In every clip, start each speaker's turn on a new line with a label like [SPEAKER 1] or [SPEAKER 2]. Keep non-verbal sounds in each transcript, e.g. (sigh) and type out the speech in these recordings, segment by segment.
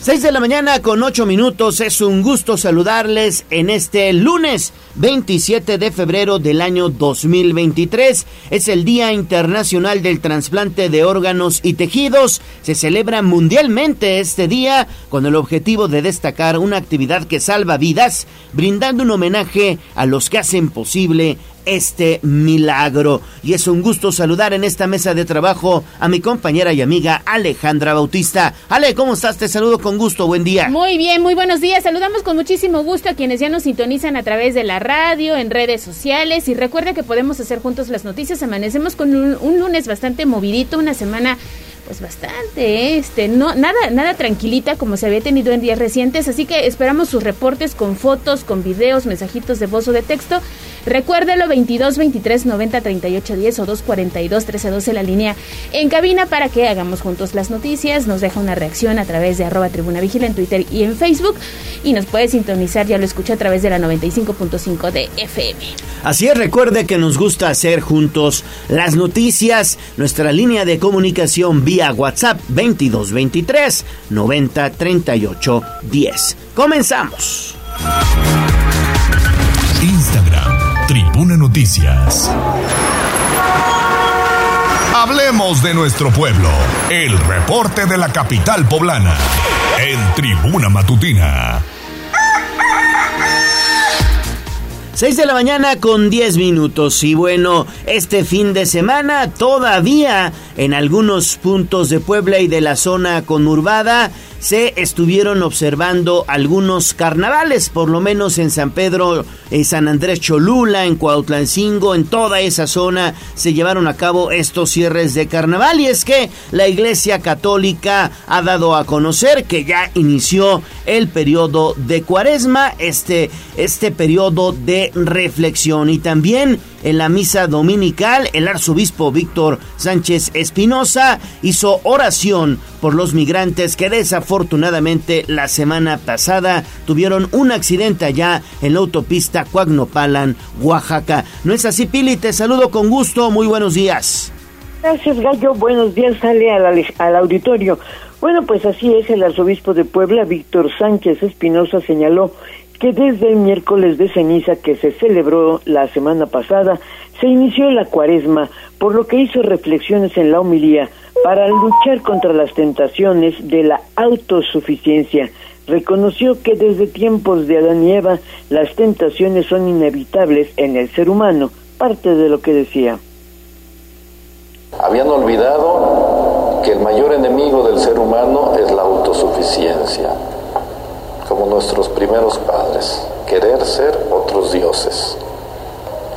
[SPEAKER 1] 6 de la mañana con 8 minutos. Es un gusto saludarles en este lunes 27 de febrero del año 2023. Es el Día Internacional del Trasplante de Órganos y Tejidos. Se celebra mundialmente este día con el objetivo de destacar una actividad que salva vidas, brindando un homenaje a los que hacen posible este milagro. Y es un gusto saludar en esta mesa de trabajo a mi compañera y amiga Alejandra Bautista. Ale, ¿cómo estás? Te saludo con gusto. Buen día.
[SPEAKER 2] Muy bien, muy buenos días. Saludamos con muchísimo gusto a quienes ya nos sintonizan a través de la radio, en redes sociales. Y recuerda que podemos hacer juntos las noticias. Amanecemos con un, un lunes bastante movidito, una semana pues bastante, este, no, nada, nada tranquilita como se había tenido en días recientes, así que esperamos sus reportes con fotos, con videos, mensajitos de voz o de texto. Recuérdelo 22 23 90 38 10 o 242 13 12 la línea en cabina para que hagamos juntos las noticias. Nos deja una reacción a través de arroba tribuna vigila en Twitter y en Facebook y nos puede sintonizar, ya lo escucha a través de la 95.5 de FM.
[SPEAKER 1] Así es, recuerde que nos gusta hacer juntos las noticias, nuestra línea de comunicación vía WhatsApp 2223 90 38 10. Comenzamos.
[SPEAKER 3] Instagram, Tribuna Noticias. Hablemos de nuestro pueblo. El reporte de la capital poblana. En Tribuna Matutina.
[SPEAKER 1] 6 de la mañana con 10 minutos. Y bueno, este fin de semana todavía en algunos puntos de Puebla y de la zona conurbada se estuvieron observando algunos carnavales, por lo menos en San Pedro, en San Andrés Cholula, en Cuautlancingo, en toda esa zona se llevaron a cabo estos cierres de carnaval. Y es que la Iglesia Católica ha dado a conocer que ya inició el periodo de Cuaresma, este este periodo de reflexión. Y también en la misa dominical el arzobispo Víctor Sánchez Espinosa hizo oración por los migrantes que desafortunadamente la semana pasada tuvieron un accidente allá en la autopista Cuagnopalan, Oaxaca. ¿No es así, Pili? Te saludo con gusto. Muy buenos días.
[SPEAKER 4] Gracias, Gallo. Buenos días, sale al, auditorio. Bueno, pues así es, el arzobispo de Puebla, Víctor Sánchez Espinosa, señaló que desde el miércoles de ceniza que se celebró la semana pasada, se inició la cuaresma, por lo que hizo reflexiones en la homilía para luchar contra las tentaciones de la autosuficiencia. Reconoció que desde tiempos de Adán y Eva las tentaciones son inevitables en el ser humano, parte de lo que decía.
[SPEAKER 5] Habían olvidado que el mayor enemigo del ser humano es la autosuficiencia como nuestros primeros padres, querer ser otros dioses.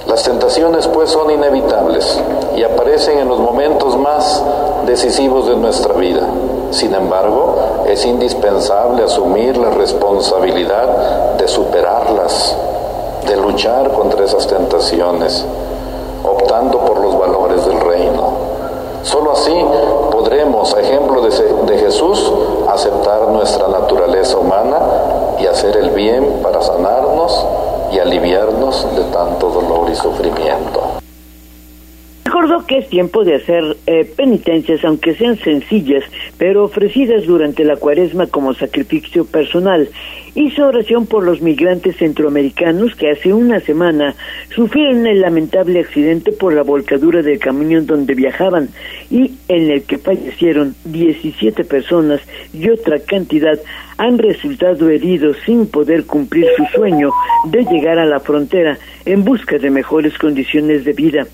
[SPEAKER 5] Las tentaciones pues son inevitables y aparecen en los momentos más decisivos de nuestra vida. Sin embargo, es indispensable asumir la responsabilidad de superarlas, de luchar contra esas tentaciones, optando por los valores del reino. Solo así podremos, a ejemplo de, de Jesús, aceptar nuestra naturaleza humana y hacer el bien para sanarnos y aliviarnos de tanto dolor y sufrimiento.
[SPEAKER 4] Recordó que es tiempo de hacer eh, penitencias, aunque sean sencillas, pero ofrecidas durante la cuaresma como sacrificio personal. Hizo oración por los migrantes centroamericanos que hace una semana sufrieron el lamentable accidente por la volcadura del camión donde viajaban y en el que fallecieron 17 personas y otra cantidad han resultado heridos sin poder cumplir su sueño de llegar a la frontera en busca de mejores condiciones de vida.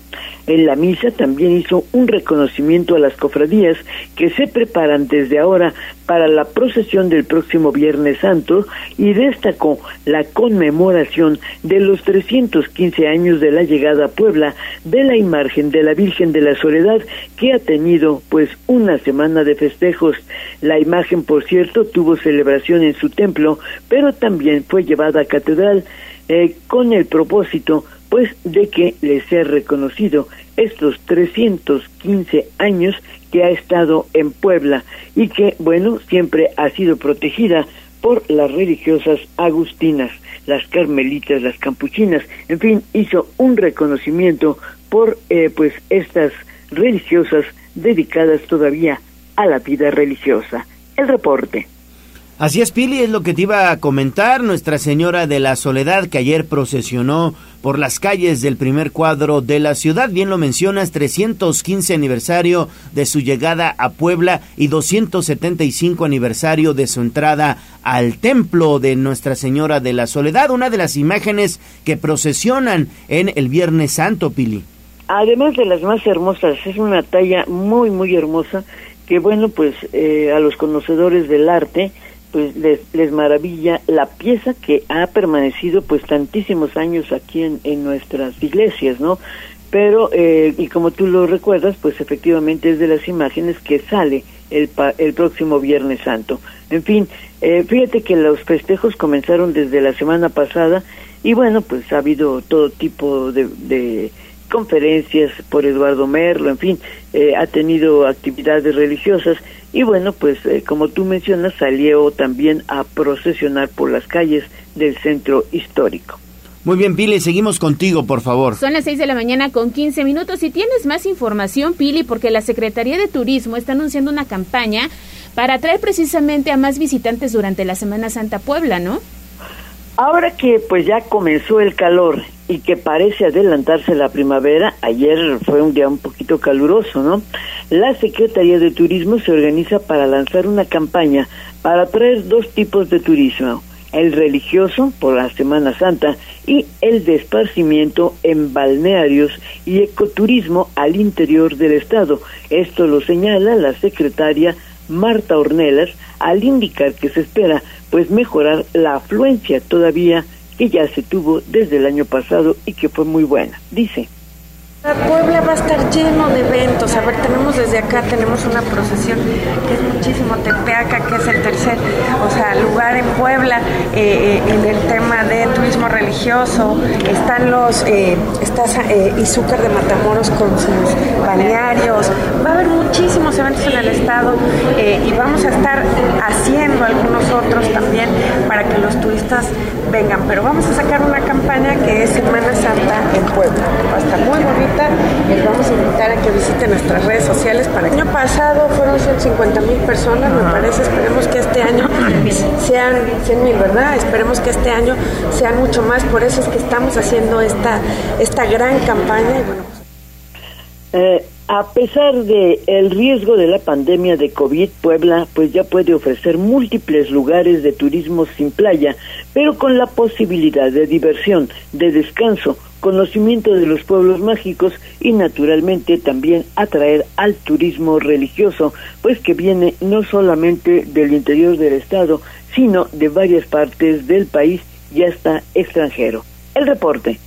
[SPEAKER 4] En la misa también hizo un reconocimiento a las cofradías que se preparan desde ahora para la procesión del próximo Viernes Santo y destacó la conmemoración de los 315 años de la llegada a Puebla de la imagen de la Virgen de la Soledad que ha tenido pues una semana de festejos. La imagen, por cierto, tuvo celebración en su templo, pero también fue llevada a catedral eh, con el propósito pues de que les sea reconocido estos 315 años que ha estado en Puebla y que, bueno, siempre ha sido protegida por las religiosas agustinas, las carmelitas, las campuchinas, en fin, hizo un reconocimiento por, eh, pues, estas religiosas dedicadas todavía a la vida religiosa. El reporte.
[SPEAKER 1] Así es, Pili, es lo que te iba a comentar. Nuestra Señora de la Soledad, que ayer procesionó por las calles del primer cuadro de la ciudad. Bien lo mencionas, 315 aniversario de su llegada a Puebla y 275 aniversario de su entrada al templo de Nuestra Señora de la Soledad. Una de las imágenes que procesionan en el Viernes Santo, Pili.
[SPEAKER 4] Además de las más hermosas, es una talla muy, muy hermosa que, bueno, pues eh, a los conocedores del arte, pues les, les maravilla la pieza que ha permanecido pues tantísimos años aquí en, en nuestras iglesias, ¿no? Pero, eh, y como tú lo recuerdas, pues efectivamente es de las imágenes que sale el, el próximo Viernes Santo. En fin, eh, fíjate que los festejos comenzaron desde la semana pasada y bueno, pues ha habido todo tipo de, de conferencias por Eduardo Merlo, en fin, eh, ha tenido actividades religiosas y bueno, pues eh, como tú mencionas, salió también a procesionar por las calles del centro histórico.
[SPEAKER 1] Muy bien, Pili, seguimos contigo, por favor.
[SPEAKER 2] Son las 6 de la mañana con 15 minutos. Si tienes más información, Pili, porque la Secretaría de Turismo está anunciando una campaña para atraer precisamente a más visitantes durante la Semana Santa Puebla, ¿no?
[SPEAKER 4] Ahora que pues ya comenzó el calor y que parece adelantarse la primavera, ayer fue un día un poquito caluroso, ¿no? La Secretaría de Turismo se organiza para lanzar una campaña para traer dos tipos de turismo, el religioso por la Semana Santa y el de en balnearios y ecoturismo al interior del estado. Esto lo señala la secretaria Marta Ornelas al indicar que se espera pues mejorar la afluencia todavía que ya se tuvo desde el año pasado y que fue muy buena. Dice.
[SPEAKER 6] Puebla va a estar lleno de eventos. A ver, tenemos desde acá, tenemos una procesión que es muchísimo, Tepeaca, que es el tercer, o sea, lugar en Puebla eh, en el tema de turismo religioso. Están los, eh, está eh, Izúcar de Matamoros con sus balnearios. Va a haber muchísimos eventos en el estado eh, y vamos a estar haciendo algunos otros también para que los turistas vengan. Pero vamos a sacar una campaña que es Semana Santa en Puebla. Va a estar muy les vamos a invitar a que visiten nuestras redes sociales para el año pasado fueron 150 mil personas, me parece, esperemos que este año (clears throat) sean 100 mil, ¿verdad? Esperemos que este año sean mucho más, por eso es que estamos haciendo esta, esta gran campaña. Y bueno,
[SPEAKER 4] eh, a pesar de el riesgo de la pandemia de COVID, Puebla pues ya puede ofrecer múltiples lugares de turismo sin playa, pero con la posibilidad de diversión, de descanso, conocimiento de los pueblos mágicos y naturalmente también atraer al turismo religioso, pues que viene no solamente del interior del estado, sino de varias partes del país y hasta extranjero. El reporte.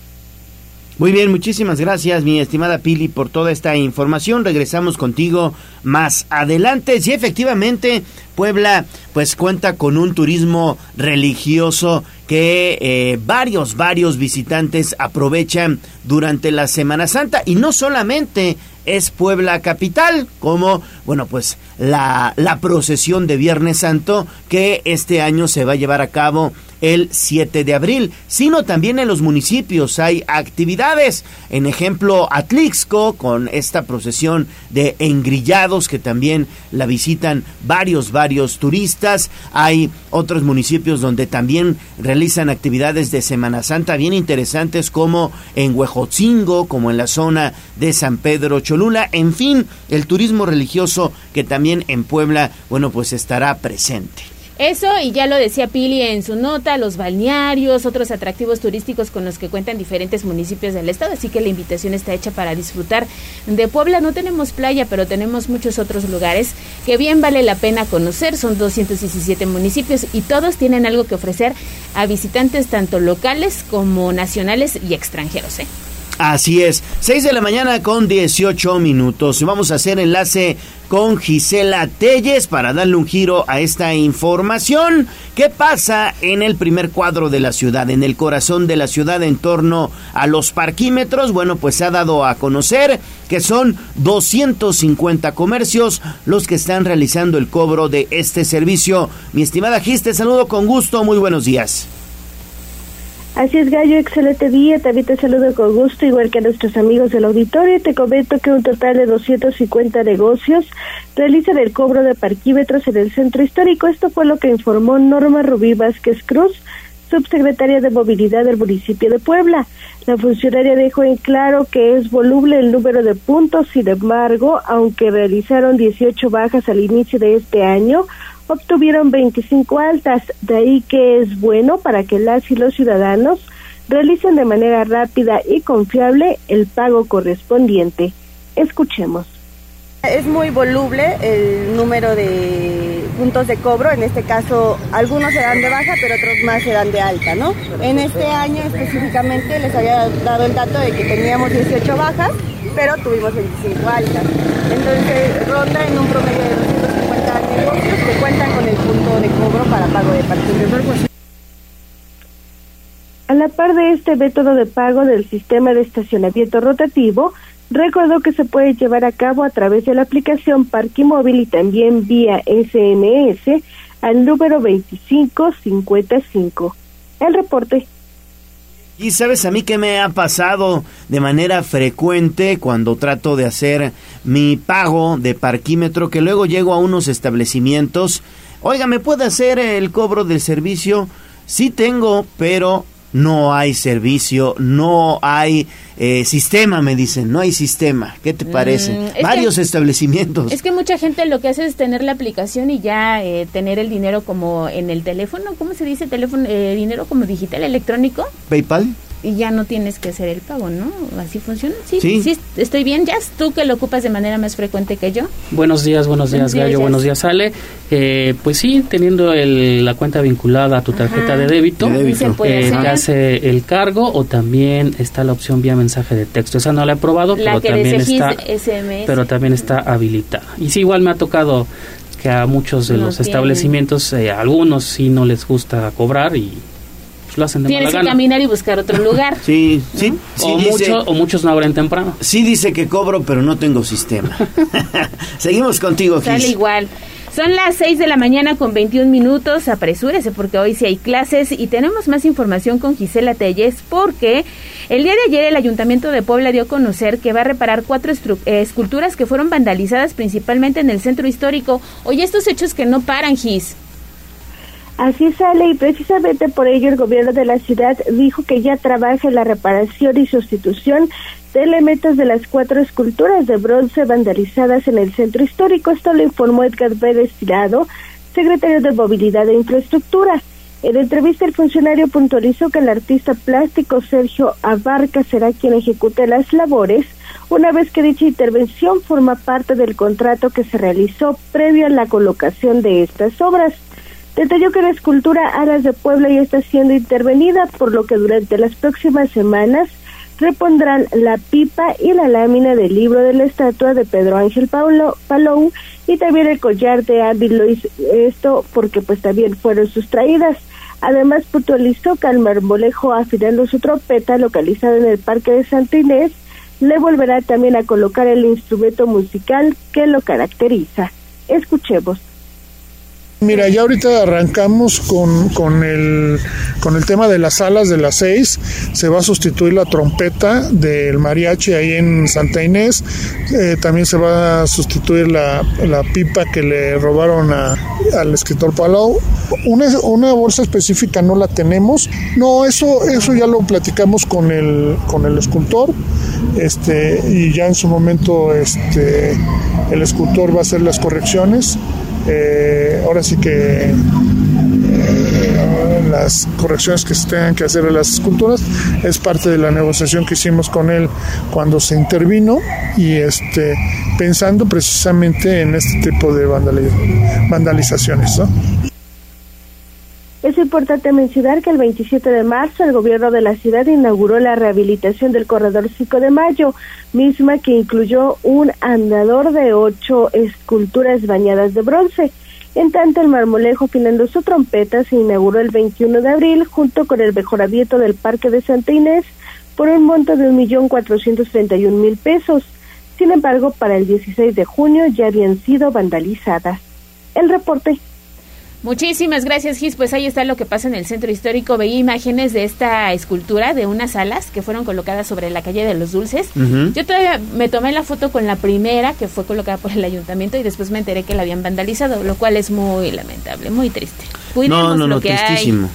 [SPEAKER 1] Muy bien, muchísimas gracias, mi estimada Pili, por toda esta información. Regresamos contigo más adelante. Sí, efectivamente, Puebla pues cuenta con un turismo religioso que eh, varios, varios visitantes aprovechan durante la Semana Santa. Y no solamente es Puebla capital, como, bueno, pues la, la procesión de Viernes Santo que este año se va a llevar a cabo el 7 de abril, sino también en los municipios hay actividades. En ejemplo, Atlixco, con esta procesión de engrillados que también la visitan varios, varios turistas. Hay otros municipios donde también realizan actividades de Semana Santa bien interesantes como en Huejotzingo, como en la zona de San Pedro Cholula. En fin, el turismo religioso que también en Puebla, bueno, pues estará presente.
[SPEAKER 2] Eso, y ya lo decía Pili en su nota, los balnearios, otros atractivos turísticos con los que cuentan diferentes municipios del estado, así que la invitación está hecha para disfrutar de Puebla. No tenemos playa, pero tenemos muchos otros lugares que bien vale la pena conocer. Son 217 municipios y todos tienen algo que ofrecer a visitantes tanto locales como nacionales y extranjeros. ¿eh?
[SPEAKER 1] Así es, 6 de la mañana con 18 minutos. Vamos a hacer enlace con Gisela Telles para darle un giro a esta información. ¿Qué pasa en el primer cuadro de la ciudad, en el corazón de la ciudad en torno a los parquímetros? Bueno, pues se ha dado a conocer que son 250 comercios los que están realizando el cobro de este servicio. Mi estimada Gis, te saludo con gusto, muy buenos días.
[SPEAKER 7] Así es, Gallo, excelente día. También te saludo con gusto, igual que a nuestros amigos del auditorio. Te comento que un total de 250 negocios realizan el cobro de parquímetros en el centro histórico. Esto fue lo que informó Norma Rubí Vázquez Cruz, subsecretaria de Movilidad del municipio de Puebla. La funcionaria dejó en claro que es voluble el número de puntos, sin embargo, aunque realizaron 18 bajas al inicio de este año, obtuvieron 25 altas, de ahí que es bueno para que las y los ciudadanos realicen de manera rápida y confiable el pago correspondiente. Escuchemos.
[SPEAKER 8] Es muy voluble el número de puntos de cobro, en este caso algunos se dan de baja, pero otros más se dan de alta, ¿no? En este año específicamente les había dado el dato de que teníamos 18 bajas, pero tuvimos 25 altas. Entonces ronda en un promedio de 250 negocios que cuentan con el punto de cobro para pago de parquímetros.
[SPEAKER 7] A la par de este método de pago del sistema de estacionamiento rotativo, recordó que se puede llevar a cabo a través de la aplicación Parque Móvil y también vía SMS al número 2555. El reporte.
[SPEAKER 1] Y sabes a mí que me ha pasado de manera frecuente cuando trato de hacer mi pago de parquímetro, que luego llego a unos establecimientos. Oiga, ¿me puede hacer el cobro del servicio? Sí tengo, pero no hay servicio, no hay eh, sistema, me dicen, no hay sistema. ¿Qué te parece?
[SPEAKER 2] Mm,
[SPEAKER 1] Varios establecimientos.
[SPEAKER 2] Es que mucha gente lo que hace es tener la aplicación y ya eh, tener el dinero como en el teléfono, ¿cómo se dice? teléfono eh, Dinero como digital, electrónico.
[SPEAKER 1] PayPal
[SPEAKER 2] y ya no tienes que hacer el pago, ¿no? Así funciona. Sí, sí, estoy bien. Ya tú que lo ocupas de manera más frecuente que yo.
[SPEAKER 9] Buenos días, buenos días, Gallo. Buenos días, Ale. Eh, pues sí, teniendo la cuenta vinculada a tu tarjeta de débito, eh, te hace el cargo o también está la opción vía mensaje de texto. Esa no la he probado, pero también está, pero también está habilitada. Y sí, igual me ha tocado que a muchos de los establecimientos, eh, algunos sí no les gusta cobrar y pues,
[SPEAKER 2] Tienes que caminar y buscar otro (laughs) lugar.
[SPEAKER 1] sí, sí.
[SPEAKER 9] o, muchos no abren temprano.
[SPEAKER 1] Sí dice que cobro, pero no tengo sistema. (laughs) (laughs) Seguimos contigo,
[SPEAKER 2] Sale igual. Son las 6 de la mañana con 21 minutos. Apresúrese porque hoy sí hay clases y tenemos más información con Gisela Telles porque el día de ayer el Ayuntamiento de Puebla dio a conocer que va a reparar cuatro eh, esculturas que fueron vandalizadas principalmente en el centro histórico. Oye, estos hechos que no paran, Gis.
[SPEAKER 7] Así sale y precisamente por ello el gobierno de la ciudad dijo que ya trabaja en la reparación y sustitución de elementos de las cuatro esculturas de bronce vandalizadas en el centro histórico. Esto lo informó Edgar Pérez Tirado, secretario de Movilidad e Infraestructura. En entrevista el funcionario puntualizó que el artista plástico Sergio Abarca será quien ejecute las labores, una vez que dicha intervención forma parte del contrato que se realizó previo a la colocación de estas obras. Detalló que la escultura Aras de Puebla ya está siendo intervenida, por lo que durante las próximas semanas repondrán la pipa y la lámina del libro de la estatua de Pedro Ángel Paulo, Palou y también el collar de Andy Luis, esto porque pues también fueron sustraídas. Además puntualizó que al marmolejo afilando su trompeta localizado en el Parque de Santa Inés, le volverá también a colocar el instrumento musical que lo caracteriza. Escuchemos.
[SPEAKER 10] Mira, ya ahorita arrancamos con, con, el, con el tema de las alas de las seis. Se va a sustituir la trompeta del mariachi ahí en Santa Inés. Eh, también se va a sustituir la, la pipa que le robaron a, al escritor Palau. Una, una, bolsa específica no la tenemos. No, eso, eso ya lo platicamos con el, con el escultor. Este, y ya en su momento este, el escultor va a hacer las correcciones. Eh, ahora sí que eh, las correcciones que se tengan que hacer a las esculturas es parte de la negociación que hicimos con él cuando se intervino y este pensando precisamente en este tipo de vandalizaciones.
[SPEAKER 7] Es importante mencionar que el 27 de marzo el gobierno de la ciudad inauguró la rehabilitación del corredor 5 de mayo, misma que incluyó un andador de ocho esculturas bañadas de bronce. En tanto, el marmolejo finando su trompeta se inauguró el 21 de abril junto con el mejoramiento del Parque de Santa Inés por un monto de un millón cuatrocientos treinta y un mil pesos. Sin embargo, para el 16 de junio ya habían sido vandalizadas. El reporte
[SPEAKER 2] Muchísimas gracias, Gis. Pues ahí está lo que pasa en el centro histórico. Veía imágenes de esta escultura de unas alas que fueron colocadas sobre la calle de los Dulces. Yo todavía me tomé la foto con la primera que fue colocada por el ayuntamiento y después me enteré que la habían vandalizado, lo cual es muy lamentable, muy triste.
[SPEAKER 1] no, no, no, tristísimo.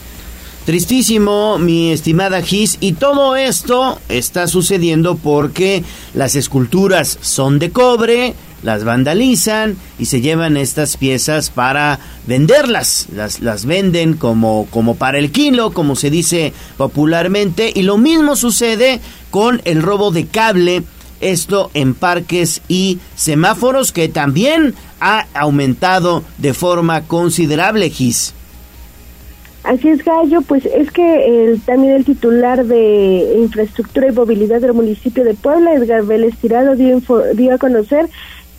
[SPEAKER 1] Tristísimo, mi estimada Gis, y todo esto está sucediendo porque las esculturas son de cobre, las vandalizan y se llevan estas piezas para venderlas. Las, las venden como, como para el kilo, como se dice popularmente. Y lo mismo sucede con el robo de cable. Esto en parques y semáforos que también ha aumentado de forma considerable, Gis.
[SPEAKER 7] Así es, Gallo, pues es que el, también el titular de Infraestructura y Movilidad del municipio de Puebla, Edgar Vélez Tirado, dio, dio a conocer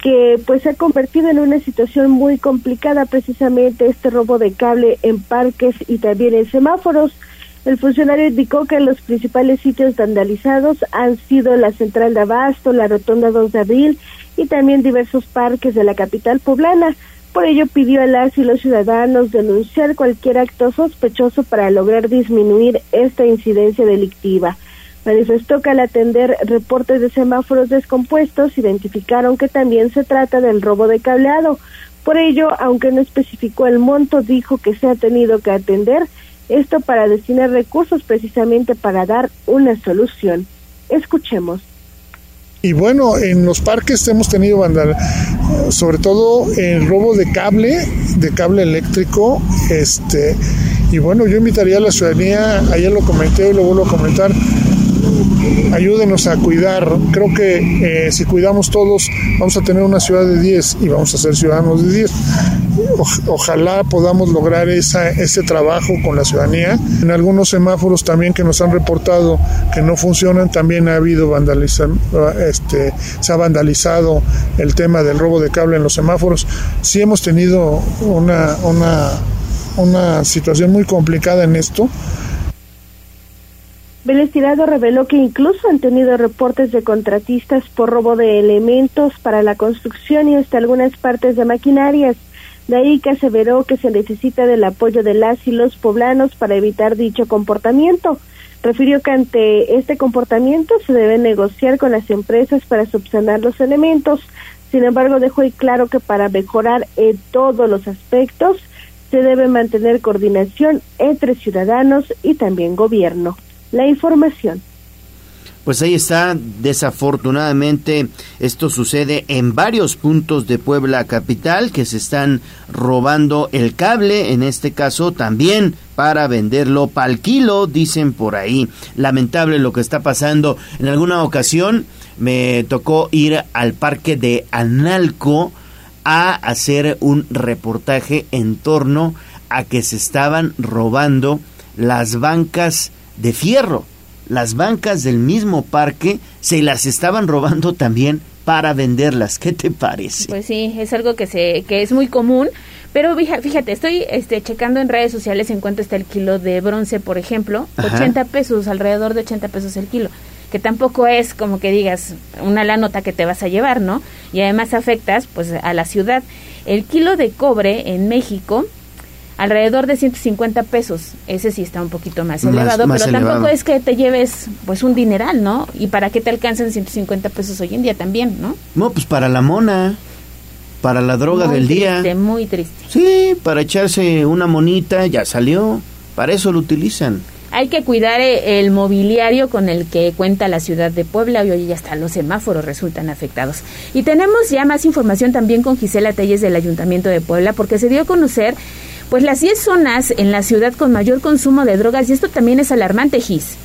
[SPEAKER 7] que pues se ha convertido en una situación muy complicada precisamente este robo de cable en parques y también en semáforos. El funcionario indicó que los principales sitios vandalizados han sido la central de Abasto, la rotonda 2 de abril y también diversos parques de la capital poblana. Por ello pidió a las y los ciudadanos denunciar cualquier acto sospechoso para lograr disminuir esta incidencia delictiva. Manifestó que al atender reportes de semáforos descompuestos identificaron que también se trata del robo de cableado. Por ello, aunque no especificó el monto, dijo que se ha tenido que atender esto para destinar recursos precisamente para dar una solución. Escuchemos.
[SPEAKER 10] Y bueno, en los parques hemos tenido vandal, sobre todo el robo de cable, de cable eléctrico, este, y bueno, yo invitaría a la ciudadanía, ayer lo comenté y lo vuelvo a comentar, ayúdenos a cuidar. Creo que eh, si cuidamos todos, vamos a tener una ciudad de 10 y vamos a ser ciudadanos de 10. ojalá podamos lograr ese trabajo con la ciudadanía. En algunos semáforos también que nos han reportado que no funcionan, también ha habido vandalización, este, se ha vandalizado el tema del robo de cable en los semáforos. Sí hemos tenido una, una, una situación muy complicada en esto
[SPEAKER 7] Vélez Tirado reveló que incluso han tenido reportes de contratistas por robo de elementos para la construcción y hasta algunas partes de maquinarias. De ahí que aseveró que se necesita del apoyo de las y los poblanos para evitar dicho comportamiento. Refirió que ante este comportamiento se debe negociar con las empresas para subsanar los elementos. Sin embargo, dejó claro que para mejorar en todos los aspectos se debe mantener coordinación entre ciudadanos y también gobierno la información.
[SPEAKER 1] Pues ahí está, desafortunadamente esto sucede en varios puntos de Puebla capital que se están robando el cable, en este caso también para venderlo pal kilo, dicen por ahí. Lamentable lo que está pasando. En alguna ocasión me tocó ir al parque de Analco a hacer un reportaje en torno a que se estaban robando las bancas de fierro. Las bancas del mismo parque se las estaban robando también para venderlas. ¿Qué te parece?
[SPEAKER 2] Pues sí, es algo que se que es muy común, pero fíjate, estoy este checando en redes sociales en cuánto está el kilo de bronce, por ejemplo, 80 pesos, alrededor de 80 pesos el kilo, que tampoco es como que digas una la nota que te vas a llevar, ¿no? Y además afectas pues a la ciudad. El kilo de cobre en México alrededor de 150 pesos. Ese sí está un poquito más, elevado, pero tampoco es que te lleves pues un dineral, ¿no? Y para qué te alcanzan 150 pesos hoy en día también, ¿no?
[SPEAKER 1] No, pues para la mona, para la droga del
[SPEAKER 2] día.
[SPEAKER 1] día.
[SPEAKER 2] Muy triste.
[SPEAKER 1] Sí, para echarse una monita, ya salió. Para eso lo utilizan.
[SPEAKER 2] Hay que cuidar eh, el mobiliario con el que cuenta la ciudad de Puebla y hoy ya hasta los semáforos resultan afectados. Y tenemos ya más información también con Gisela Telles del Ayuntamiento de Puebla porque se dio a conocer pues las 10 zonas en la ciudad con mayor consumo de drogas y esto también es alarmante, Gis.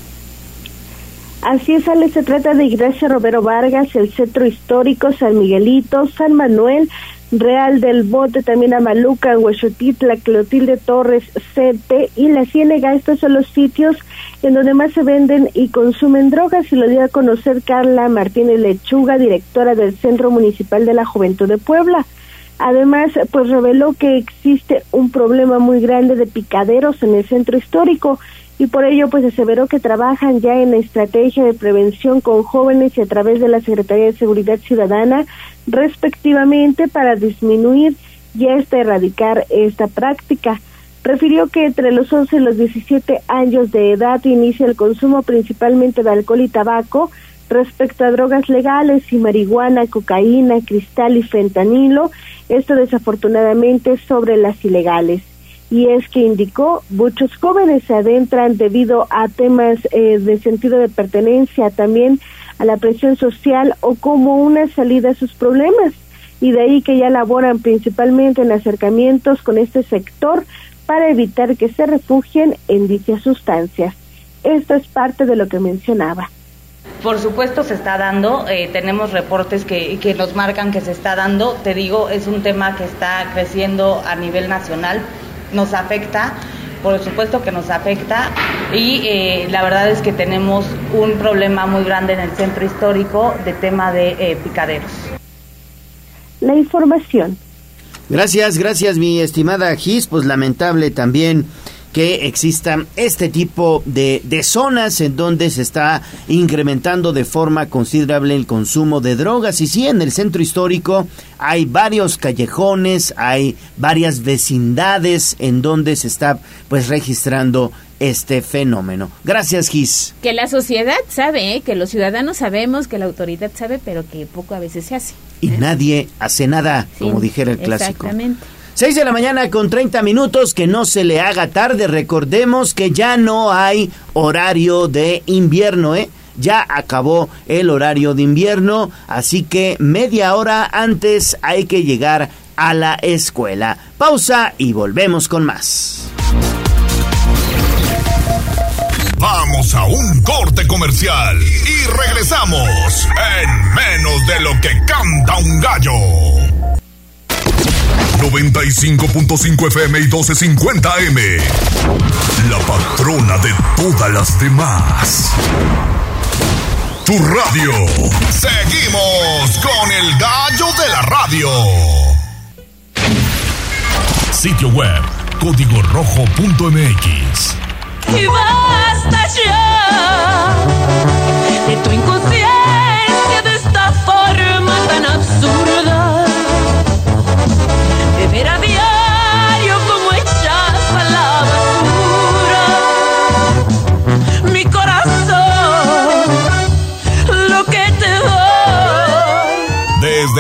[SPEAKER 7] Así es, Ale, se trata de Iglesia Romero Vargas, el Centro Histórico, San Miguelito, San Manuel, Real del Bote, también Amaluca, Huechotitla, Clotilde Torres, Sete y La Ciénega. Estos son los sitios en donde más se venden y consumen drogas y lo dio a conocer Carla Martínez Lechuga, directora del Centro Municipal de la Juventud de Puebla. Además, pues reveló que existe un problema muy grande de picaderos en el centro histórico y por ello pues aseveró que trabajan ya en la estrategia de prevención con jóvenes y a través de la Secretaría de Seguridad Ciudadana respectivamente para disminuir y hasta erradicar esta práctica. Refirió que entre los 11 y los 17 años de edad inicia el consumo principalmente de alcohol y tabaco, respecto a drogas legales y marihuana, cocaína, cristal y fentanilo, esto desafortunadamente sobre las ilegales. Y es que indicó, muchos jóvenes se adentran debido a temas eh, de sentido de pertenencia, también a la presión social o como una salida a sus problemas. Y de ahí que ya laboran principalmente en acercamientos con este sector para evitar que se refugien en dichas sustancias. Esto es parte de lo que mencionaba.
[SPEAKER 11] Por supuesto se está dando, eh, tenemos reportes que, que nos marcan que se está dando, te digo, es un tema que está creciendo a nivel nacional, nos afecta, por supuesto que nos afecta y eh, la verdad es que tenemos un problema muy grande en el centro histórico de tema de eh, picaderos.
[SPEAKER 7] La información.
[SPEAKER 1] Gracias, gracias mi estimada Gis, pues lamentable también que exista este tipo de, de, zonas en donde se está incrementando de forma considerable el consumo de drogas. Y sí, en el centro histórico hay varios callejones, hay varias vecindades en donde se está pues registrando este fenómeno. Gracias, Gis.
[SPEAKER 2] Que la sociedad sabe, ¿eh? que los ciudadanos sabemos, que la autoridad sabe, pero que poco a veces se hace.
[SPEAKER 1] Y
[SPEAKER 2] ¿eh?
[SPEAKER 1] nadie hace nada, como dijera el clásico.
[SPEAKER 2] Exactamente.
[SPEAKER 1] 6 de la mañana con 30 minutos, que no se le haga tarde. Recordemos que ya no hay horario de invierno, ¿eh? Ya acabó el horario de invierno, así que media hora antes hay que llegar a la escuela. Pausa y volvemos con más.
[SPEAKER 3] Vamos a un corte comercial y regresamos en menos de lo que canta un gallo. 95.5 FM y 1250 M. La patrona de todas las demás. Tu radio. Seguimos con el gallo de la radio. Sitio web código rojo.mx.
[SPEAKER 12] Y basta ya de tu inconsciencia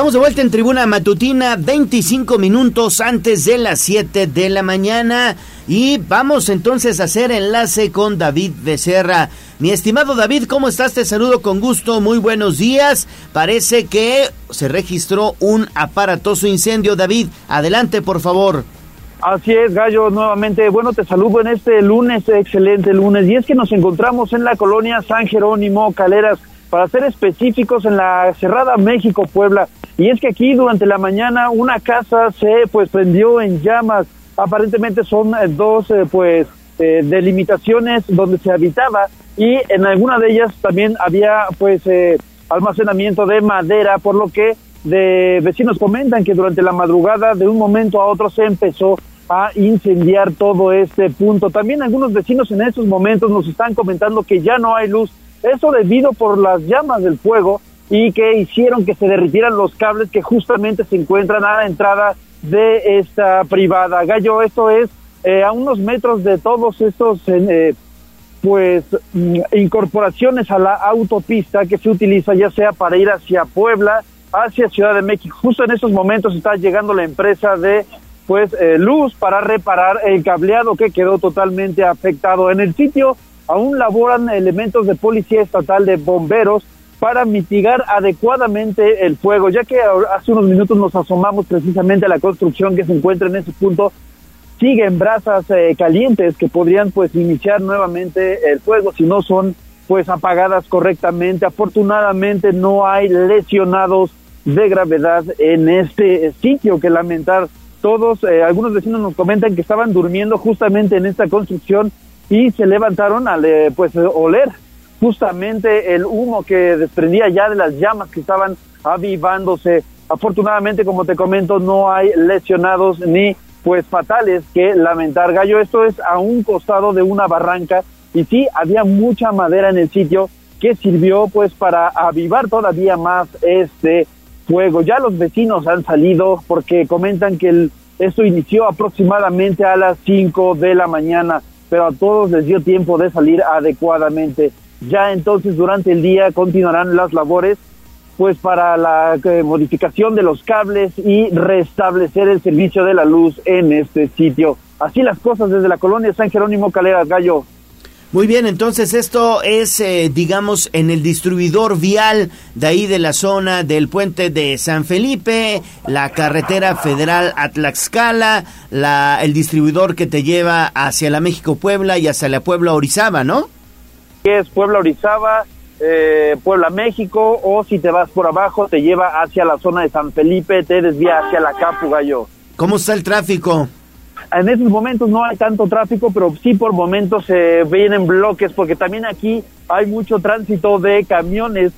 [SPEAKER 1] Estamos de vuelta en tribuna matutina, 25 minutos antes de las 7 de la mañana. Y vamos entonces a hacer enlace con David Becerra. Mi estimado David, ¿cómo estás? Te saludo con gusto, muy buenos días. Parece que se registró un aparatoso incendio. David, adelante por favor.
[SPEAKER 13] Así es, Gallo, nuevamente, bueno, te saludo en este lunes, excelente lunes, y es que nos encontramos en la colonia San Jerónimo, Caleras, para ser específicos, en la Cerrada México, Puebla, y es que aquí durante la mañana una casa se pues prendió en llamas, aparentemente son eh, dos eh, pues eh, delimitaciones donde se habitaba. Y en alguna de ellas también había pues eh, almacenamiento de madera, por lo que de vecinos comentan que durante la madrugada de un momento a otro se empezó a incendiar todo este punto. También algunos vecinos en estos momentos nos están comentando que ya no hay luz, eso debido por las llamas del fuego y que hicieron que se derritieran los cables que justamente se encuentran a la entrada de esta privada. Gallo, esto es eh, a unos metros de todos estos eh, pues mm, incorporaciones a la autopista que se utiliza ya sea para ir hacia Puebla, hacia Ciudad de México. Justo en estos momentos está llegando la empresa de pues eh, luz para reparar el cableado que quedó totalmente afectado. En el sitio aún laboran elementos de policía estatal de bomberos para mitigar adecuadamente el fuego, ya que hace unos minutos nos asomamos precisamente a la construcción que se encuentra en ese punto, siguen brasas eh, calientes que podrían pues iniciar nuevamente el fuego si no son pues apagadas correctamente. Afortunadamente no hay lesionados de gravedad en este sitio que lamentar. Todos, eh, algunos vecinos nos comentan que estaban durmiendo justamente en esta construcción y se levantaron al eh, pues oler justamente el humo que desprendía ya de las llamas que estaban avivándose. Afortunadamente, como te comento, no hay lesionados ni pues fatales que lamentar. Gallo, esto es a un costado de una barranca y sí, había mucha madera en el sitio que sirvió pues para avivar todavía más este fuego. Ya los vecinos han salido porque comentan que el, esto inició aproximadamente a las 5 de la mañana, pero a todos les dio tiempo de salir adecuadamente. Ya entonces durante el día continuarán las labores pues para la eh, modificación de los cables y restablecer el servicio de la luz en este sitio. Así las cosas desde la colonia San Jerónimo Caleras Gallo.
[SPEAKER 1] Muy bien, entonces esto es, eh, digamos, en el distribuidor vial de ahí de la zona del puente de San Felipe, la carretera federal a Tlaxcala, la, el distribuidor que te lleva hacia la México-Puebla y hacia la Puebla-Orizaba, ¿no?
[SPEAKER 13] Es Puebla-Orizaba, eh, Puebla, México, o si te vas por abajo, te lleva hacia la zona de San Felipe, te desvía hacia la Capu Gallo.
[SPEAKER 1] ¿Cómo está el tráfico?
[SPEAKER 13] En esos momentos no hay tanto tráfico, pero sí por momentos se vienen bloques, porque también aquí hay mucho tránsito de camiones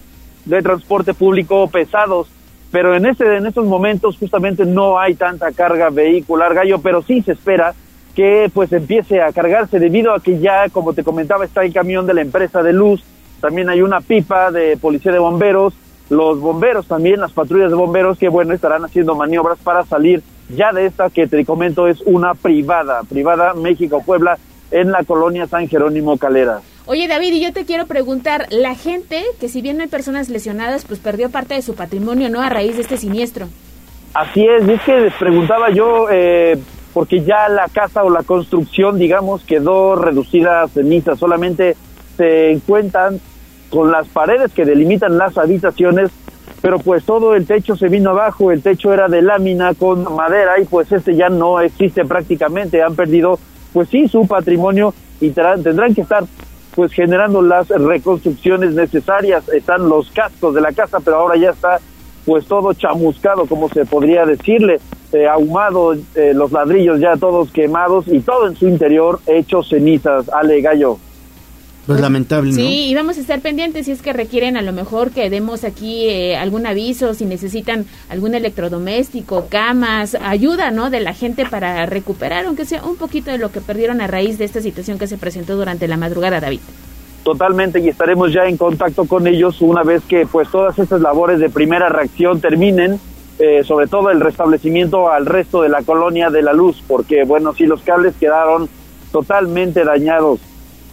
[SPEAKER 13] de transporte público pesados, pero en este en estos momentos justamente no hay tanta carga vehicular, gallo, pero sí se espera que pues empiece a cargarse debido a que ya, como te comentaba, está el camión de la empresa de luz también hay una pipa de policía de bomberos, los bomberos también, las patrullas de bomberos que bueno, estarán haciendo maniobras para salir ya de esta que te comento es una privada, privada México-Puebla en la colonia San Jerónimo Calera.
[SPEAKER 2] Oye David, y yo te quiero preguntar, la gente, que si bien no hay personas lesionadas, pues perdió parte de su patrimonio, ¿no? A raíz de este siniestro.
[SPEAKER 13] Así es, es que les preguntaba yo, eh, porque ya la casa o la construcción, digamos, quedó reducida a ceniza, solamente se encuentran con las paredes que delimitan las habitaciones, pero pues todo el techo se vino abajo, el techo era de lámina con madera y pues este ya no existe prácticamente, han perdido pues sí su patrimonio y tendrán que estar pues generando las reconstrucciones necesarias, están los cascos de la casa, pero ahora ya está pues todo chamuscado, como se podría decirle, eh, ahumado, eh, los ladrillos ya todos quemados y todo en su interior hecho cenizas, Ale Gallo.
[SPEAKER 1] Pues lamentable, ¿no?
[SPEAKER 2] Sí, y vamos a estar pendientes si es que requieren a lo mejor que demos aquí eh, algún aviso, si necesitan algún electrodoméstico, camas, ayuda, ¿no? De la gente para recuperar, aunque sea un poquito de lo que perdieron a raíz de esta situación que se presentó durante la madrugada, David.
[SPEAKER 13] Totalmente, y estaremos ya en contacto con ellos una vez que pues todas estas labores de primera reacción terminen, eh, sobre todo el restablecimiento al resto de la colonia de la luz, porque bueno, si los cables quedaron totalmente dañados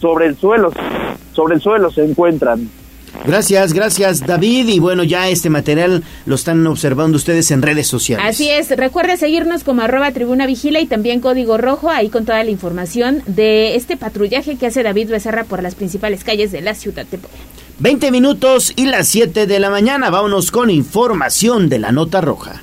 [SPEAKER 13] sobre el suelo, sobre el suelo se encuentran.
[SPEAKER 1] Gracias, gracias David. Y bueno, ya este material lo están observando ustedes en redes sociales.
[SPEAKER 2] Así es, recuerde seguirnos como arroba tribuna vigila y también código rojo, ahí con toda la información de este patrullaje que hace David Becerra por las principales calles de la ciudad de Puebla.
[SPEAKER 1] 20 minutos y las 7 de la mañana, vámonos con información de la nota roja.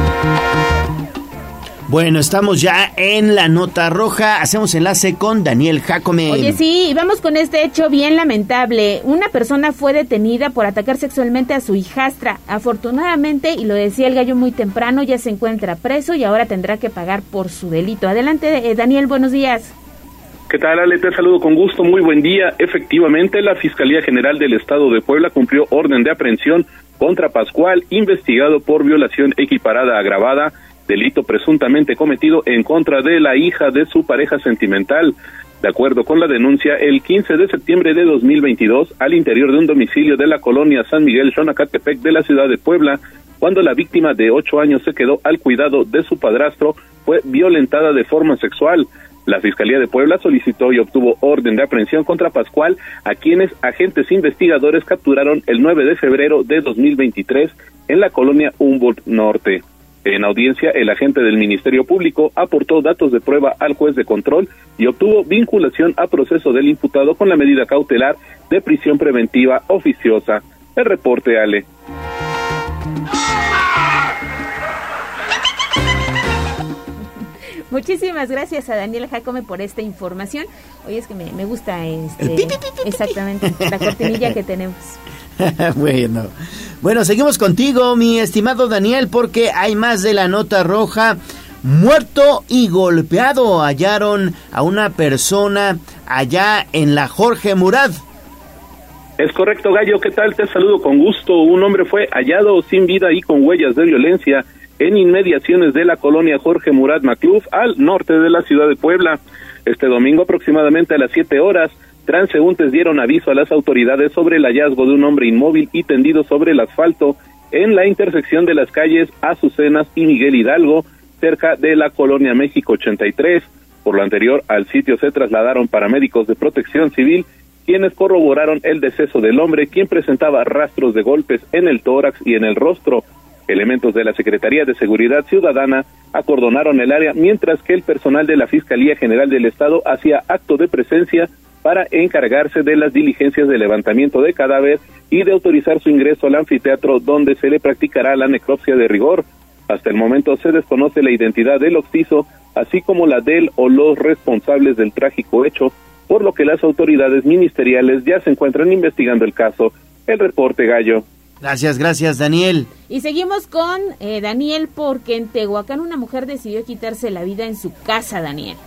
[SPEAKER 1] Bueno, estamos ya en la nota roja. Hacemos enlace con Daniel Jacome.
[SPEAKER 2] Oye, sí, vamos con este hecho bien lamentable. Una persona fue detenida por atacar sexualmente a su hijastra. Afortunadamente, y lo decía el gallo muy temprano, ya se encuentra preso y ahora tendrá que pagar por su delito. Adelante, eh, Daniel, buenos días.
[SPEAKER 14] ¿Qué tal, Ale? Te saludo con gusto. Muy buen día. Efectivamente, la Fiscalía General del Estado de Puebla cumplió orden de aprehensión contra Pascual, investigado por violación equiparada agravada delito presuntamente cometido en contra de la hija de su pareja sentimental. De acuerdo con la denuncia, el 15 de septiembre de 2022, al interior de un domicilio de la colonia San Miguel Xonacatepec de la ciudad de Puebla, cuando la víctima de ocho años se quedó al cuidado de su padrastro, fue violentada de forma sexual. La Fiscalía de Puebla solicitó y obtuvo orden de aprehensión contra Pascual, a quienes agentes investigadores capturaron el 9 de febrero de 2023 en la colonia Humboldt Norte. En audiencia, el agente del Ministerio Público aportó datos de prueba al juez de control y obtuvo vinculación a proceso del imputado con la medida cautelar de prisión preventiva oficiosa. El reporte, Ale.
[SPEAKER 2] Muchísimas gracias a Daniel Jacome por esta información. Oye, es que me, gusta este, exactamente la cortinilla que tenemos. (laughs)
[SPEAKER 1] bueno, bueno, seguimos contigo, mi estimado Daniel, porque hay más de la nota roja. Muerto y golpeado hallaron a una persona allá en la Jorge Murad.
[SPEAKER 14] Es correcto, Gallo. ¿Qué tal? Te saludo con gusto. Un hombre fue hallado sin vida y con huellas de violencia en inmediaciones de la colonia Jorge Murat Macluf, al norte de la ciudad de Puebla. Este domingo, aproximadamente a las 7 horas, transeúntes dieron aviso a las autoridades sobre el hallazgo de un hombre inmóvil y tendido sobre el asfalto en la intersección de las calles Azucenas y Miguel Hidalgo, cerca de la colonia México 83. Por lo anterior, al sitio se trasladaron paramédicos de protección civil, quienes corroboraron el deceso del hombre, quien presentaba rastros de golpes en el tórax y en el rostro. Elementos de la Secretaría de Seguridad Ciudadana acordonaron el área mientras que el personal de la Fiscalía General del Estado hacía acto de presencia para encargarse de las diligencias de levantamiento de cadáver y de autorizar su ingreso al anfiteatro donde se le practicará la necropsia de rigor. Hasta el momento se desconoce la identidad del occiso, así como la del o los responsables del trágico hecho, por lo que las autoridades ministeriales ya se encuentran investigando el caso. El reporte Gallo.
[SPEAKER 1] Gracias, gracias Daniel.
[SPEAKER 2] Y seguimos con eh, Daniel porque en Tehuacán una mujer decidió quitarse la vida en su casa, Daniel.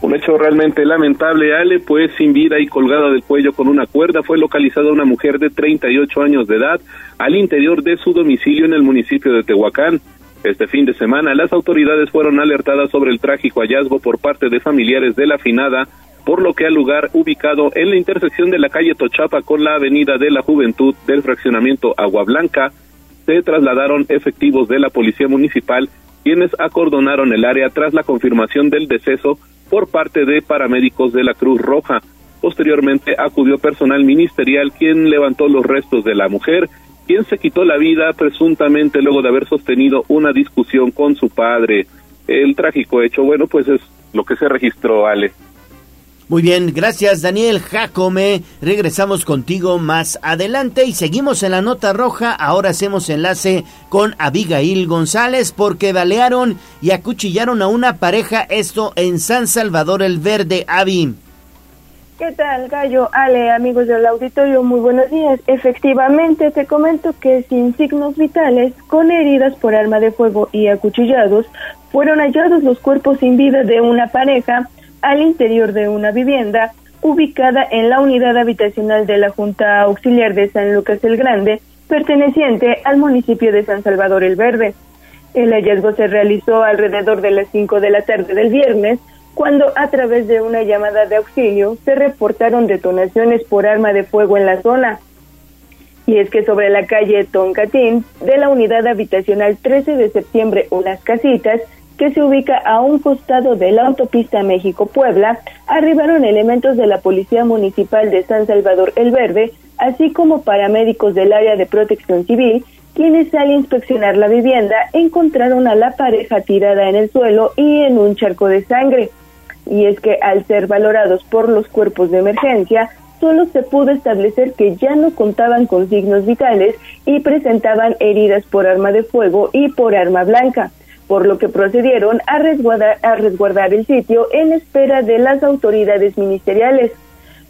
[SPEAKER 14] Un hecho realmente lamentable, Ale, pues sin vida y colgada del cuello con una cuerda fue localizada una mujer de 38 años de edad al interior de su domicilio en el municipio de Tehuacán. Este fin de semana las autoridades fueron alertadas sobre el trágico hallazgo por parte de familiares de la finada por lo que al lugar ubicado en la intersección de la calle Tochapa con la avenida de la Juventud del fraccionamiento Agua Blanca, se trasladaron efectivos de la Policía Municipal, quienes acordonaron el área tras la confirmación del deceso por parte de paramédicos de la Cruz Roja. Posteriormente acudió personal ministerial quien levantó los restos de la mujer, quien se quitó la vida presuntamente luego de haber sostenido una discusión con su padre. El trágico hecho, bueno, pues es lo que se registró, Ale.
[SPEAKER 1] Muy bien, gracias Daniel Jacome. Regresamos contigo más adelante y seguimos en la nota roja. Ahora hacemos enlace con Abigail González porque balearon y acuchillaron a una pareja, esto en San Salvador el Verde. Avi.
[SPEAKER 15] ¿Qué tal, Gallo? Ale, amigos del auditorio, muy buenos días. Efectivamente, te comento que sin signos vitales, con heridas por arma de fuego y acuchillados, fueron hallados los cuerpos sin vida de una pareja al interior de una vivienda ubicada en la unidad habitacional de la Junta Auxiliar de San Lucas el Grande, perteneciente al municipio de San Salvador el Verde. El hallazgo se realizó alrededor de las 5 de la tarde del viernes, cuando a través de una llamada de auxilio se reportaron detonaciones por arma de fuego en la zona. Y es que sobre la calle Toncatín de la unidad habitacional 13 de septiembre Unas Casitas que se ubica a un costado de la autopista México-Puebla, arribaron elementos de la Policía Municipal de San Salvador El Verde, así como paramédicos del área de protección civil, quienes al inspeccionar la vivienda encontraron a la pareja tirada en el suelo y en un charco de sangre. Y es que al ser valorados por los cuerpos de emergencia, solo se pudo establecer que ya no contaban con signos vitales y presentaban heridas por arma de fuego y por arma blanca por lo que procedieron a resguardar, el sitio en espera de las autoridades ministeriales.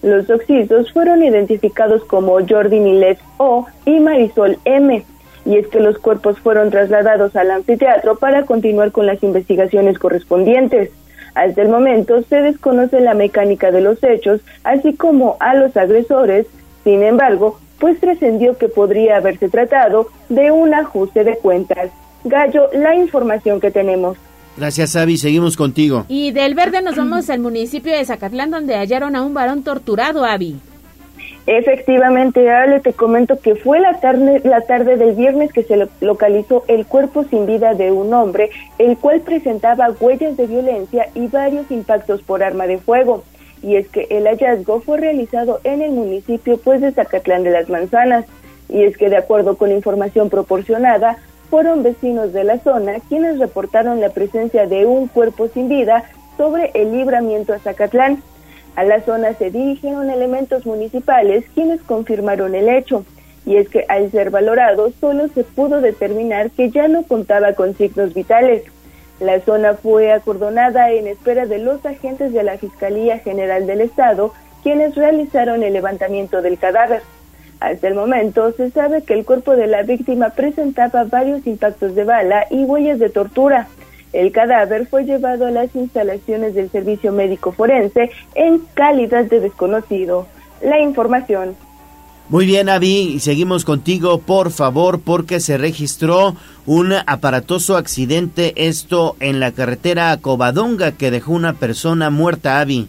[SPEAKER 15] Los occisos fueron identificados como Jordi Milet O y Marisol M. Y es que los cuerpos fueron trasladados al anfiteatro para continuar con las investigaciones correspondientes. Hasta el momento se desconoce la mecánica de los hechos, así como a los agresores. Sin embargo, pues trascendió que podría haberse tratado de un ajuste de cuentas. Gallo, la información que tenemos.
[SPEAKER 1] Gracias, Avi. Seguimos contigo.
[SPEAKER 2] Y del verde nos vamos al municipio de Zacatlán, donde hallaron a un varón torturado, Avi.
[SPEAKER 15] Efectivamente, Ale, te comento que fue la tarde, la tarde del viernes que se localizó el cuerpo sin vida de un hombre, el cual presentaba huellas de violencia y varios impactos por arma de fuego. Y es que el hallazgo fue realizado en el municipio pues de Zacatlán de las Manzanas. Y es que de acuerdo con información proporcionada, fueron vecinos de la zona quienes reportaron la presencia de un cuerpo sin vida sobre el libramiento a Zacatlán. A la zona se dirigieron elementos municipales quienes confirmaron el hecho. Y es que al ser valorado solo se pudo determinar que ya no contaba con signos vitales. La zona fue acordonada en espera de los agentes de la Fiscalía General del Estado, quienes realizaron el levantamiento del cadáver. Hasta el momento se sabe que el cuerpo de la víctima presentaba varios impactos de bala y huellas de tortura. El cadáver fue llevado a las instalaciones del Servicio Médico Forense en calidad de desconocido. La información.
[SPEAKER 1] Muy bien, Avi, seguimos contigo, por favor, porque se registró un aparatoso accidente, esto en la carretera Covadonga, que dejó una persona muerta, Avi.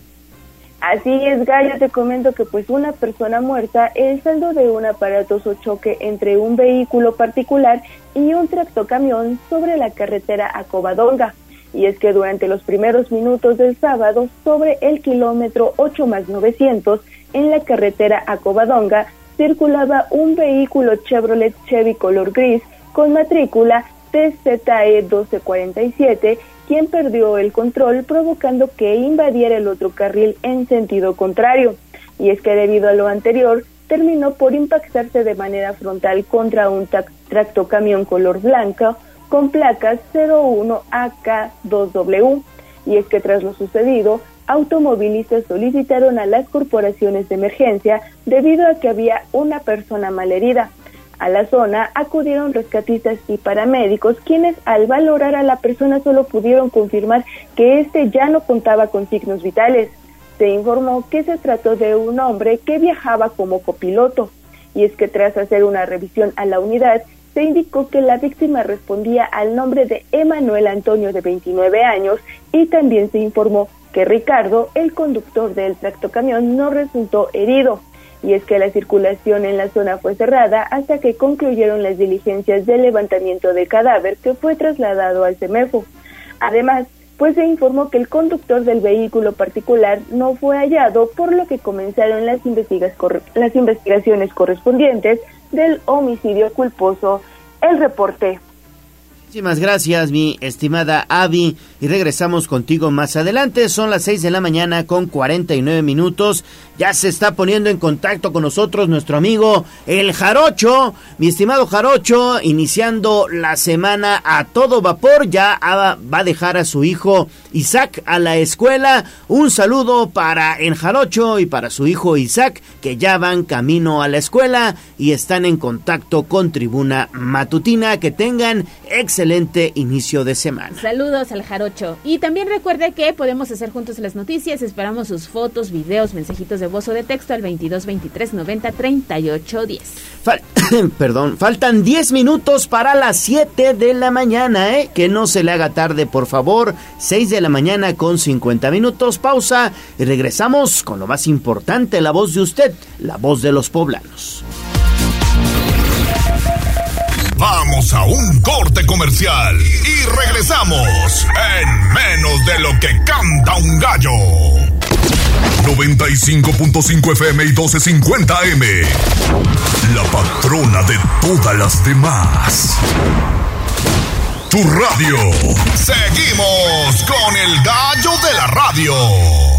[SPEAKER 15] Así es, Gallo, te comento que pues una persona muerta, el saldo de un aparatoso choque entre un vehículo particular y un tractocamión sobre la carretera a Covadonga. Y es que durante los primeros minutos del sábado, sobre el kilómetro 8 más 900, en la carretera a Covadonga, circulaba un vehículo Chevrolet Chevy color gris con matrícula TZE 1247 quien perdió el control provocando que invadiera el otro carril en sentido contrario. Y es que debido a lo anterior, terminó por impactarse de manera frontal contra un tractocamión color blanco con placas 01AK2W. Y es que tras lo sucedido, automovilistas solicitaron a las corporaciones de emergencia debido a que había una persona malherida. A la zona acudieron rescatistas y paramédicos quienes al valorar a la persona solo pudieron confirmar que éste ya no contaba con signos vitales. Se informó que se trató de un hombre que viajaba como copiloto y es que tras hacer una revisión a la unidad se indicó que la víctima respondía al nombre de Emanuel Antonio de 29 años y también se informó que Ricardo, el conductor del tractocamión, no resultó herido y es que la circulación en la zona fue cerrada hasta que concluyeron las diligencias de levantamiento de cadáver que fue trasladado al CEMEFO. Además, pues se informó que el conductor del vehículo particular no fue hallado, por lo que comenzaron las, las investigaciones correspondientes del homicidio culposo. El reporte.
[SPEAKER 1] Muchísimas gracias, mi estimada Avi. Y regresamos contigo más adelante. Son las 6 de la mañana con 49 minutos. Ya se está poniendo en contacto con nosotros nuestro amigo El Jarocho. Mi estimado Jarocho, iniciando la semana a todo vapor. Ya va a dejar a su hijo Isaac a la escuela. Un saludo para El Jarocho y para su hijo Isaac, que ya van camino a la escuela y están en contacto con Tribuna Matutina. Que tengan excelente inicio de semana.
[SPEAKER 2] Saludos al Jarocho. Y también recuerde que podemos hacer juntos las noticias. Esperamos sus fotos, videos, mensajitos de voz o de texto al 22 23 90 38 10.
[SPEAKER 1] Perdón, faltan 10 minutos para las 7 de la mañana, ¿eh? Que no se le haga tarde, por favor. 6 de la mañana con 50 minutos, pausa y regresamos con lo más importante, la voz de usted, la voz de los poblanos.
[SPEAKER 3] Vamos a un corte comercial y regresamos en menos de lo que canta un gallo. 95.5 FM y 1250 AM. La patrona de todas las demás. Tu radio. Seguimos con el gallo de la radio.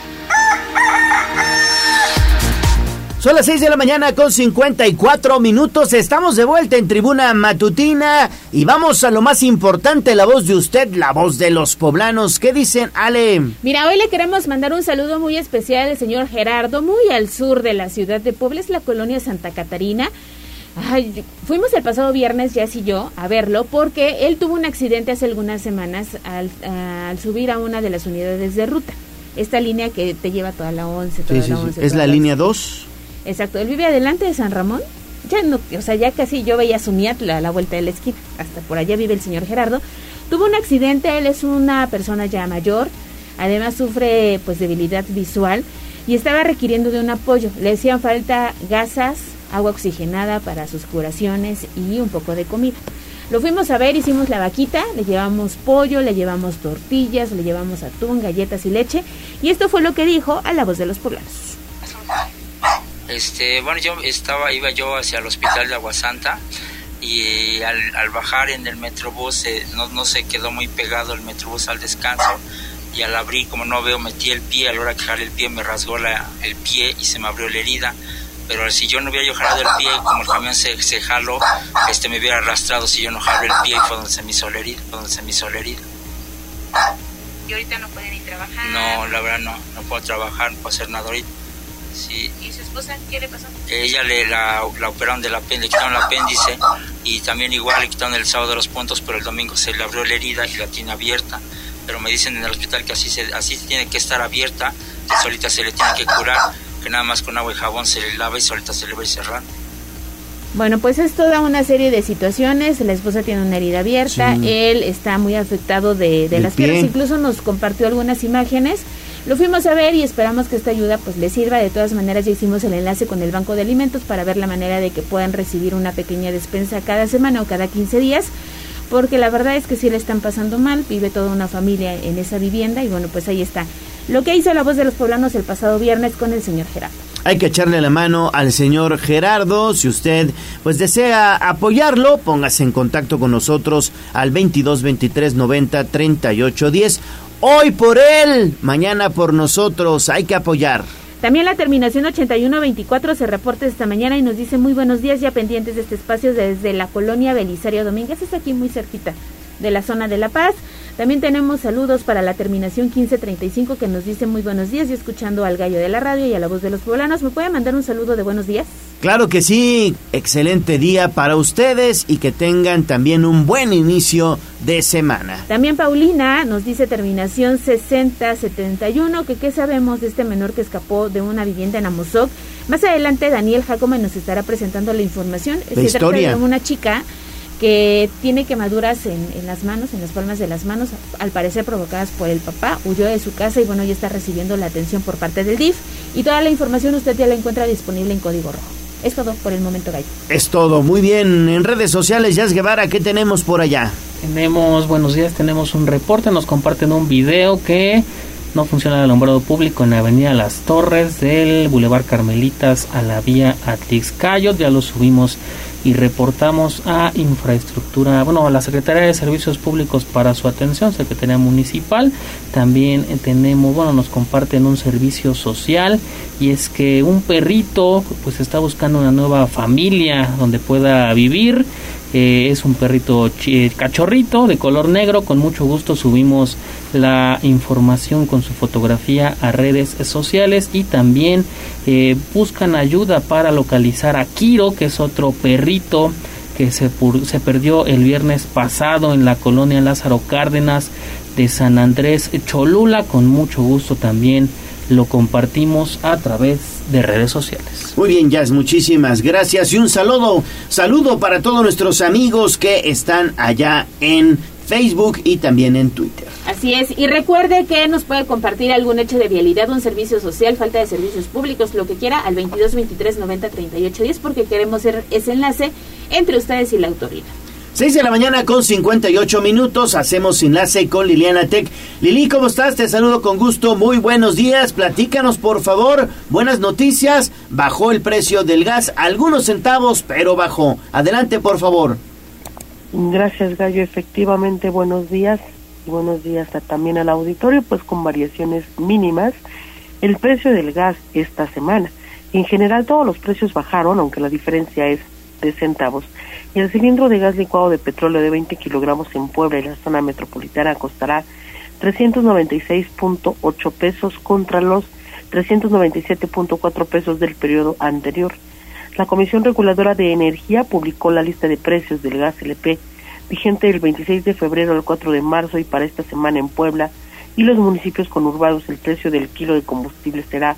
[SPEAKER 1] Son las 6 de la mañana con 54 minutos. Estamos de vuelta en Tribuna Matutina y vamos a lo más importante, la voz de usted, la voz de los poblanos. ¿Qué dicen, Ale?
[SPEAKER 2] Mira, hoy le queremos mandar un saludo muy especial al señor Gerardo, muy al sur de la ciudad de Puebla, es la colonia Santa Catarina. Ay, fuimos el pasado viernes, Jess y yo, a verlo, porque él tuvo un accidente hace algunas semanas al, al subir a una de las unidades de ruta. Esta línea que te lleva toda la 11, toda la 11.
[SPEAKER 1] ¿Es la línea 2?
[SPEAKER 2] Exacto, él vive adelante de San Ramón. Ya no, o sea, ya casi yo veía su miatla a la vuelta de la esquina. Hasta por allá vive el señor Gerardo. Tuvo un accidente, él es una persona ya mayor. Además sufre pues debilidad visual y estaba requiriendo de un apoyo. Le hacían falta gasas, agua oxigenada para sus curaciones y un poco de comida. Lo fuimos a ver, hicimos la vaquita, le llevamos pollo, le llevamos tortillas, le llevamos atún, galletas y leche. Y esto fue lo que dijo a la voz de los poblanos
[SPEAKER 16] Este, bueno, yo estaba, iba yo hacia el hospital de Aguasanta y al, bajar en el metrobús eh, no, no se quedó muy pegado el metrobús al descanso y al abrir, como no veo, metí el pie, a la hora que jalé el pie me rasgó la, el pie y se me abrió la herida. Pero si yo no hubiera yo jalado el pie, como el camión se, se jaló, este me hubiera arrastrado si yo no jalé el pie y fue donde se me hizo la herida. Donde se me hizo la herida.
[SPEAKER 2] ¿Y ahorita no pueden ir trabajar?
[SPEAKER 16] No, la verdad no, no puedo trabajar, no puedo hacer nada ahorita.
[SPEAKER 2] Sí. ¿Y su esposa qué le pasó?
[SPEAKER 16] Ella le, la, la operaron del apéndice, le quitaron el apéndice y también igual le quitaron el sábado los puntos, pero el domingo se le abrió la herida y la tiene abierta. Pero me dicen en el hospital que así, se, así tiene que estar abierta, que solita se le tiene que curar, que nada más con agua y jabón se le lava y solita se le va a ir cerrando.
[SPEAKER 2] Bueno, pues es toda una serie de situaciones. La esposa tiene una herida abierta, él está muy afectado de, de las piernas. Incluso nos compartió algunas imágenes. Lo fuimos a ver y esperamos que esta ayuda pues le sirva. De todas maneras ya hicimos el enlace con el Banco de Alimentos para ver la manera de que puedan recibir una pequeña despensa cada semana o cada 15 días. Porque la verdad es que sí le están pasando mal, vive toda una familia en esa vivienda y bueno, pues ahí está. Lo que hizo la voz de los poblanos el pasado viernes con el señor Gerardo.
[SPEAKER 1] Hay que echarle la mano al señor Gerardo. Si usted pues desea apoyarlo, póngase en contacto con nosotros al 22 23 90 38 10. Hoy por él, mañana por nosotros. Hay que apoyar.
[SPEAKER 2] También la terminación 8124 se reporta esta mañana y nos dice muy buenos días ya pendientes de este espacio desde la colonia Belisario Domínguez. Es aquí muy cerquita de la zona de La Paz. También tenemos saludos para la terminación 1535 que nos dice muy buenos días y escuchando al gallo de la radio y a la voz de los poblanos. ¿Me puede mandar un saludo de buenos días?
[SPEAKER 1] Claro que sí, excelente día para ustedes y que tengan también un buen inicio de semana.
[SPEAKER 2] También Paulina nos dice terminación 6071 que qué sabemos de este menor que escapó de una vivienda en Amozoc. Más adelante Daniel Jacome nos estará presentando la información.
[SPEAKER 1] La historia.
[SPEAKER 2] de una chica que tiene quemaduras en, en, las manos, en las palmas de las manos, al parecer provocadas por el papá, huyó de su casa y bueno, ya está recibiendo la atención por parte del DIF y toda la información usted ya la encuentra disponible en Código Rojo. Es todo por el momento, Gallo.
[SPEAKER 1] Es todo, muy bien. En redes sociales, Jazz Guevara, ¿qué tenemos por allá?
[SPEAKER 9] Tenemos, buenos días, tenemos un reporte, nos comparten un video que no funciona el alumbrado público en la avenida Las Torres del Boulevard Carmelitas a la vía Atlixcayo, ya lo subimos y reportamos a infraestructura, bueno, a la Secretaría de Servicios Públicos para su atención, Secretaría Municipal. También tenemos, bueno, nos comparten un servicio social y es que un perrito pues está buscando una nueva familia donde pueda vivir eh, es un perrito cachorrito de color negro. Con mucho gusto subimos la información con su fotografía a redes sociales y también eh, buscan ayuda para localizar a Kiro, que es otro perrito que se, se perdió el viernes pasado en la colonia Lázaro Cárdenas de San Andrés Cholula. Con mucho gusto también lo compartimos a través de redes sociales.
[SPEAKER 1] Muy bien, Jazz, muchísimas gracias y un saludo, saludo para todos nuestros amigos que están allá en Facebook y también en Twitter.
[SPEAKER 2] Así es, y recuerde que nos puede compartir algún hecho de vialidad, un servicio social, falta de servicios públicos, lo que quiera, al 22 23 90 38 10, porque queremos ser ese enlace entre ustedes y la autoridad.
[SPEAKER 1] 6 de la mañana con 58 minutos, hacemos enlace con Liliana Tech. Lili, ¿cómo estás? Te saludo con gusto, muy buenos días, platícanos por favor, buenas noticias, bajó el precio del gas, algunos centavos, pero bajó. Adelante, por favor.
[SPEAKER 17] Gracias, Gallo, efectivamente, buenos días, buenos días también al auditorio, pues con variaciones mínimas. El precio del gas esta semana. En general todos los precios bajaron, aunque la diferencia es de centavos. Y el cilindro de gas licuado de petróleo de 20 kilogramos en Puebla y la zona metropolitana costará 396.8 pesos contra los 397.4 pesos del periodo anterior. La Comisión Reguladora de Energía publicó la lista de precios del gas LP vigente del 26 de febrero al 4 de marzo y para esta semana en Puebla y los municipios conurbados el precio del kilo de combustible será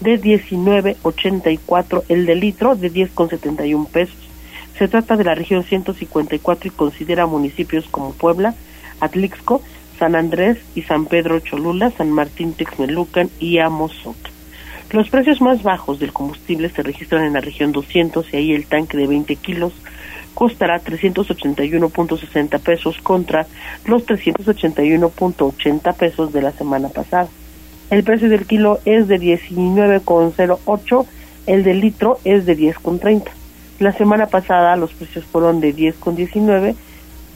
[SPEAKER 17] de 19.84 el de litro de 10.71 pesos se trata de la región 154 y considera municipios como Puebla, Atlixco, San Andrés y San Pedro Cholula, San Martín Texmelucan y Amozoc. Los precios más bajos del combustible se registran en la región 200 y ahí el tanque de 20 kilos costará 381.60 pesos contra los 381.80 pesos de la semana pasada. El precio del kilo es de 19,08 el del litro es de 10,30. La semana pasada los precios fueron de 10,19,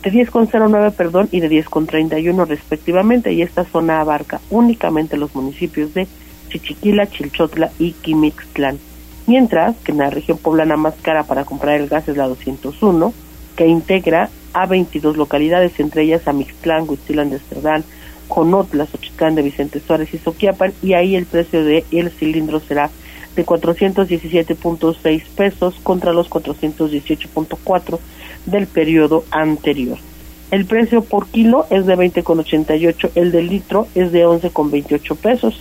[SPEAKER 17] de 10,09, perdón, y de 10,31 respectivamente, y esta zona abarca únicamente los municipios de Chichiquila, Chilchotla y Quimixtlán. Mientras que en la región poblana más cara para comprar el gas es la 201, que integra a 22 localidades, entre ellas Amixtlán, Huitzilán de Cerdán, Conotla, Xochitlán de Vicente Suárez y Soquiapan, y ahí el precio del el cilindro será de 417.6 pesos contra los 418.4 del periodo anterior. El precio por kilo es de 20,88, el del litro es de 11,28 pesos.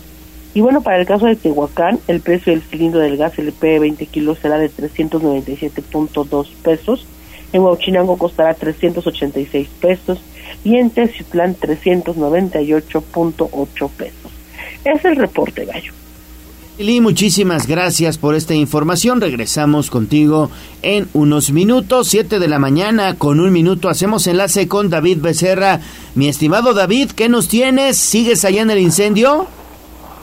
[SPEAKER 17] Y bueno, para el caso de Tehuacán, el precio del cilindro del gas LP de 20 kilos será de 397.2 pesos. En Huachinango costará 386 pesos y en Teciutlán 398.8 pesos. Es el reporte, Gallo.
[SPEAKER 1] Muchísimas gracias por esta información. Regresamos contigo en unos minutos, 7 de la mañana, con un minuto. Hacemos enlace con David Becerra. Mi estimado David, ¿qué nos tienes? ¿Sigues allá en el incendio?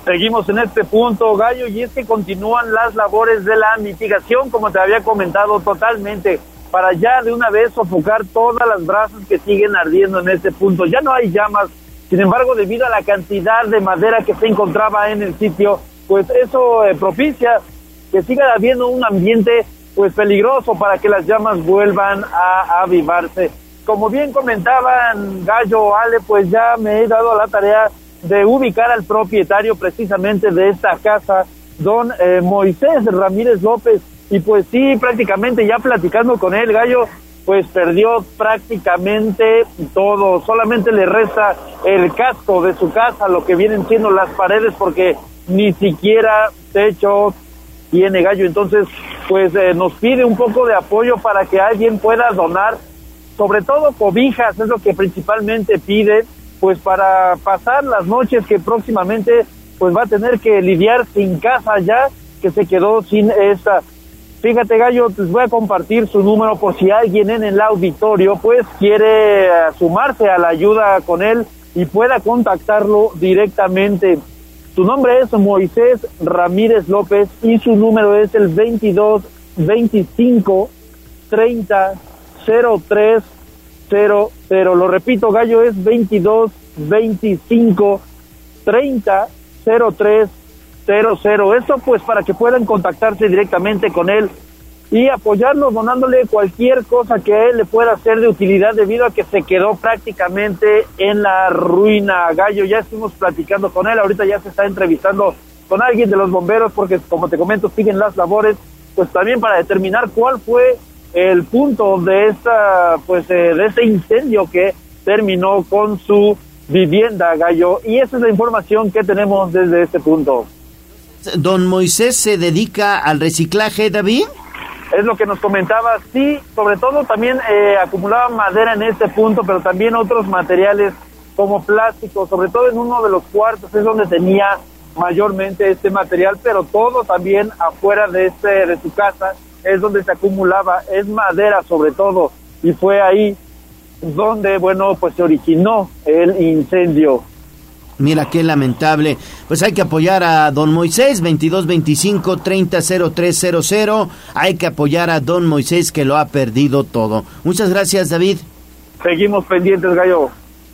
[SPEAKER 13] Seguimos en este punto, Gallo, y es que continúan las labores de la mitigación, como te había comentado totalmente, para ya de una vez sofocar todas las brasas que siguen ardiendo en este punto. Ya no hay llamas, sin embargo, debido a la cantidad de madera que se encontraba en el sitio, pues eso eh, propicia que siga habiendo un ambiente pues peligroso para que las llamas vuelvan a, avivarse. Como bien comentaban Gallo Ale, pues ya me he dado la tarea de ubicar al propietario precisamente de esta casa, don eh, Moisés Ramírez López, y pues sí, prácticamente ya platicando con él, Gallo, pues perdió prácticamente todo, solamente le resta el casco de su casa, lo que vienen siendo las paredes, porque ni siquiera techo tiene gallo. Entonces, pues eh, nos pide un poco de apoyo para que alguien pueda donar, sobre todo cobijas, es lo que principalmente pide, pues para pasar las noches que próximamente pues va a tener que lidiar sin casa ya, que se quedó sin esta. Fíjate, Gallo, les voy a compartir su número por si alguien en el auditorio pues quiere eh, sumarse a la ayuda con él y pueda contactarlo directamente. Su nombre es Moisés Ramírez López y su número es el 22 25 30 03 00. Lo repito, Gallo es 22 25 30 03 00. Esto pues para que puedan contactarse directamente con él y apoyarlo donándole cualquier cosa que a él le pueda ser de utilidad debido a que se quedó prácticamente en la ruina. Gallo, ya estuvimos platicando con él, ahorita ya se está entrevistando con alguien de los bomberos porque como te comento siguen las labores, pues también para determinar cuál fue el punto de esta pues eh, de este incendio que terminó con su vivienda, Gallo, y esa es la información que tenemos desde este punto.
[SPEAKER 1] Don Moisés se dedica al reciclaje, David
[SPEAKER 13] es lo que nos comentaba, sí, sobre todo también eh, acumulaba madera en este punto, pero también otros materiales como plástico, sobre todo en uno de los cuartos es donde tenía mayormente este material, pero todo también afuera de este de su casa es donde se acumulaba, es madera sobre todo, y fue ahí donde, bueno, pues se originó el incendio.
[SPEAKER 1] Mira qué lamentable. Pues hay que apoyar a don Moisés, 2225 300300. Hay que apoyar a don Moisés que lo ha perdido todo. Muchas gracias, David.
[SPEAKER 13] Seguimos pendientes, Gallo.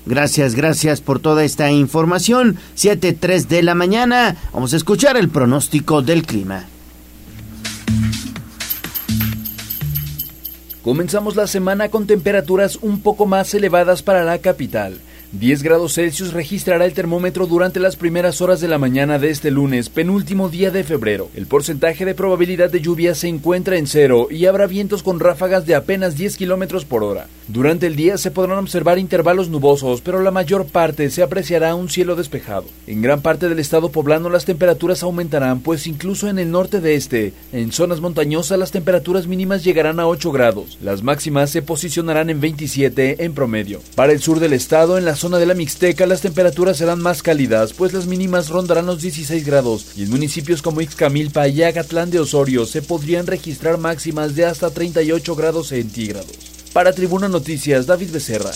[SPEAKER 1] Gracias, gracias por toda esta información. 7.3 de la mañana. Vamos a escuchar el pronóstico del clima.
[SPEAKER 18] Comenzamos la semana con temperaturas un poco más elevadas para la capital. 10 grados Celsius registrará el termómetro durante las primeras horas de la mañana de este lunes, penúltimo día de febrero. El porcentaje de probabilidad de lluvia se encuentra en cero y habrá vientos con ráfagas de apenas 10 kilómetros por hora. Durante el día se podrán observar intervalos nubosos, pero la mayor parte se apreciará un cielo despejado. En gran parte del estado poblano las temperaturas aumentarán, pues incluso en el norte de este, en zonas montañosas las temperaturas mínimas llegarán a 8 grados. Las máximas se posicionarán en 27 en promedio. Para el sur del estado, en la zona de la Mixteca las temperaturas serán más cálidas, pues las mínimas rondarán los 16 grados, y en municipios como Ixcamilpa y Agatlán de Osorio se podrían registrar máximas de hasta 38 grados centígrados. Para Tribuna Noticias, David Becerra.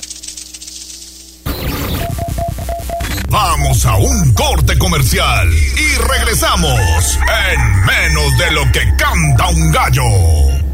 [SPEAKER 3] Vamos a un corte comercial y regresamos en menos de lo que canta un gallo.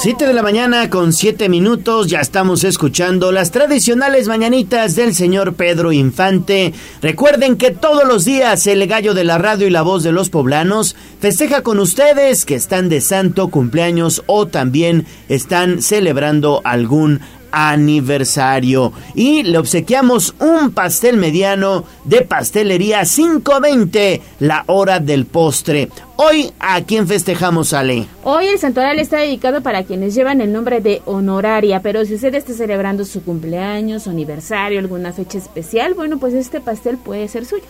[SPEAKER 1] 7 de la mañana con 7 minutos, ya estamos escuchando las tradicionales mañanitas del señor Pedro Infante. Recuerden que todos los días el gallo de la radio y la voz de los poblanos festeja con ustedes que están de santo cumpleaños o también están celebrando algún aniversario y le obsequiamos un pastel mediano de pastelería 520 la hora del postre. Hoy a quién festejamos Ale.
[SPEAKER 2] Hoy el santoral está dedicado para quienes llevan el nombre de honoraria, pero si usted está celebrando su cumpleaños, su aniversario, alguna fecha especial, bueno, pues este pastel puede ser suyo.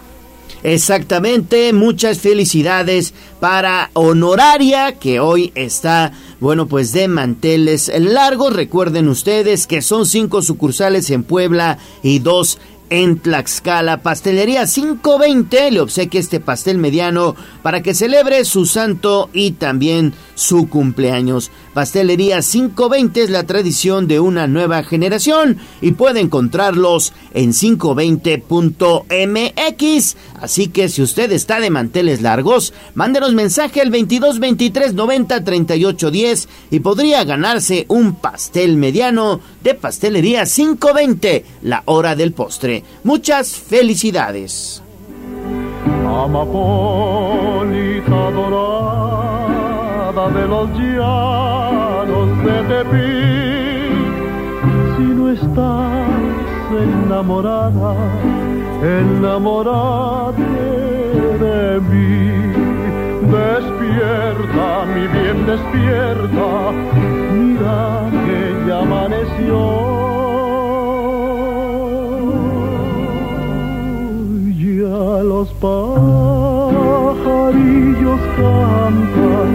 [SPEAKER 1] Exactamente, muchas felicidades para Honoraria que hoy está, bueno, pues de manteles largos. Recuerden ustedes que son cinco sucursales en Puebla y dos en Tlaxcala. Pastelería 520 le obsequia este pastel mediano para que celebre su santo y también su cumpleaños. Pastelería 520 es la tradición de una nueva generación y puede encontrarlos en 520.mx. Así que si usted está de manteles largos, mándenos mensaje al 22 23 90 38 10 y podría ganarse un pastel mediano de Pastelería 520, la hora del postre. Muchas felicidades.
[SPEAKER 19] Amapolita dorada de los llanos de Tepic, si no estás enamorada, enamorate de mí. Despierta, mi bien, despierta, mira que ya amaneció. Los pajarillos cantan,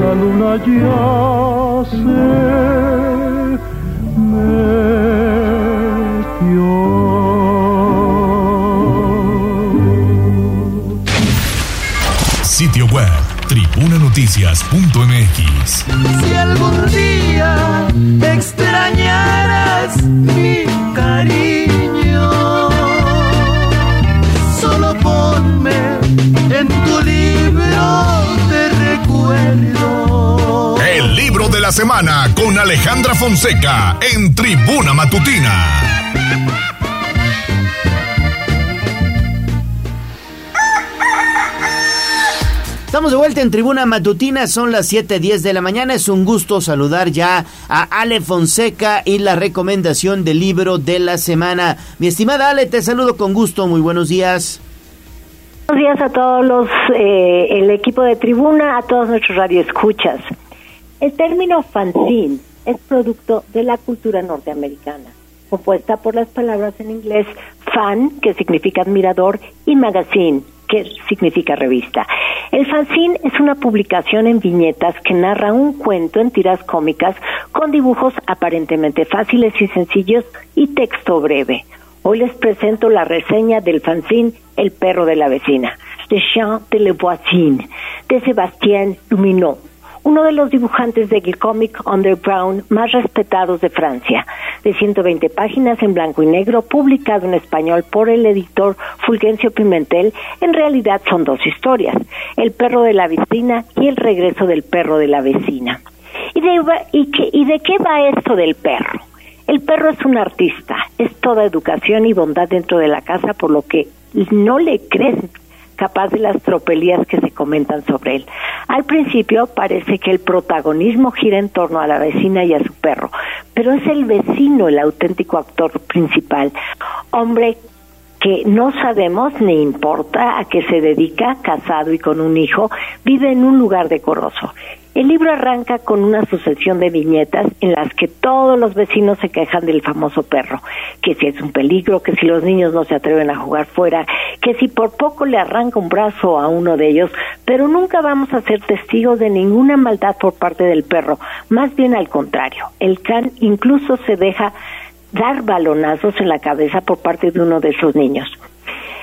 [SPEAKER 19] la luna ya se metió.
[SPEAKER 3] Sitio web tribunanoticias.mx.
[SPEAKER 12] Si algún día extrañaras
[SPEAKER 3] la semana con Alejandra Fonseca en Tribuna Matutina.
[SPEAKER 1] Estamos de vuelta en Tribuna Matutina, son las 7.10 de la mañana. Es un gusto saludar ya a Ale Fonseca y la recomendación del libro de la semana. Mi estimada Ale, te saludo con gusto. Muy buenos días.
[SPEAKER 20] Buenos días a todos los, eh, el equipo de Tribuna, a todos nuestros radioescuchas. El término fanzine es producto de la cultura norteamericana, compuesta por las palabras en inglés fan, que significa admirador, y magazine, que significa revista. El fanzine es una publicación en viñetas que narra un cuento en tiras cómicas con dibujos aparentemente fáciles y sencillos y texto breve. Hoy les presento la reseña del fanzine El perro de la vecina, Le Chant de Le Voisin, de Sébastien Lumineux, uno de los dibujantes de cómic underground más respetados de Francia. de 120 páginas en blanco y negro, publicado en español por el editor Fulgencio Pimentel, en realidad son dos historias, El perro de la vecina y El regreso del perro de la vecina. ¿Y de, y, ¿Y de qué va esto del perro? El perro es un artista, es toda educación y bondad dentro de la casa, por lo que no le creen capaz de las tropelías que se comentan sobre él. Al principio parece que el protagonismo gira en torno a la vecina y a su perro, pero es el vecino el auténtico actor principal, hombre que no sabemos ni importa a qué se dedica, casado y con un hijo, vive en un lugar decoroso. El libro arranca con una sucesión de viñetas en las que todos los vecinos se quejan del famoso perro, que si es un peligro, que si los niños no se atreven a jugar fuera, que si por poco le arranca un brazo a uno de ellos, pero nunca vamos a ser testigos de ninguna maldad por parte del perro, más bien al contrario, el can incluso se deja dar balonazos en la cabeza por parte de uno de esos niños.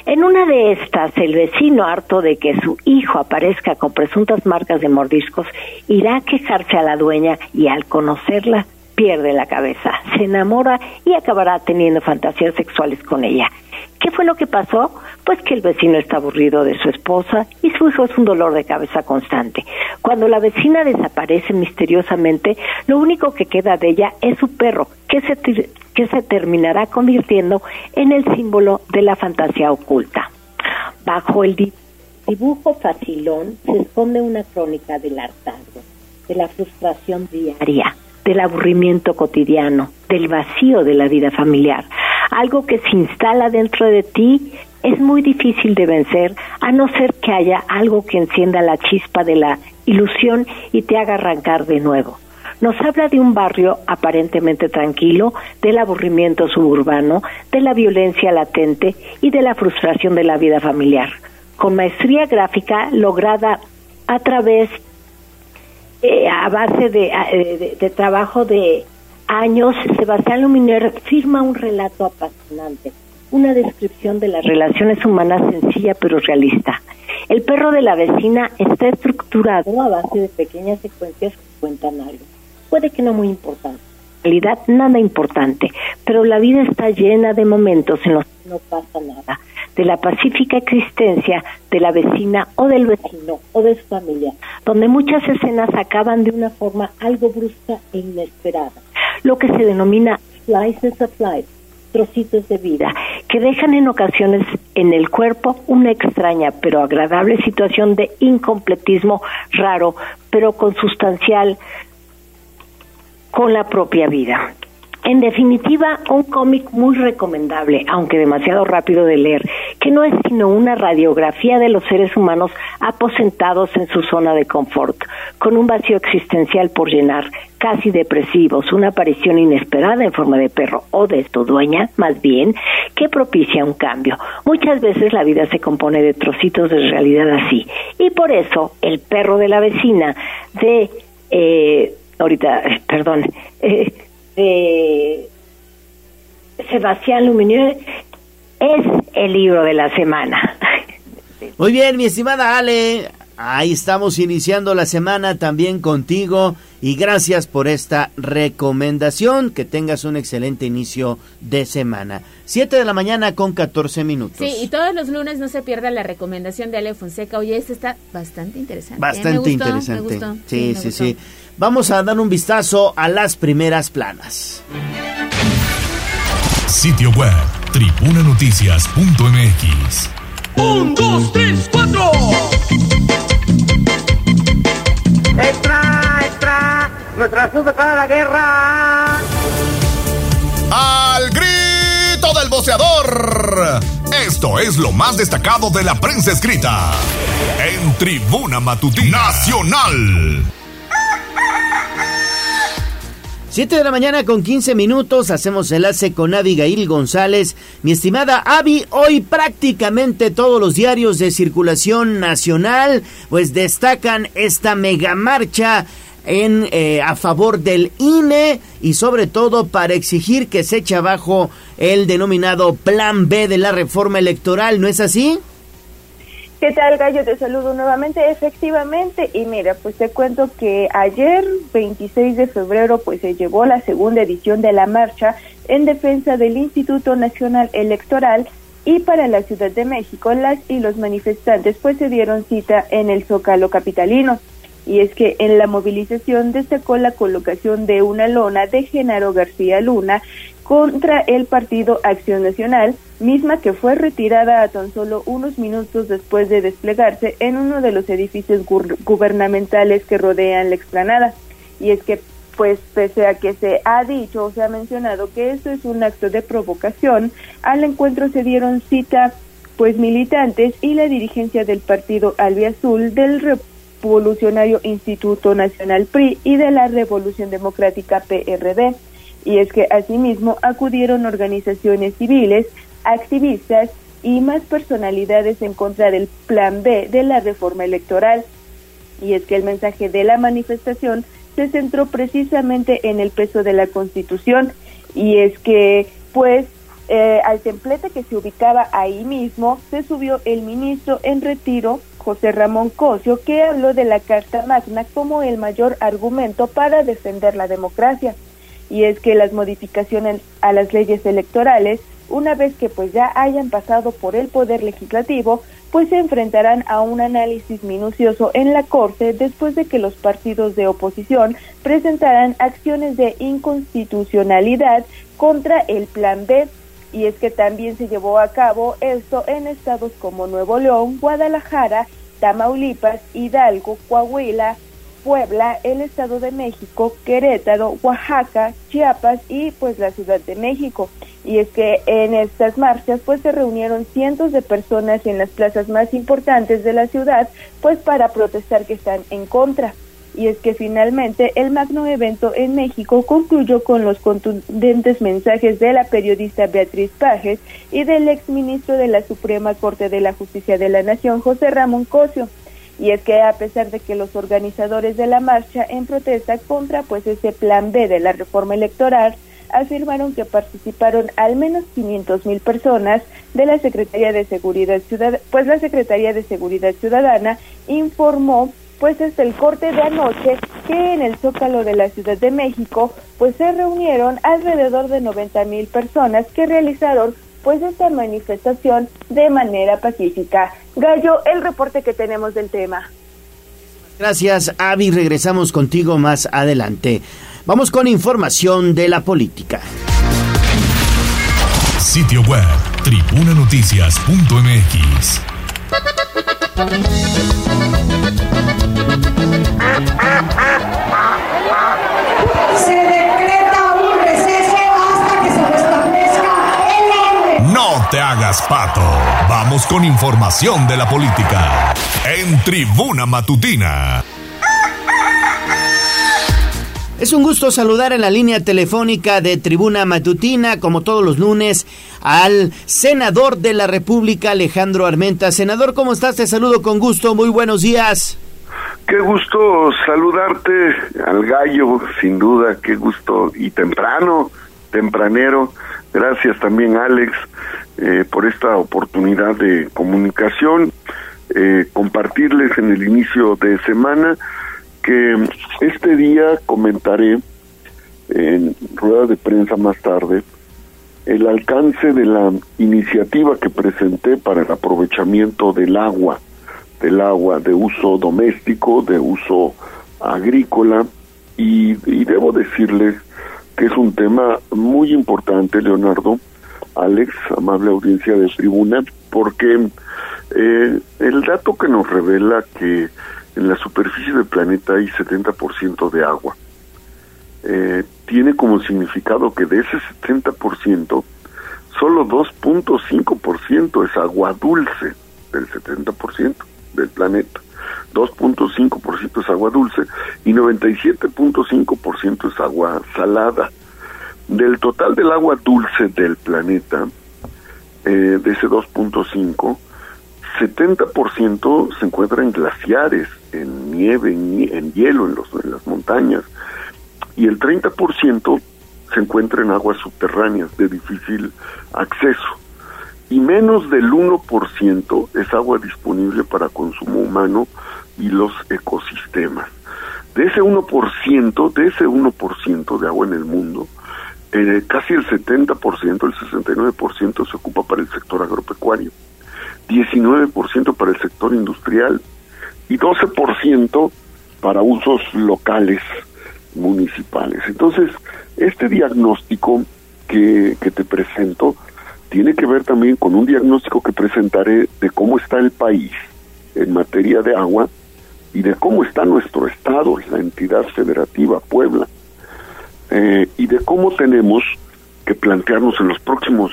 [SPEAKER 20] En una de estas, el vecino, harto de que su hijo aparezca con presuntas marcas de mordiscos, irá a quejarse a la dueña y al conocerla pierde la cabeza, se enamora y acabará teniendo fantasías sexuales con ella. ¿Qué fue lo que pasó? Pues que el vecino está aburrido de su esposa y su hijo es un dolor de cabeza constante. Cuando la vecina desaparece misteriosamente, lo único que queda de ella es su perro, que se, que se terminará convirtiendo en el símbolo de la fantasía oculta. Bajo el dibujo facilón se esconde una crónica del hartazgo, de la frustración diaria, del aburrimiento cotidiano, del vacío de la vida familiar, algo que se instala dentro de ti es muy difícil de vencer a no ser que haya algo que encienda la chispa de la ilusión y te haga arrancar de nuevo. Nos habla de un barrio aparentemente tranquilo, del aburrimiento suburbano, de la violencia latente y de la frustración de la vida familiar. Con maestría gráfica lograda a través, eh, a base de, eh, de trabajo de años, Sebastián Luminer firma un relato apasionante, una descripción de las relaciones humanas sencilla pero realista. El perro de la vecina está estructurado a base de pequeñas secuencias que cuentan algo. Puede que no muy importante, en realidad nada importante, pero la vida está llena de momentos en los que no pasa nada, de la pacífica existencia de la vecina o del vecino o de su familia, donde muchas escenas acaban de una forma algo brusca e inesperada lo que se denomina slices of life, trocitos de vida, que dejan en ocasiones en el cuerpo una extraña pero agradable situación de incompletismo raro, pero consustancial con la propia vida. En definitiva, un cómic muy recomendable, aunque demasiado rápido de leer, que no es sino una radiografía de los seres humanos aposentados en su zona de confort, con un vacío existencial por llenar, casi depresivos, una aparición inesperada en forma de perro o de su dueña, más bien, que propicia un cambio. Muchas veces la vida se compone de trocitos de realidad así, y por eso el perro de la vecina de... Eh, ahorita, perdón, eh, de Sebastián Luminier es el libro de la semana.
[SPEAKER 1] Muy bien, mi estimada Ale, ahí estamos iniciando la semana también contigo y gracias por esta recomendación. Que tengas un excelente inicio de semana. 7 de la mañana con 14 minutos.
[SPEAKER 2] Sí, y todos los lunes no se pierda la recomendación de Ale Fonseca. Oye, esta está bastante interesante. ¿eh?
[SPEAKER 1] Bastante interesante. Sí, sí, sí. Vamos a dar un vistazo a las primeras planas.
[SPEAKER 3] Sitio web, tribunanoticias.mx.
[SPEAKER 12] Un, dos, tres, cuatro.
[SPEAKER 21] ¡Extra, extra! ¡Nuestra azúcar para la guerra!
[SPEAKER 3] ¡Al grito del boceador! Esto es lo más destacado de la prensa escrita en Tribuna Matutina Nacional.
[SPEAKER 1] 7 de la mañana con 15 minutos, hacemos enlace con Abigail González. Mi estimada Avi, hoy prácticamente todos los diarios de circulación nacional pues destacan esta mega marcha en, eh, a favor del INE y sobre todo para exigir que se eche abajo el denominado Plan B de la reforma electoral, ¿no es así?
[SPEAKER 15] ¿Qué tal, Gallo? Te saludo nuevamente. Efectivamente, y mira, pues te cuento que ayer, 26 de febrero, pues se llevó la segunda edición de la marcha en defensa del Instituto Nacional Electoral y para la Ciudad de México, las y los manifestantes pues se dieron cita en el Zócalo capitalino. Y es que en la movilización destacó la colocación de una lona de Genaro García Luna contra el Partido Acción Nacional, misma que fue retirada a tan solo unos minutos después de desplegarse en uno de los edificios gubernamentales que rodean la explanada. Y es que, pues, pese a que se ha dicho o se ha mencionado que esto es un acto de provocación, al encuentro se dieron cita, pues, militantes y la dirigencia del Partido Albiazul, del Revolucionario Instituto Nacional PRI y de la Revolución Democrática PRD y es que asimismo acudieron organizaciones civiles, activistas y más personalidades en contra del Plan B de la reforma electoral. Y es que el mensaje de la manifestación se centró precisamente en el peso de la Constitución y es que pues eh, al templete que se ubicaba ahí mismo se subió el ministro en retiro José Ramón Cosio que habló de la Carta Magna como el mayor argumento para defender la democracia y es que las modificaciones a las leyes electorales, una vez que pues ya hayan pasado por el poder legislativo, pues se enfrentarán a un análisis minucioso en la Corte después de que los partidos de oposición presentaran acciones de inconstitucionalidad contra el Plan B. Y es que también se llevó a cabo esto en estados como Nuevo León, Guadalajara, Tamaulipas, Hidalgo, Coahuila, Puebla, el Estado de México, Querétaro, Oaxaca, Chiapas y pues la Ciudad de México. Y es que en estas marchas pues se reunieron cientos de personas en las plazas más importantes de la ciudad pues para protestar que están en contra. Y es que finalmente el magno evento en México concluyó con los contundentes mensajes de la periodista Beatriz Pajes y del exministro de la Suprema Corte de la Justicia de la Nación, José Ramón Cosio y es que a pesar de que los organizadores de la marcha en protesta contra pues ese plan B de la reforma electoral afirmaron que participaron al menos 500 mil personas de la Secretaría de Seguridad Ciudadana, pues la Secretaría de Seguridad Ciudadana informó pues desde el corte de anoche que en el Zócalo de la Ciudad de México pues se reunieron alrededor de 90 mil personas que realizaron pues esta manifestación de manera pacífica. Gallo, el reporte que tenemos del tema.
[SPEAKER 1] Gracias, Avi. Regresamos contigo más adelante. Vamos con información de la política.
[SPEAKER 3] Sitio web, tribunanoticias.mx. te hagas pato. Vamos con información de la política. En Tribuna Matutina.
[SPEAKER 1] Es un gusto saludar en la línea telefónica de Tribuna Matutina, como todos los lunes, al senador de la República, Alejandro Armenta. Senador, ¿cómo estás? Te saludo con gusto. Muy buenos días.
[SPEAKER 22] Qué gusto saludarte al gallo, sin duda, qué gusto y temprano, tempranero. Gracias también, Alex. Eh, por esta oportunidad de comunicación, eh, compartirles en el inicio de semana que este día comentaré en rueda de prensa más tarde el alcance de la iniciativa que presenté para el aprovechamiento del agua, del agua de uso doméstico, de uso agrícola, y, y debo decirles que es un tema muy importante, Leonardo, Alex, amable audiencia de tribuna, porque eh, el dato que nos revela que en la superficie del planeta hay 70% de agua, eh, tiene como significado que de ese 70%, solo 2.5% es agua dulce del 70% del planeta. 2.5% es agua dulce y 97.5% es agua salada. Del total del agua dulce del planeta, eh, de ese 2.5, 70% se encuentra en glaciares, en nieve, en, hielo, en, los, en las montañas, y el 30% se encuentra en aguas subterráneas de difícil acceso. Y menos del 1% es agua disponible para consumo humano y los ecosistemas. De ese 1%, de ese 1% de agua en el mundo, eh, casi el 70%, el 69% se ocupa para el sector agropecuario, 19% para el sector industrial y 12% para usos locales municipales. Entonces, este diagnóstico que, que te presento tiene que ver también con un diagnóstico que presentaré de cómo está el país en materia de agua y de cómo está nuestro estado, la entidad federativa Puebla, eh, y de cómo tenemos que plantearnos en los próximos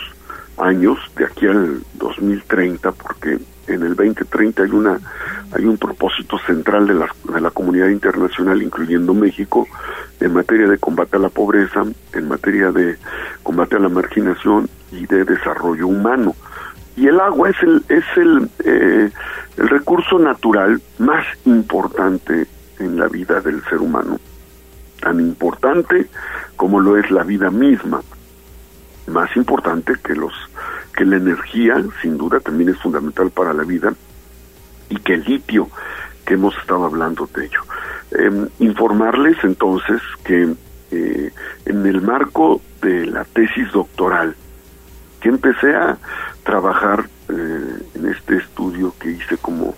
[SPEAKER 22] años, de aquí al 2030, porque en el 2030 hay una hay un propósito central de la, de la comunidad internacional, incluyendo México, en materia de combate a la pobreza, en materia de combate a la marginación y de desarrollo humano. Y el agua es el es el eh, el recurso natural más importante en la vida del ser humano, tan importante como lo es la vida misma, más importante que los que la energía, sin duda, también es fundamental para la vida y que el litio, que hemos estado hablando de ello. Em, informarles entonces que eh, en el marco de la tesis doctoral, que empecé a trabajar eh, en este estudio que hice como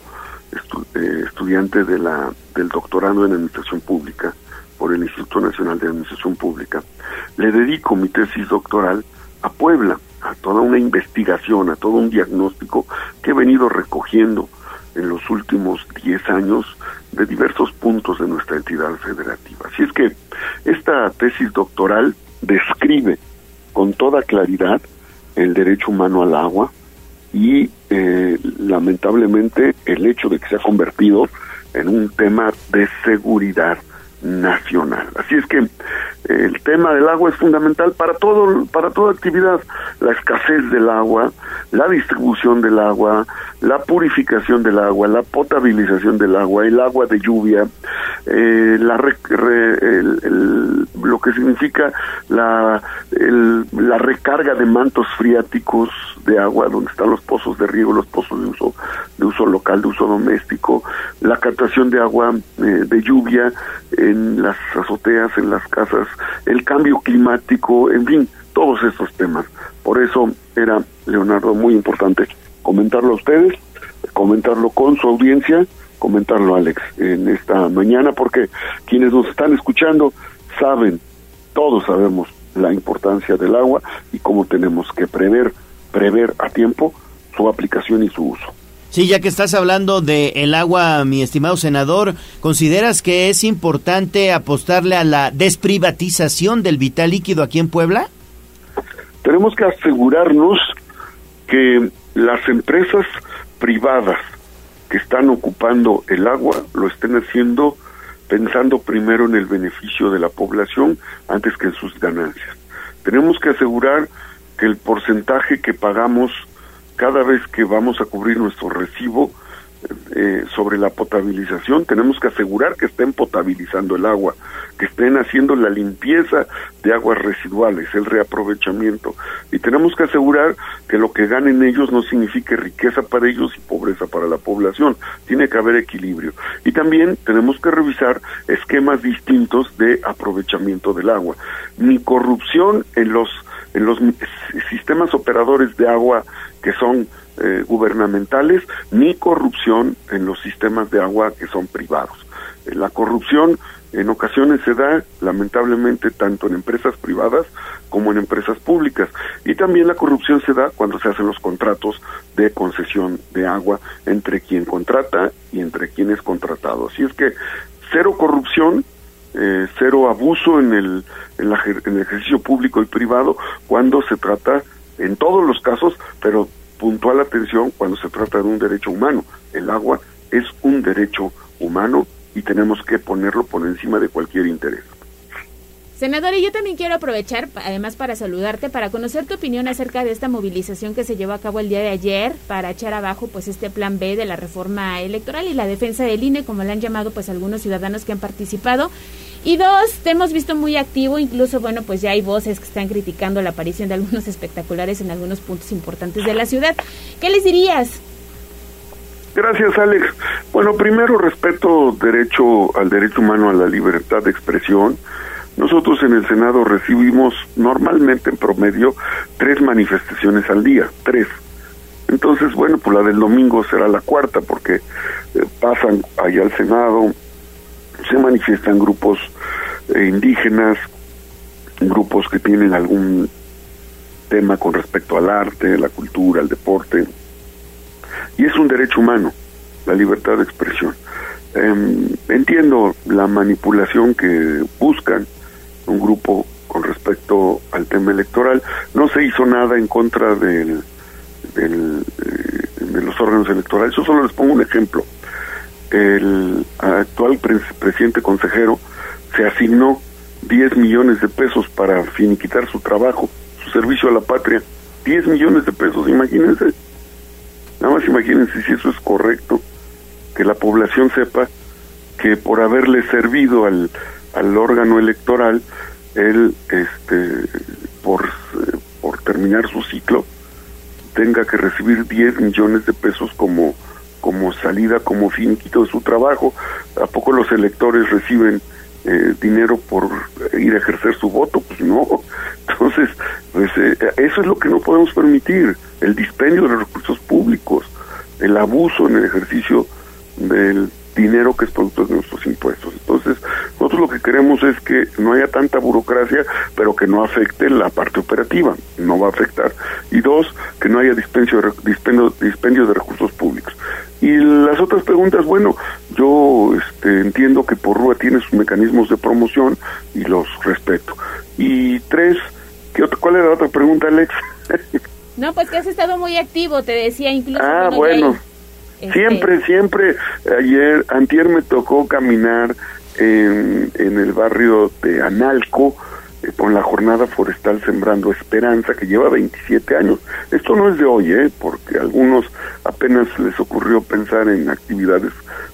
[SPEAKER 22] eh, estudiante de la, del doctorado en Administración Pública por el Instituto Nacional de Administración Pública, le dedico mi tesis doctoral a Puebla, a toda una investigación, a todo un diagnóstico que he venido recogiendo en los últimos 10 años de diversos puntos de nuestra entidad federativa. Así es que esta tesis doctoral describe con toda claridad el derecho humano al agua y eh, lamentablemente el hecho de que se ha convertido en un tema de seguridad nacional. Así es que el tema del agua es fundamental para todo para toda actividad la escasez del agua la distribución del agua la purificación del agua la potabilización del agua el agua de lluvia eh, la lo que significa la la recarga de mantos freáticos de agua donde están los pozos de riego los pozos de uso de uso local de uso doméstico la captación de agua eh, de lluvia en las azoteas en las casas el cambio climático, en fin, todos estos temas. Por eso era, Leonardo, muy importante comentarlo a ustedes, comentarlo con su audiencia, comentarlo Alex en esta mañana, porque quienes nos están escuchando saben, todos sabemos la importancia del agua y cómo tenemos que prever, prever a tiempo su aplicación y su uso.
[SPEAKER 1] Sí, ya que estás hablando de el agua, mi estimado senador, ¿consideras que es importante apostarle a la desprivatización del vital líquido aquí en Puebla?
[SPEAKER 22] Tenemos que asegurarnos que las empresas privadas que están ocupando el agua lo estén haciendo pensando primero en el beneficio de la población antes que en sus ganancias. Tenemos que asegurar que el porcentaje que pagamos cada vez que vamos a cubrir nuestro recibo eh, sobre la potabilización, tenemos que asegurar que estén potabilizando el agua, que estén haciendo la limpieza de aguas residuales, el reaprovechamiento. Y tenemos que asegurar que lo que ganen ellos no signifique riqueza para ellos y pobreza para la población. Tiene que haber equilibrio. Y también tenemos que revisar esquemas distintos de aprovechamiento del agua. Ni corrupción en los en los sistemas operadores de agua que son eh, gubernamentales, ni corrupción en los sistemas de agua que son privados. Eh, la corrupción en ocasiones se da, lamentablemente, tanto en empresas privadas como en empresas públicas. Y también la corrupción se da cuando se hacen los contratos de concesión de agua entre quien contrata y entre quien es contratado. Así es que cero corrupción, eh, cero abuso en el, en, en el ejercicio público y privado cuando se trata en todos los casos, pero puntual atención cuando se trata de un derecho humano. El agua es un derecho humano y tenemos que ponerlo por encima de cualquier interés.
[SPEAKER 2] Senador, y yo también quiero aprovechar, además para saludarte, para conocer tu opinión acerca de esta movilización que se llevó a cabo el día de ayer para echar abajo pues este plan B de la reforma electoral y la defensa del INE, como le han llamado pues algunos ciudadanos que han participado. Y dos, te hemos visto muy activo, incluso, bueno, pues ya hay voces que están criticando la aparición de algunos (laughs) espectaculares en algunos puntos importantes de la ciudad. ¿Qué les dirías?
[SPEAKER 22] Gracias, Alex. Bueno, primero respeto derecho al derecho humano a la libertad de expresión. Nosotros en el Senado recibimos normalmente en promedio tres manifestaciones al día, tres. Entonces, bueno, pues la del domingo será la cuarta porque eh, pasan allá al Senado, se manifiestan grupos eh, indígenas, grupos que tienen algún tema con respecto al arte, la cultura, el deporte, y es un derecho humano, la libertad de expresión. Em, entiendo la manipulación que buscan un grupo con respecto al tema electoral. No se hizo nada en contra del, eh, de los órganos electorales. Yo solo les pongo un ejemplo. El actual presidente consejero se asignó 10 millones de pesos para finiquitar su trabajo, su servicio a la patria. 10 millones de pesos, imagínense. Nada más imagínense si eso es correcto, que la población sepa que por haberle servido al, al órgano electoral, él, este, por, por terminar su ciclo, tenga que recibir 10 millones de pesos como, como salida, como finiquito de su trabajo. ¿A poco los electores reciben eh, dinero por ir a ejercer su voto? Pues no. (laughs) Entonces, pues, eh, eso es lo que no podemos permitir el dispendio de los recursos públicos, el abuso en el ejercicio del dinero que es producto de nuestros impuestos. Entonces, nosotros lo que queremos es que no haya tanta burocracia, pero que no afecte la parte operativa, no va a afectar. Y dos, que no haya dispendio, dispendio, dispendio de recursos públicos. Y las otras preguntas, bueno, yo este, entiendo que por Rúa tiene sus mecanismos de promoción y los respeto. Y tres, ¿qué ¿cuál era la otra pregunta, Alex?
[SPEAKER 2] No, pues que has estado muy activo, te decía incluso.
[SPEAKER 22] Ah, bueno. Este, siempre, siempre. Ayer, antier me tocó caminar en, en el barrio de Analco eh, con la jornada forestal Sembrando Esperanza, que lleva 27 años. Esto no es de hoy, ¿eh? porque a algunos apenas les ocurrió pensar en actividades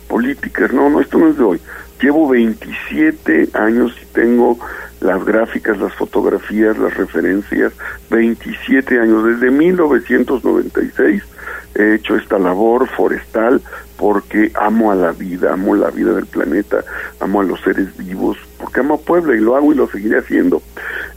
[SPEAKER 22] políticas. No, no, esto no es de hoy. Llevo 27 años y tengo las gráficas, las fotografías, las referencias, 27 años, desde 1996 he hecho esta labor forestal porque amo a la vida, amo la vida del planeta, amo a los seres vivos, porque amo a Puebla y lo hago y lo seguiré haciendo.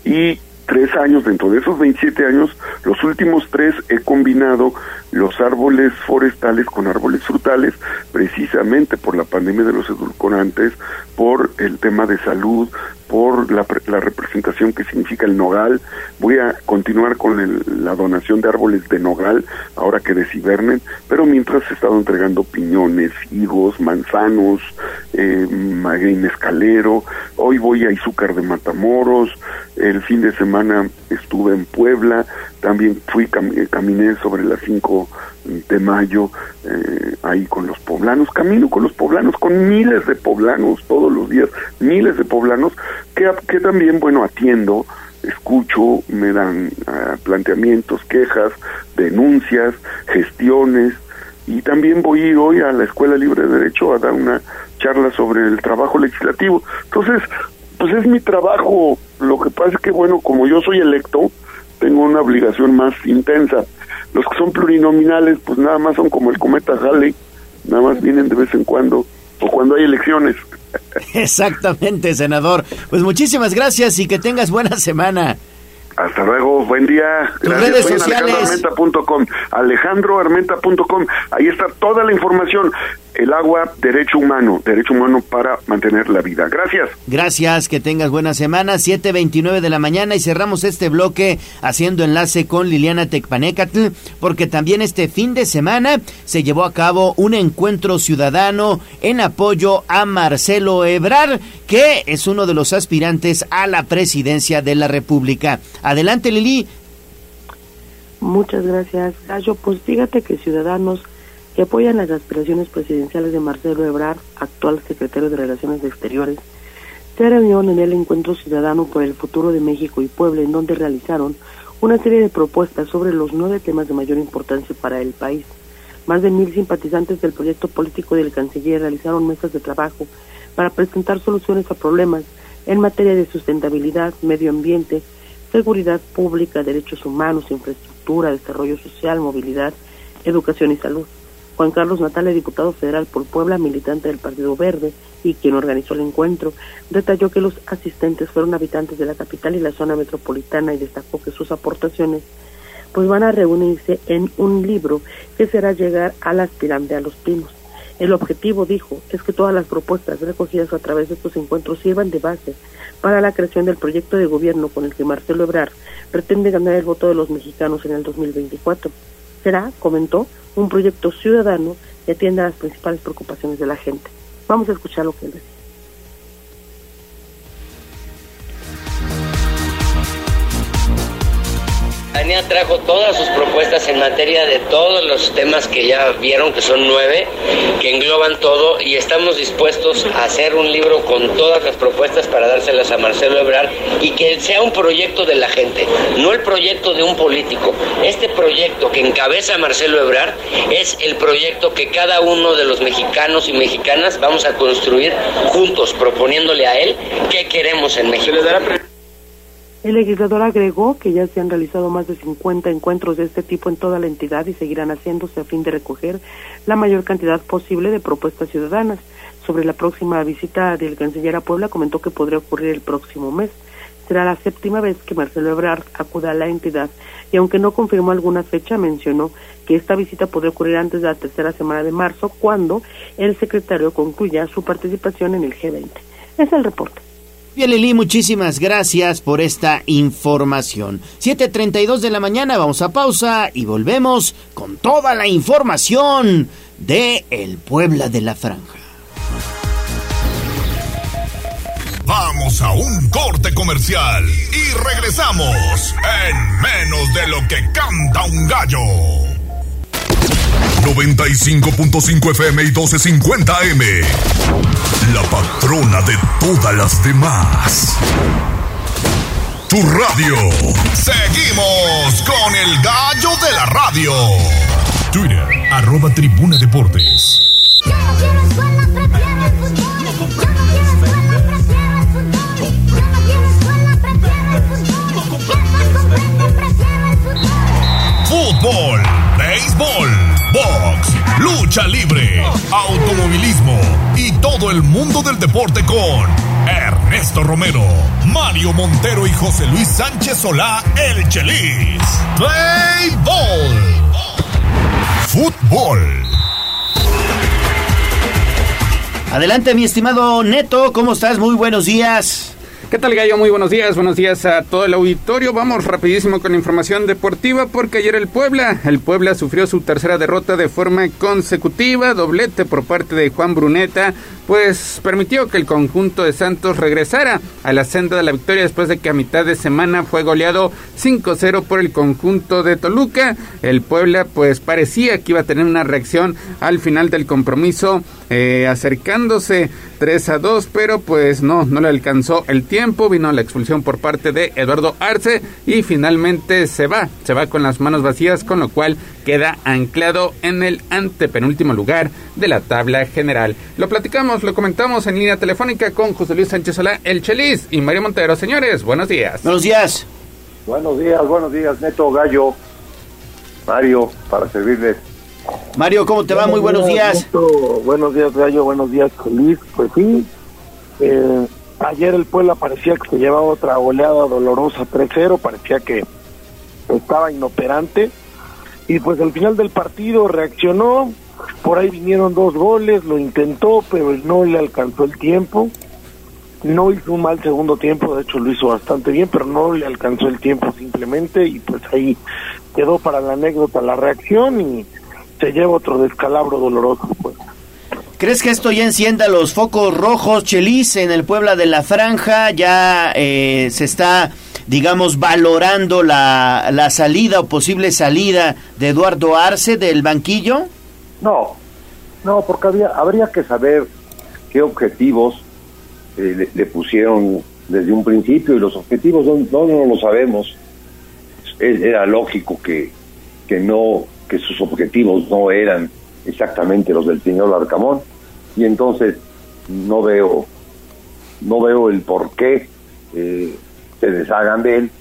[SPEAKER 22] Y tres años, dentro de esos 27 años, los últimos tres he combinado los árboles forestales con árboles frutales, precisamente por la pandemia de los edulcorantes, por el tema de salud, por la, la representación que significa el nogal. Voy a continuar con la donación de árboles de nogal, ahora que deshibernen, pero mientras he estado entregando piñones, higos, manzanos, eh, maguey mezcalero, hoy voy a Izúcar de Matamoros, el fin de semana estuve en Puebla, también fui eh, caminé sobre las 5 de mayo eh, ahí con los poblanos, camino con los poblanos, con miles de poblanos todos los días, miles de poblanos que, que también, bueno, atiendo, escucho, me dan ah, planteamientos, quejas, denuncias, gestiones, y también voy hoy a la Escuela Libre de Derecho a dar una charla sobre el trabajo legislativo. Entonces, pues es mi trabajo, lo que pasa es que, bueno, como yo soy electo, tengo una obligación más intensa. Los que son plurinominales, pues nada más son como el cometa Halley, nada más vienen de vez en cuando o cuando hay elecciones. (laughs)
[SPEAKER 1] Exactamente, senador. Pues muchísimas gracias y que tengas buena semana.
[SPEAKER 22] Hasta luego, buen día.
[SPEAKER 1] Tus redes sociales.
[SPEAKER 22] AlejandroArmenta.com. Ahí está toda la información. El agua, derecho humano, derecho humano para mantener la vida. Gracias.
[SPEAKER 1] Gracias, que tengas buena semana. 7.29 de la mañana y cerramos este bloque haciendo enlace con Liliana Tecpanecatl, porque también este fin de semana se llevó a cabo un encuentro ciudadano en apoyo a Marcelo Ebrar, que es uno de los aspirantes a la presidencia de la República. Adelante, Lili.
[SPEAKER 17] Muchas gracias, Gallo. Pues fíjate que Ciudadanos que apoyan las aspiraciones presidenciales de Marcelo Ebrard, actual secretario de Relaciones Exteriores, se reunieron en el Encuentro Ciudadano por el Futuro de México y Puebla, en donde realizaron una serie de propuestas sobre los nueve temas de mayor importancia para el país. Más de mil simpatizantes del proyecto político del canciller realizaron mesas de trabajo para presentar soluciones a problemas en materia de sustentabilidad, medio ambiente, seguridad pública, derechos humanos, infraestructura, desarrollo social, movilidad, educación y salud. Juan Carlos Natale, diputado federal por Puebla, militante del Partido Verde y quien organizó el encuentro, detalló que los asistentes fueron habitantes de la capital y la zona metropolitana y destacó que sus aportaciones pues van a reunirse en un libro que será llegar al aspirante a los pinos. El objetivo, dijo, es que todas las propuestas recogidas a través de estos encuentros sirvan de base para la creación del proyecto de gobierno con el que Marcelo Ebrard pretende ganar el voto de los mexicanos en el 2024. Será, comentó, un proyecto ciudadano que atienda las principales preocupaciones de la gente. Vamos a escuchar lo que él decía.
[SPEAKER 23] Tania trajo todas sus propuestas en materia de todos los temas que ya vieron, que son nueve, que engloban todo, y estamos dispuestos a hacer un libro con todas las propuestas para dárselas a Marcelo Ebrard y que sea un proyecto de la gente, no el proyecto de un político. Este proyecto que encabeza Marcelo Ebrard es el proyecto que cada uno de los mexicanos y mexicanas vamos a construir juntos, proponiéndole a él qué queremos en México.
[SPEAKER 17] El legislador agregó que ya se han realizado más de 50 encuentros de este tipo en toda la entidad y seguirán haciéndose a fin de recoger la mayor cantidad posible de propuestas ciudadanas. Sobre la próxima visita del canciller a Puebla comentó que podría ocurrir el próximo mes. Será la séptima vez que Marcelo Ebrard acuda a la entidad y aunque no confirmó alguna fecha, mencionó que esta visita podría ocurrir antes de la tercera semana de marzo, cuando el secretario concluya su participación en el G20. Es el reporte.
[SPEAKER 1] Bien, Lili, muchísimas gracias por esta información. 7.32 de la mañana, vamos a pausa y volvemos con toda la información de El Puebla de la Franja.
[SPEAKER 3] Vamos a un corte comercial y regresamos en menos de lo que canta un gallo. 95.5 FM y 1250 M. La patrona de todas las demás. Tu radio. Seguimos con el gallo de la radio. Twitter, arroba tribuna deportes. Fútbol, lucha libre, automovilismo y todo el mundo del deporte con Ernesto Romero, Mario Montero y José Luis Sánchez Solá, el Chelis. Play Ball. Fútbol.
[SPEAKER 1] Adelante, mi estimado Neto, ¿cómo estás? Muy buenos días.
[SPEAKER 24] ¿Qué tal Gallo? Muy buenos días, buenos días a todo el auditorio. Vamos rapidísimo con información deportiva porque ayer el Puebla, el Puebla sufrió su tercera derrota de forma consecutiva, doblete por parte de Juan Bruneta, pues permitió que el conjunto de Santos regresara a la senda de la victoria después de que a mitad de semana fue goleado 5-0 por el conjunto de Toluca. El Puebla pues parecía que iba a tener una reacción al final del compromiso eh, acercándose 3 a 2, pero pues no, no le alcanzó el tiempo, vino la expulsión por parte de Eduardo Arce y finalmente se va, se va con las manos vacías, con lo cual queda anclado en el antepenúltimo lugar de la tabla general. Lo platicamos, lo comentamos en línea telefónica con José Luis Sánchez Solá, el Chelis y Mario Montero. Señores, buenos días.
[SPEAKER 1] Buenos días.
[SPEAKER 25] Buenos días, buenos días, Neto Gallo. Mario, para servirles.
[SPEAKER 1] Mario, ¿cómo te va? Muy buenos días.
[SPEAKER 25] buenos días, Gallo. Buenos días, Luis. Pues sí, eh, ayer el Puebla parecía que se llevaba otra oleada dolorosa 3-0. Parecía que estaba inoperante. Y pues al final del partido reaccionó. Por ahí vinieron dos goles, lo intentó, pero no le alcanzó el tiempo. No hizo un mal segundo tiempo, de hecho lo hizo bastante bien, pero no le alcanzó el tiempo simplemente y pues ahí quedó para la anécdota la reacción y se lleva otro descalabro doloroso. Pues.
[SPEAKER 1] ¿Crees que esto ya encienda los focos rojos, Chelis, en el Puebla de la Franja? Ya eh, se está, digamos, valorando la, la salida o posible salida de Eduardo Arce del banquillo.
[SPEAKER 25] No, no, porque había, habría que saber qué objetivos eh, le, pusieron desde un principio y los objetivos no, no, lo sabemos. Era lógico que, que no que sus objetivos no eran
[SPEAKER 26] exactamente los del señor Arcamón, y entonces no veo, no veo el por qué eh, se deshagan de él,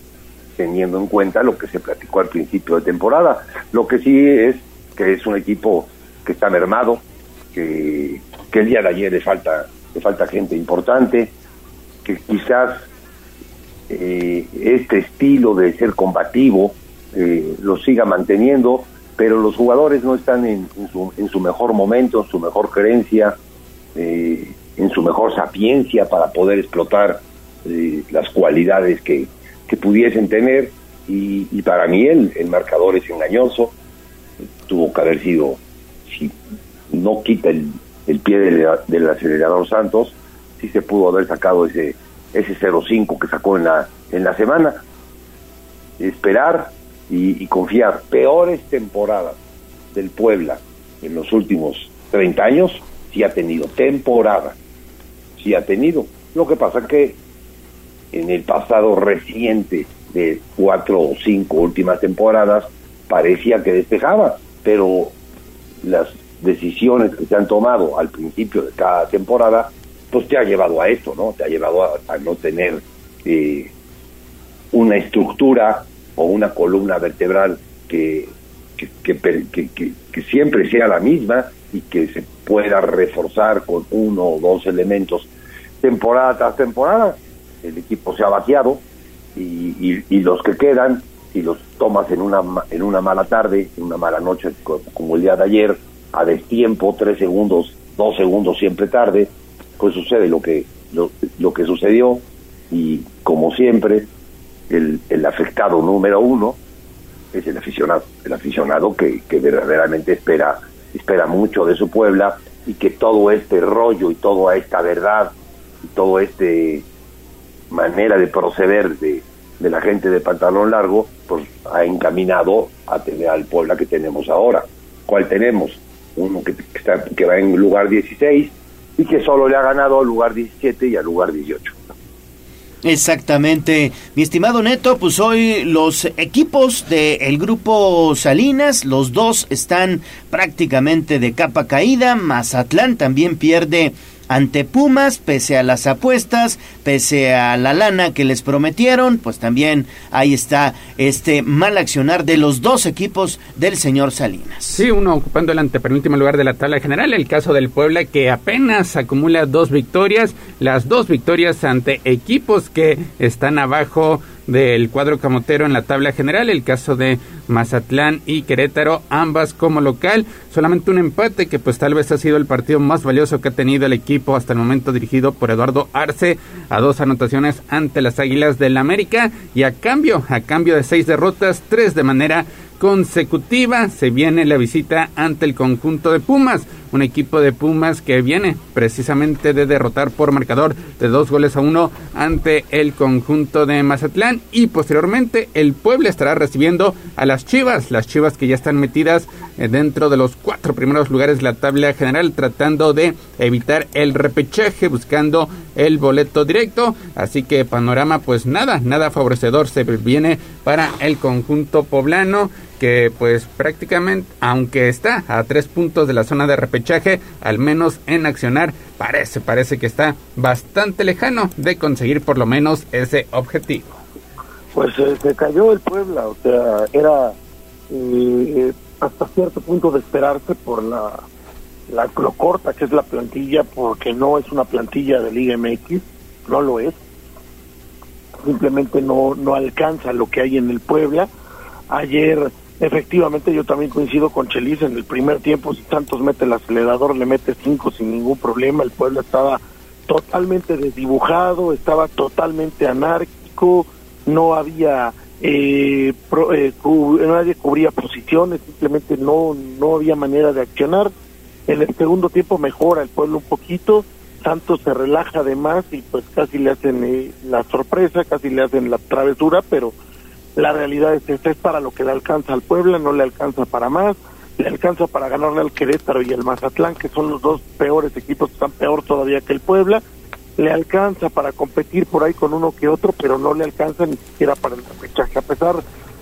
[SPEAKER 26] teniendo en cuenta lo que se platicó al principio de temporada. Lo que sí es que es un equipo que está mermado, que, el día de ayer le falta, le falta gente importante, que quizás eh, este estilo de ser combativo eh, lo siga manteniendo, pero los jugadores no están en, su, en su, mejor momento, en su mejor creencia, eh, en su mejor sapiencia para poder explotar las cualidades que, que pudiesen tener. Y, y para mí el, el, marcador es engañoso, tuvo que haber sido, si no quita el, el pie del, del acelerador Santos, sí se pudo haber sacado ese ese 0-5 que sacó en la, en la semana. Esperar y, confiar. Peores temporadas del Puebla en los últimos 30 años, sí ha tenido temporada, sí ha tenido. Lo que pasa que en el pasado reciente de cuatro o cinco últimas temporadas parecía que despejaba, pero las decisiones que se han tomado al principio de cada temporada pues te ha llevado a esto, ¿no? Te ha llevado a, no tener eh, una estructura o una columna vertebral que que, que, siempre sea la misma y que se pueda reforzar con uno o dos elementos temporada tras temporada. El equipo se ha vaciado y, los que quedan, si los tomas en una, en una mala tarde, en una mala noche como el día de ayer, a destiempo, tres segundos, dos segundos siempre tarde, pues sucede lo que, lo, que sucedió y como siempre el, el, afectado número uno es el aficionado, el aficionado que, que verdaderamente espera, espera mucho de su Puebla y que todo este rollo y toda esta verdad y todo este manera de proceder de, de la gente de pantalón largo, pues ha encaminado a tener al Puebla que tenemos ahora. ¿Cuál tenemos? Uno que, está, que va en lugar 16, y que solo le ha ganado al lugar 17 y al lugar 18.
[SPEAKER 1] Exactamente, mi estimado Neto, pues hoy los equipos del grupo Salinas, los dos están prácticamente de capa caída, Mazatlán también pierde ante Pumas, pese a las apuestas, pese a la lana que les prometieron, pues también ahí está este mal accionar de los dos equipos del señor Salinas.
[SPEAKER 24] Sí, uno ocupando el antepenúltimo lugar de la tabla general, el caso del Puebla que apenas acumula dos victorias, las dos victorias ante equipos que están abajo del cuadro camotero en la tabla general, el caso de Mazatlán y Querétaro, ambas como local, solamente un empate que pues tal vez ha sido el partido más valioso que ha tenido el equipo hasta el momento dirigido por Eduardo Arce, a dos anotaciones ante las Águilas del América. Y a cambio, a cambio de seis derrotas, tres de manera consecutiva se viene la visita ante el conjunto de Pumas, un equipo de Pumas que viene precisamente de derrotar por marcador de dos goles a uno ante el conjunto de Mazatlán. Y posteriormente el Puebla estará recibiendo a las Chivas, las Chivas que ya están metidas eh, dentro de los cuatro primeros lugares la tabla general tratando de evitar el repechaje buscando el boleto directo, así que panorama pues nada, nada favorecedor se viene para el conjunto poblano que pues prácticamente, aunque está a tres puntos de la zona de repechaje, al menos en accionar, parece, parece que está bastante lejano de conseguir por lo menos ese objetivo.
[SPEAKER 25] Pues eh, se cayó el Puebla, o sea, era eh, hasta cierto punto de esperarse por la, la lo corta que es la plantilla, porque no es una plantilla de Liga MX, no lo es. Simplemente no, no alcanza lo que hay en el Puebla. Ayer Efectivamente, yo también coincido con Chelis en el primer tiempo. Si Santos mete el acelerador, le mete cinco sin ningún problema. El pueblo estaba totalmente desdibujado, estaba totalmente anárquico, no había eh, eh nadie cubría posiciones, simplemente no no había manera de accionar. En el segundo tiempo mejora el pueblo un poquito, Santos se relaja además y pues casi le hacen eh, la sorpresa, casi le hacen la travesura, pero la realidad es que este es para lo que le alcanza al Puebla, no le alcanza para más, le alcanza para ganarle al Querétaro y al Mazatlán, que son los dos peores equipos, están peor todavía que el Puebla, le alcanza para competir por ahí con uno que otro, pero no le alcanza ni siquiera para el repechaje. A pesar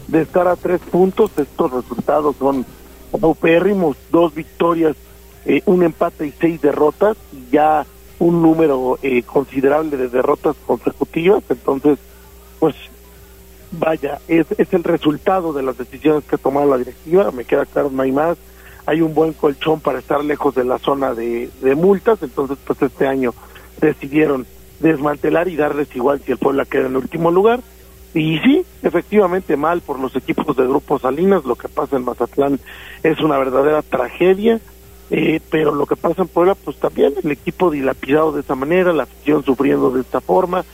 [SPEAKER 25] de estar a tres puntos, estos resultados son paupérrimos, dos victorias, eh, un empate y seis derrotas, y ya un número eh, considerable de derrotas consecutivas, entonces, pues vaya, es, es el resultado de las decisiones que ha tomado la directiva, me queda claro, no hay más, hay un buen colchón para estar lejos de la zona de, de multas, entonces pues este año decidieron desmantelar y darles igual si el Puebla queda en último lugar. Y sí, efectivamente mal por los equipos de Grupo Salinas, lo que pasa en Mazatlán es una verdadera tragedia, eh, pero lo que pasa en Puebla, pues también el equipo dilapidado de esa manera, la afición sufriendo de esta forma,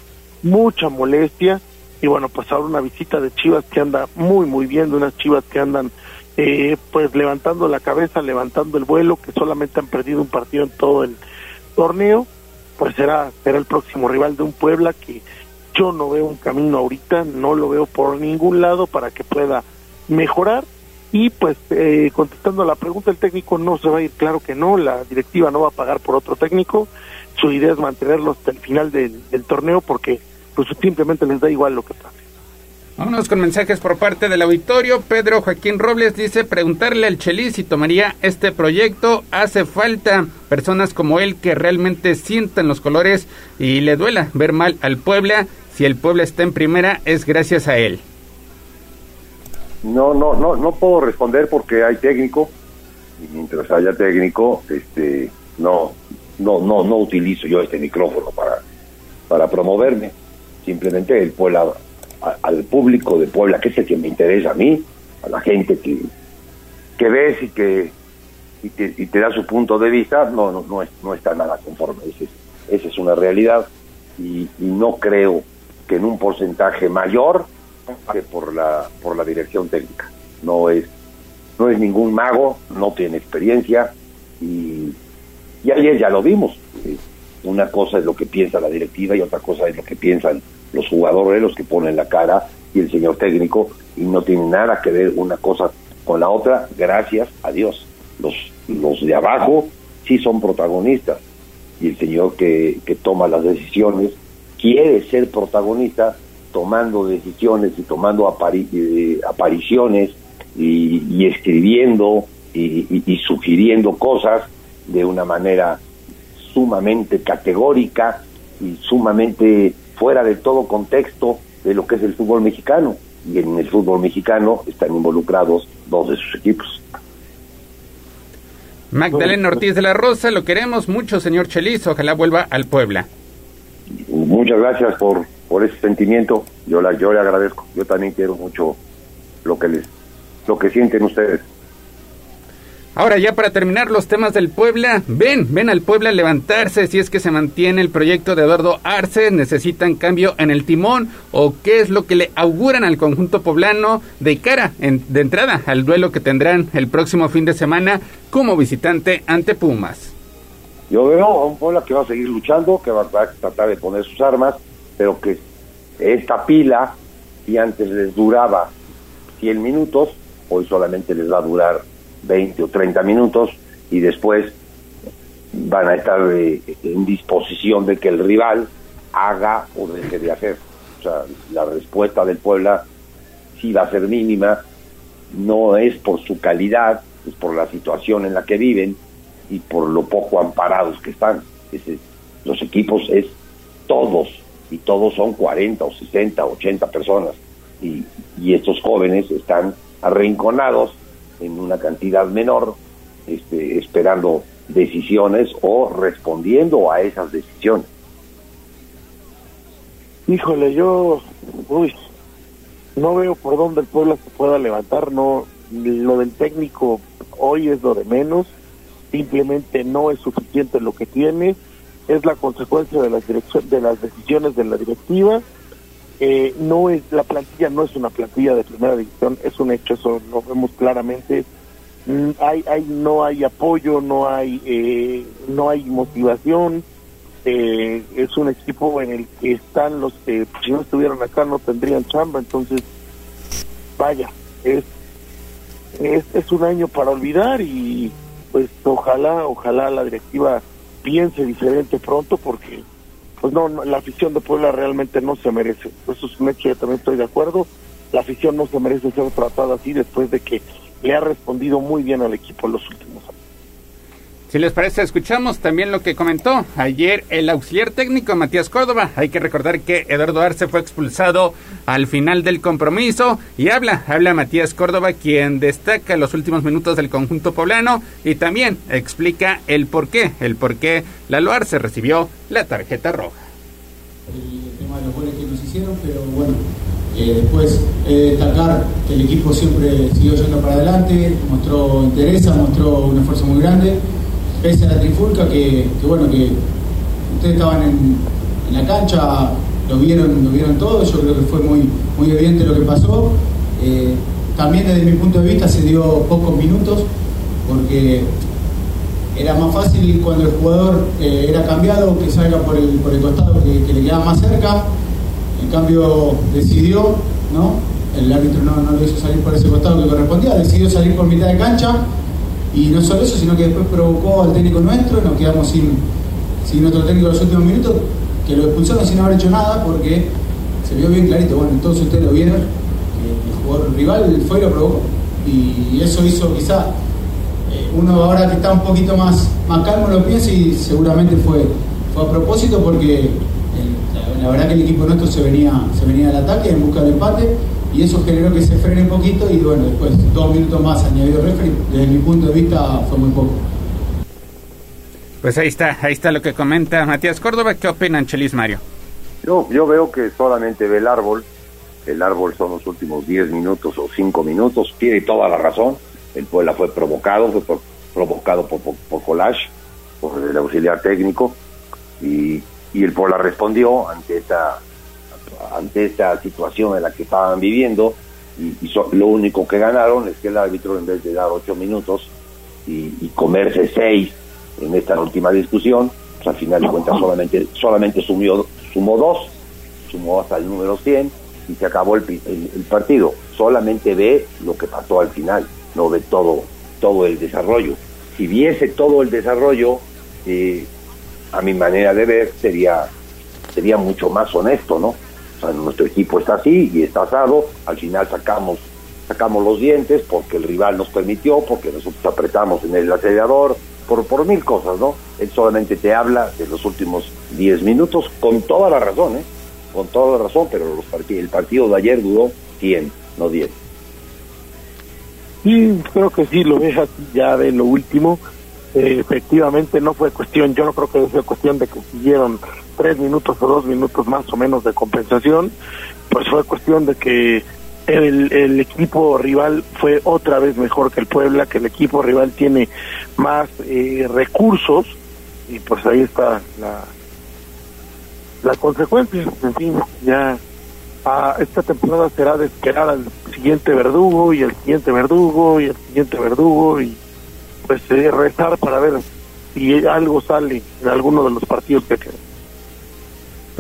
[SPEAKER 25] mucha molestia, y bueno, pues ahora una visita de Chivas que anda muy, muy bien, de unas Chivas que andan eh, pues levantando la cabeza, levantando el vuelo, que solamente han perdido un partido en todo el torneo, pues será, será el próximo rival de un Puebla que yo no veo un camino ahorita, no lo veo por ningún lado para que pueda mejorar. Y pues eh, contestando a la pregunta, el técnico no se va a ir, claro que no, la directiva no va a pagar por otro técnico, su idea es mantenerlo hasta el final del, torneo porque pues simplemente les da igual lo que pase.
[SPEAKER 24] Vámonos con mensajes por parte del auditorio. Pedro Joaquín Robles dice preguntarle al Chelis si tomaría este proyecto. Hace falta personas como él que realmente sientan los colores y le duela ver mal al Puebla. Si el Puebla está en primera es gracias a él.
[SPEAKER 26] No, no, no, no puedo responder porque hay técnico y mientras haya técnico, este, no, no, no, no utilizo yo este micrófono para, para promoverme. Simplemente el Puebla al público de Puebla, que es el que me interesa a mí, a la gente que, que ves y que, y te, da su punto de vista, no, no, no, no está nada conforme. Esa es, una realidad y, no creo que en un porcentaje mayor que por la, por la dirección técnica. No es, no es ningún mago, no tiene experiencia y, y ayer ya lo vimos. Una cosa es lo que piensa la directiva y otra cosa es lo que piensan los jugadores los que ponen la cara y el señor técnico y no tiene nada que ver una cosa con la otra, gracias a Dios. Los, los de abajo sí son protagonistas y el señor que, que toma las decisiones quiere ser protagonista tomando decisiones y tomando eh, apariciones y, escribiendo y, sugiriendo cosas de una manera sumamente categórica y sumamente fuera de todo contexto de lo que es el fútbol mexicano. Y en el fútbol mexicano están involucrados dos de sus equipos.
[SPEAKER 24] Magdalena Ortiz de la Rosa, lo queremos mucho, señor Chelis. Ojalá vuelva al Puebla.
[SPEAKER 26] Muchas gracias por, por ese sentimiento. Yo, la, yo le agradezco. Yo también quiero mucho lo que les, lo que sienten ustedes.
[SPEAKER 24] Ahora ya para terminar los temas del Puebla, ven, ven al Puebla levantarse si es que se mantiene el proyecto de Eduardo Arce, necesitan cambio en el timón o qué es lo que le auguran al conjunto poblano de cara de entrada al duelo que tendrán el próximo fin de semana como visitante ante Pumas.
[SPEAKER 26] Yo veo a un Puebla que va a seguir luchando, que va a tratar de poner sus armas, pero que esta pila, si antes les duraba 100 minutos, hoy solamente les va a durar 20 o 30 minutos y después van a estar eh, en disposición de que el rival haga o deje de hacer. O sea, la respuesta del Puebla sí va a ser mínima, no es por su calidad, es por la situación en la que viven y por lo poco amparados que están. los equipos es todos, y todos son 40 o 60, 80 personas, y, y estos jóvenes están arrinconados en una cantidad menor, este, esperando decisiones o respondiendo a esas decisiones.
[SPEAKER 25] Híjole, yo, uy, no veo por dónde el pueblo se pueda levantar, no, lo del técnico hoy es lo de menos, simplemente no es suficiente lo que tiene, es la consecuencia de las de las decisiones de la directiva eh, no es la plantilla no es una plantilla de primera división es un hecho eso lo vemos claramente. Mm, hay hay no hay apoyo no hay eh, no hay motivación. Eh, es un equipo en el que están los que si no estuvieran acá no tendrían chamba entonces vaya es es, es un año para olvidar y pues ojalá ojalá la directiva piense diferente pronto porque pues no, la afición de Puebla realmente no se merece. Eso es un hecho, yo también estoy de acuerdo. La afición no se merece ser tratada así después de que le ha respondido muy bien al equipo en los últimos años.
[SPEAKER 24] Si les parece, escuchamos también lo que comentó ayer el auxiliar técnico Matías Córdoba. Hay que recordar que Eduardo Arce fue expulsado al final del compromiso y habla, habla Matías Córdoba, quien destaca los últimos minutos del conjunto poblano y también explica el por qué, el por qué Lalo Arce recibió la tarjeta roja.
[SPEAKER 27] El tema de los goles que nos hicieron, pero bueno, eh, después eh, destacar que el equipo siempre siguió yendo para adelante, mostró interés, mostró un esfuerzo muy grande pese a la trifulca, que, bueno, que ustedes estaban en, la cancha, lo vieron, lo vieron todo, yo creo que fue muy, muy evidente lo que pasó. Eh, también desde mi punto de vista se dio pocos minutos, porque era más fácil cuando el jugador eh, era cambiado que salga por el, por el costado que, le quedaba más cerca. En cambio decidió, ¿no? El árbitro no, no lo hizo salir por ese costado que correspondía, decidió salir por mitad de cancha y no solo eso, sino que después provocó al técnico nuestro, nos quedamos sin, sin nuestro técnico en los últimos minutos, que lo expulsaron sin haber hecho nada porque se vio bien clarito, bueno, todos ustedes lo vieron, que el jugador rival fue y lo provocó. Y eso hizo quizá, eh, uno ahora que está un poquito más, más calmo lo piensa y seguramente fue, fue a propósito porque la, verdad que el equipo nuestro se venía, se venía al ataque en busca del empate y eso generó que se frene un poquito y bueno, después dos minutos más añadido referee, desde mi punto de vista fue muy poco.
[SPEAKER 24] Pues ahí está, ahí está lo que comenta Matías Córdoba. ¿Qué opinan, Chelis Mario?
[SPEAKER 26] Yo, yo veo que solamente ve el árbol. El árbol son los últimos 10 minutos o 5 minutos. Tiene toda la razón. El Puebla fue provocado, fue provocado por, por, por Collage, por el auxiliar técnico. Y, y el Puebla respondió ante esta ante esta situación en la que estaban viviendo y, lo único que ganaron es que el árbitro en vez de dar ocho minutos y, comerse seis en esta última discusión, pues al final de cuentas solamente, solamente sumió, sumó dos, sumó hasta el número 100 y se acabó el, partido. Solamente ve lo que pasó al final, no ve todo, todo el desarrollo. Si viese todo el desarrollo, eh, a mi manera de ver, sería, sería mucho más honesto, ¿no? Nuestro equipo está así y está asado, al final sacamos sacamos los dientes porque el rival nos permitió, porque nosotros apretamos en el acelerador, por, por mil cosas, ¿no? Él solamente te habla de los últimos 10 minutos con toda la razón, ¿eh? Con toda la razón, pero los el partido de ayer duró 100, no 10.
[SPEAKER 25] Sí, creo que sí, lo deja ya de lo último. Eh, efectivamente no fue cuestión, yo no creo que fue cuestión de que siguieron tres minutos o dos minutos más o menos de compensación, pues fue cuestión de que el, equipo rival fue otra vez mejor que el Puebla, que el equipo rival tiene más eh, recursos y pues ahí está la, la consecuencia. En fin, ya a esta temporada será de esperar al siguiente verdugo y al siguiente verdugo y al siguiente verdugo y pues eh, rezar para ver si algo sale en alguno de los partidos que quedan.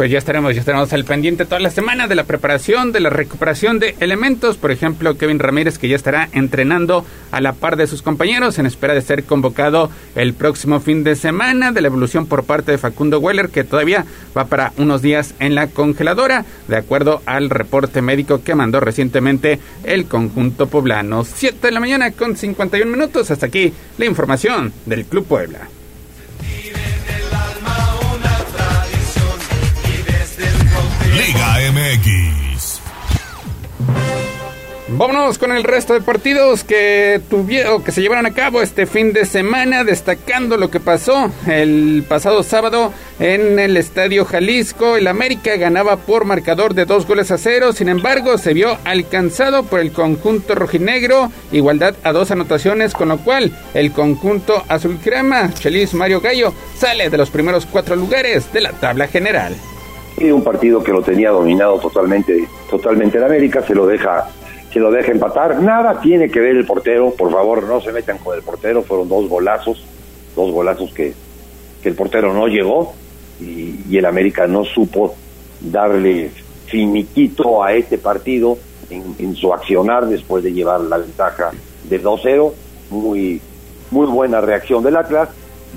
[SPEAKER 24] Pues ya estaremos, ya estaremos al pendiente toda la semana de la preparación, de la recuperación de elementos. Por ejemplo, Kevin Ramírez, que ya estará entrenando a la par de sus compañeros en espera de ser convocado el próximo fin de semana. De la evolución por parte de Facundo Weller, que todavía va para unos días en la congeladora, de acuerdo al reporte médico que mandó recientemente el conjunto poblano. 7 de la mañana con 51 minutos. Hasta aquí la información del Club Puebla.
[SPEAKER 3] Liga MX.
[SPEAKER 24] Vámonos con el resto de partidos que tuvieron, que se llevaron a cabo este fin de semana, destacando lo que pasó el pasado sábado en el Estadio Jalisco. El América ganaba por marcador de dos goles a cero, sin embargo, se vio alcanzado por el conjunto rojinegro, igualdad a dos anotaciones, con lo cual el conjunto azul crema, Chelis Mario Gallo, sale de los primeros cuatro lugares de la tabla general
[SPEAKER 26] un partido que lo tenía dominado totalmente, totalmente el América, se lo deja, se lo deja empatar. Nada tiene que ver el portero, por favor, no se metan con el portero, fueron dos golazos, dos golazos que, el portero no llegó y, el América no supo darle finiquito a este partido en, su accionar después de llevar la ventaja de 2-0. Muy, muy buena reacción del Atlas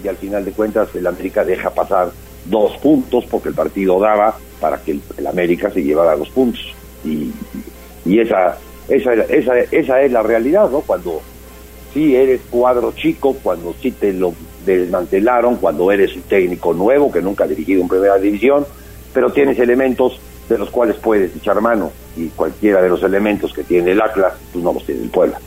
[SPEAKER 26] y al final de cuentas el América deja pasar dos puntos porque el partido daba para que el, América se llevara los puntos. Y, y esa, esa, esa, esa es la realidad, ¿no? Cuando, sí eres cuadro chico, cuando sí te lo desmantelaron, cuando eres un técnico nuevo que nunca ha dirigido en primera división, pero tienes elementos de los cuales puedes echar mano y cualquiera de los elementos que tiene el Atlas, pues no los tiene el Puebla.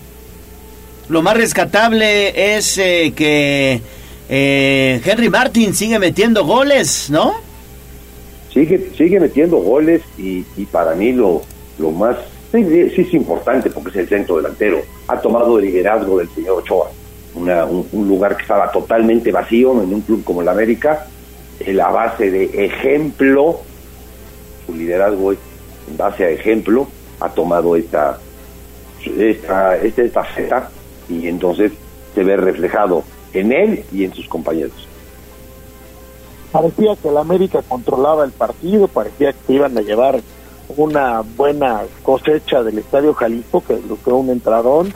[SPEAKER 1] Lo más rescatable es eh, que eh, Henry Martin sigue metiendo goles, ¿no?
[SPEAKER 26] Sigue, sigue metiendo goles y, para mí lo, lo más, sí, es importante porque es el centro delantero. Ha tomado el liderazgo del señor Ochoa, un, lugar que estaba totalmente vacío en un club como el América, en la base de ejemplo, su liderazgo en base a ejemplo, ha tomado esta, esta, esta, esta y entonces se ve reflejado en él y en sus compañeros.
[SPEAKER 25] Parecía que el América controlaba el partido, parecía que iban a llevar una buena cosecha del Estadio Jalisco, que fue un entradón.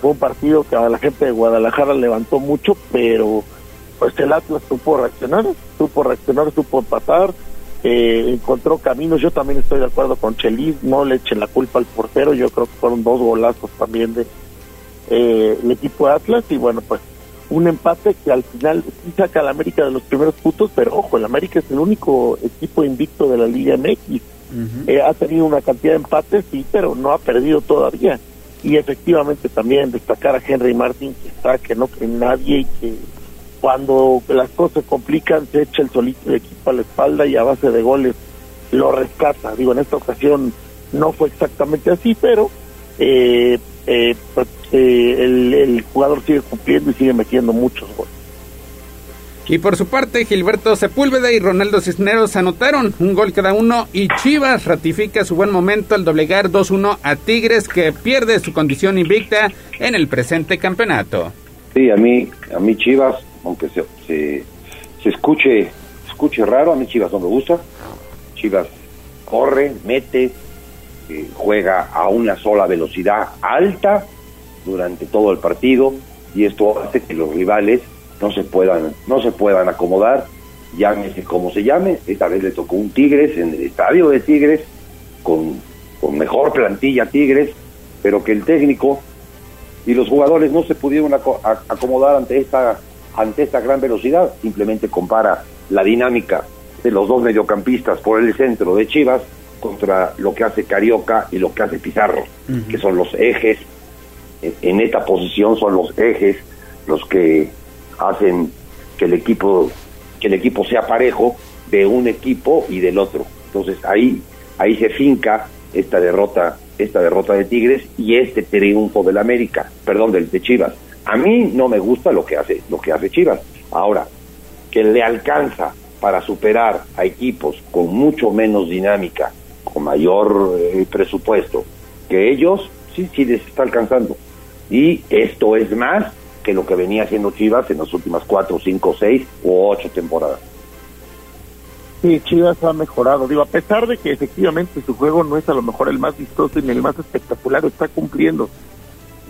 [SPEAKER 25] Fue un partido que a la gente de Guadalajara levantó mucho, pero pues el Atlas supo reaccionar, supo reaccionar, supo empatar, eh, encontró caminos. Yo también estoy de acuerdo con Chelis, no le echen la culpa al portero. Yo creo que fueron dos golazos también de eh, equipo de Atlas y bueno, pues un empate que al final sí saca al América de los primeros puntos, pero ojo, el América es el único equipo invicto de la Liga MX. Eh, ha tenido una cantidad de empates, sí, pero no ha perdido todavía. Y efectivamente también destacar a Henry Martin, que está que no cree nadie y que cuando las cosas se complican se echa el solito de equipo a la espalda y a base de goles lo rescata. Digo, en esta ocasión no fue exactamente así, pero eh, eh, pues, eh, el, jugador sigue cumpliendo y sigue metiendo muchos goles.
[SPEAKER 24] Y por su parte, Gilberto Sepúlveda y Ronaldo Cisneros anotaron un gol cada uno y Chivas ratifica su buen momento al doblegar 2-1 a Tigres que pierde su condición invicta en el presente campeonato.
[SPEAKER 26] Sí, a mí, a mí Chivas, aunque se, se, escuche, escuche raro, a mí Chivas no me gusta. Chivas corre, mete, juega a una sola velocidad alta durante todo el partido y esto hace que los rivales no se puedan no se puedan acomodar. Llámese como se llame esta vez le tocó un Tigres en el estadio de Tigres con, con mejor plantilla Tigres pero que el técnico y los jugadores no se pudieron acomodar ante esta ante esta gran velocidad. Simplemente compara la dinámica de los dos mediocampistas por el centro de Chivas contra lo que hace Carioca y lo que hace Pizarro, que son los ejes, en, esta posición son los ejes los que hacen que el equipo que el equipo sea parejo de un equipo y del otro. Entonces ahí ahí se finca esta derrota esta derrota de Tigres y este triunfo del América, perdón, del de Chivas. A mí no me gusta lo que hace lo que hace Chivas. Ahora que le alcanza para superar a equipos con mucho menos dinámica con mayor eh, presupuesto que ellos, sí, sí les está alcanzando. Y esto es más que lo que venía haciendo Chivas en las últimas cuatro, cinco, seis o ocho temporadas.
[SPEAKER 25] Sí, Chivas ha mejorado. Digo, a pesar de que efectivamente su juego no es a lo mejor el más vistoso ni el más espectacular, está cumpliendo.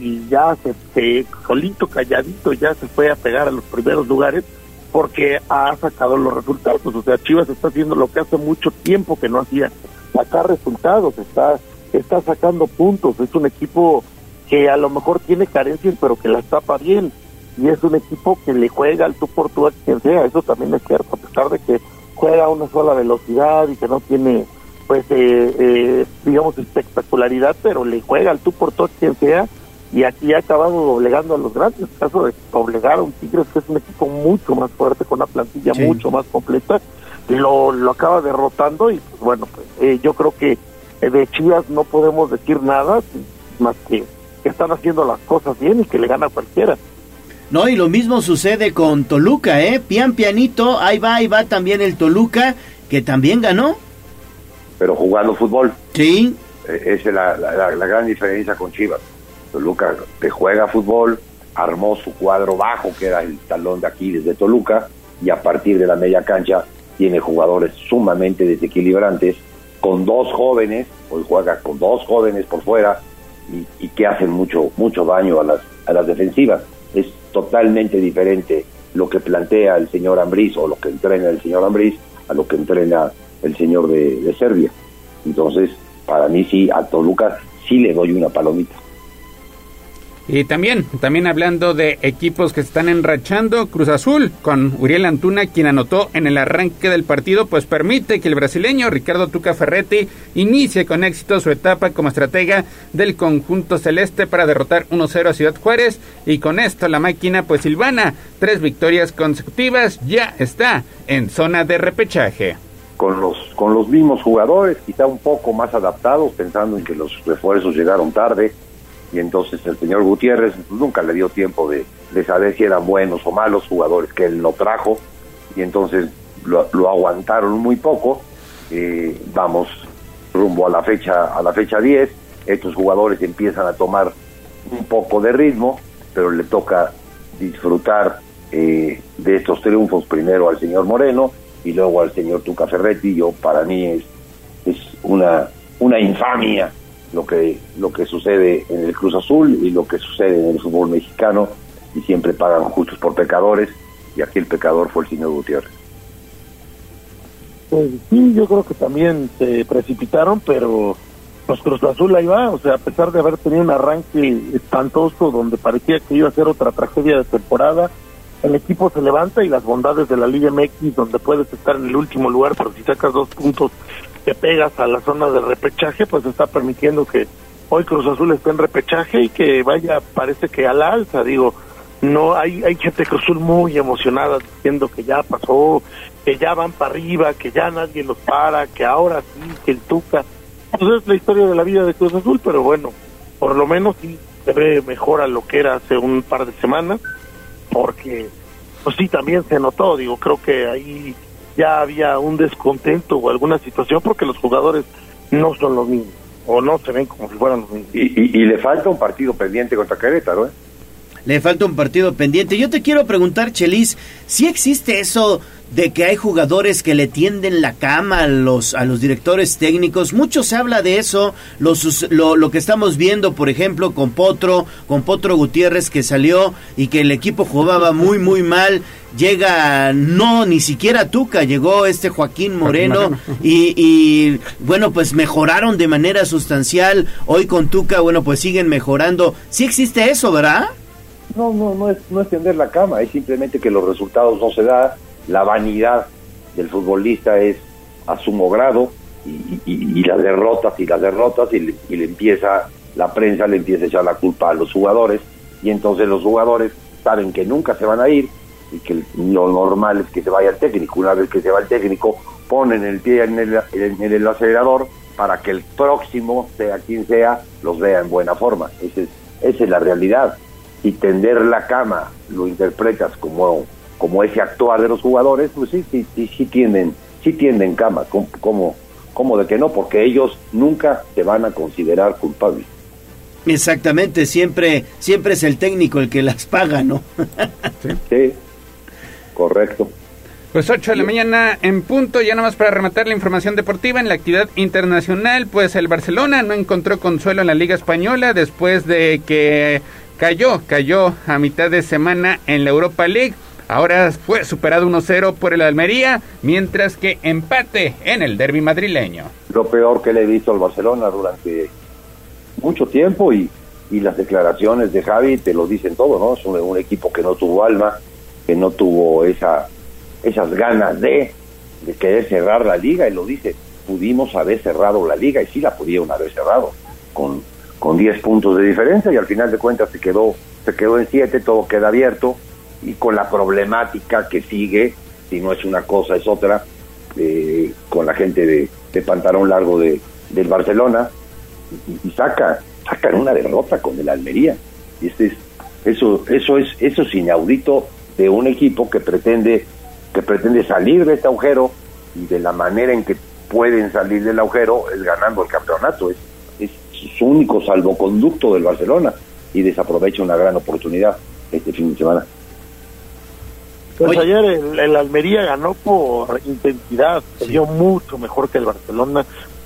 [SPEAKER 25] Y ya se, se solito, calladito, ya se fue a pegar a los primeros lugares porque ha sacado los resultados. O sea, Chivas está haciendo lo que hace mucho tiempo que no hacía sacar resultados, está, está sacando puntos, es un equipo que a lo mejor tiene carencias pero que las tapa bien y es un equipo que le juega al tú por tú a quien sea, eso también es cierto, a pesar de que juega a una sola velocidad y que no tiene pues eh, eh, digamos espectacularidad, pero le juega al tú por tú a quien sea y aquí ha acabado doblegando a los grandes, el caso de doblegar a un Tigres que es un equipo mucho más fuerte, con una plantilla mucho más completa, lo, lo acaba derrotando y pues, bueno, pues, eh, yo creo que eh, de Chivas no podemos decir nada más que, que están haciendo las cosas bien y que le gana a cualquiera.
[SPEAKER 1] No, y lo mismo sucede con Toluca, ¿eh? Pian pianito, ahí va, ahí va también el Toluca, que también ganó.
[SPEAKER 26] Pero jugando fútbol.
[SPEAKER 1] Sí.
[SPEAKER 26] Eh, esa es la, la, gran diferencia con Chivas. Toluca que juega fútbol, armó su cuadro bajo, que era el talón de Aquiles de Toluca, y a partir de la media cancha tiene jugadores sumamente desequilibrantes, con dos jóvenes, hoy juega con dos jóvenes por fuera y, que hacen mucho, mucho daño a las, a las defensivas. Es totalmente diferente lo que plantea el señor Ambriz o lo que entrena el señor Ambriz a lo que entrena el señor de, Serbia. Entonces, para mí sí, a Toluca sí le doy una palomita.
[SPEAKER 24] Y también, también hablando de equipos que están enrachando, Cruz Azul con Uriel Antuna, quien anotó en el arranque del partido, pues permite que el brasileño Ricardo Tuca Ferretti inicie con éxito su etapa como estratega del conjunto celeste para derrotar 1-0 a Ciudad Juárez. Y con esto la máquina pues Silvana, tres victorias consecutivas, ya está en zona de repechaje.
[SPEAKER 26] Con los con los mismos jugadores, quizá un poco más adaptados, pensando en que los refuerzos llegaron tarde, y entonces el señor Gutiérrez nunca le dio tiempo de, saber si eran buenos o malos jugadores que él no trajo. Y entonces lo, aguantaron muy poco. Eh, vamos rumbo a la fecha a la fecha 10 estos jugadores empiezan a tomar un poco de ritmo pero le toca disfrutar eh, de estos triunfos. Primero al señor Moreno y luego al señor Tuca Ferretti. Yo para mí es es una una infamia lo que, lo que sucede en el Cruz Azul y lo que sucede en el fútbol mexicano y siempre pagan justos por pecadores y aquí el pecador fue el señor Gutiérrez.
[SPEAKER 25] Pues sí, yo creo que también se precipitaron, pero los Cruz Azul ahí va, o sea, a pesar de haber tenido un arranque espantoso donde parecía que iba a ser otra tragedia de temporada, el equipo se levanta y las bondades de la Liga MX, donde puedes estar en el último lugar, pero si sacas dos puntos que pegas a la zona de repechaje, pues está permitiendo que hoy Cruz Azul esté en repechaje y que vaya, parece que a la alza, digo, no hay hay gente Cruz Azul muy emocionada diciendo que ya pasó, que ya van para arriba, que ya nadie los para, que ahora sí, que el Tuca. Pues es la historia de la vida de Cruz Azul, pero bueno, por lo menos sí se ve mejor a lo que era hace un par de semanas, porque pues sí también se notó, digo, creo que ahí ya había un descontento o alguna situación porque los jugadores no son los mismos o no se ven como si fueran los mismos.
[SPEAKER 26] Y, y, le falta un partido pendiente contra Querétaro, ¿eh?
[SPEAKER 1] Le falta un partido pendiente. Yo te quiero preguntar, Chelis, si existe eso de que hay jugadores que le tienden la cama a los, a los directores técnicos. Mucho se habla de eso, los, lo, lo, que estamos viendo, por ejemplo, con Potro, con Potro Gutiérrez que salió y que el equipo jugaba muy, muy mal. Llega, no, ni siquiera Tuca, llegó este Joaquín Moreno y, y bueno, pues mejoraron de manera sustancial. Hoy con Tuca, bueno, pues siguen mejorando. Sí existe eso, ¿verdad?
[SPEAKER 26] No, no, no es, no es tender la cama, es simplemente que los resultados no se dan la vanidad del futbolista es a sumo grado y, las derrotas y las derrotas y le, empieza la prensa le empieza a echar la culpa a los jugadores y entonces los jugadores saben que nunca se van a ir y que lo normal es que se vaya el técnico. Una vez que se va el técnico ponen el pie en el, en el acelerador para que el próximo sea quien sea los vea en buena forma. Esa es, esa es la realidad. Y tender la cama lo interpretas como como ese actuar de los jugadores, pues sí, sí, sí, sí tienden, sí tienden cama, como, como, de que no, porque ellos nunca se van a considerar culpables.
[SPEAKER 1] Exactamente, siempre, siempre es el técnico el que las paga, ¿no?
[SPEAKER 26] sí, correcto.
[SPEAKER 24] Pues 8 de la mañana en punto, ya nada más para rematar la información deportiva en la actividad internacional, pues el Barcelona no encontró consuelo en la Liga Española después de que cayó, cayó a mitad de semana en la Europa League. Ahora fue superado 1-0 por el Almería, mientras que empate en el derby madrileño.
[SPEAKER 26] Lo peor que le he visto al Barcelona durante mucho tiempo y, y las declaraciones de Javi te lo dicen todo, ¿no? Es un, equipo que no tuvo alma, que no tuvo esa, esas ganas de, de querer cerrar la liga y lo dice, pudimos haber cerrado la liga y sí la pudieron haber cerrado con, con 10 puntos de diferencia y al final de cuentas se quedó, se quedó en 7, todo queda abierto y con la problemática que sigue, si no es una cosa es otra, eh, con la gente de, pantalón largo de, del Barcelona, y, saca, sacan una derrota con el Almería. Y este es, eso, eso es, eso es inaudito de un equipo que pretende, que pretende salir de este agujero y de la manera en que pueden salir del agujero es ganando el campeonato. Es, es su único salvoconducto del Barcelona y desaprovecha una gran oportunidad este fin de semana.
[SPEAKER 25] Pues ayer el, Almería ganó por intensidad, se dio mucho mejor que el Barcelona.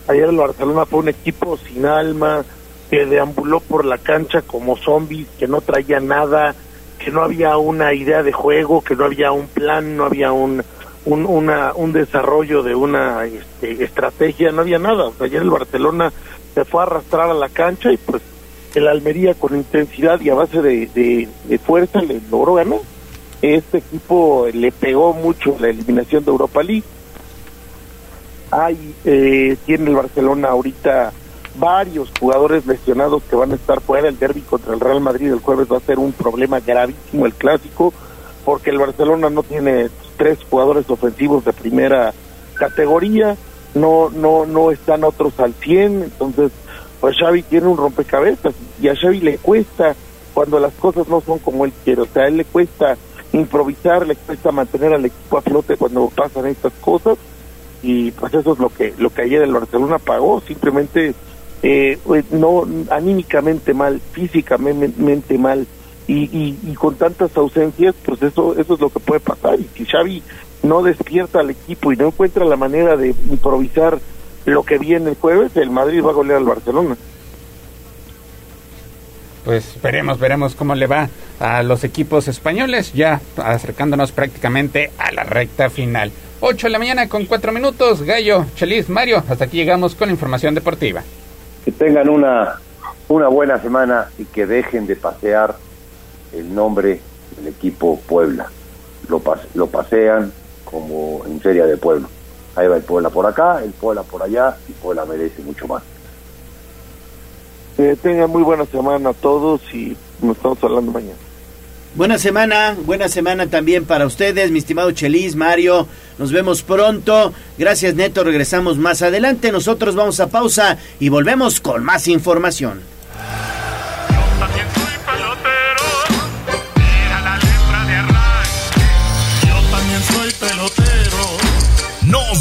[SPEAKER 25] Ayer el Barcelona fue un equipo sin alma, que deambuló por la cancha como zombies, que no traía nada, que no había una idea de juego, que no había un plan, no había un, un, una, un desarrollo de una este, estrategia, no había nada. ayer el Barcelona se fue a arrastrar a la cancha y pues el Almería con intensidad y a base de, de, fuerza le logró ganar. Este equipo le pegó mucho la eliminación de Europa League. Hay, eh, tiene el Barcelona ahorita varios jugadores lesionados que van a estar fuera. El derby contra el Real Madrid el jueves va a ser un problema gravísimo, el clásico, porque el Barcelona no tiene tres jugadores ofensivos de primera categoría, no no no están otros al 100, entonces pues Xavi tiene un rompecabezas y a Xavi le cuesta cuando las cosas no son como él quiere, o sea, a él le cuesta improvisar, le cuesta mantener al equipo a flote cuando pasan estas cosas. Y pues eso es lo que lo que ayer el Barcelona pagó, simplemente eh, pues, no anímicamente mal, físicamente mal y, y, con tantas ausencias, pues eso eso es lo que puede pasar. Y si Xavi no despierta al equipo y no encuentra la manera de improvisar lo que viene el jueves, el Madrid va a golear al Barcelona.
[SPEAKER 24] Pues veremos, veremos cómo le va a los equipos españoles, ya acercándonos prácticamente a la recta final. 8 de la mañana con 4 minutos, Gallo, Chelis, Mario, hasta aquí llegamos con información deportiva.
[SPEAKER 26] Que tengan una, una buena semana y que dejen de pasear el nombre del equipo Puebla. Lo, lo pasean como en Feria de Pueblo. Ahí va el Puebla por acá, el Puebla por allá y Puebla merece mucho más.
[SPEAKER 25] Eh, tengan muy buena semana a todos y nos estamos hablando mañana.
[SPEAKER 1] Buena semana, buena semana también para ustedes, mi estimado Chelis, Mario. Nos vemos pronto. Gracias, Neto. Regresamos más adelante. Nosotros vamos a pausa y volvemos con más información.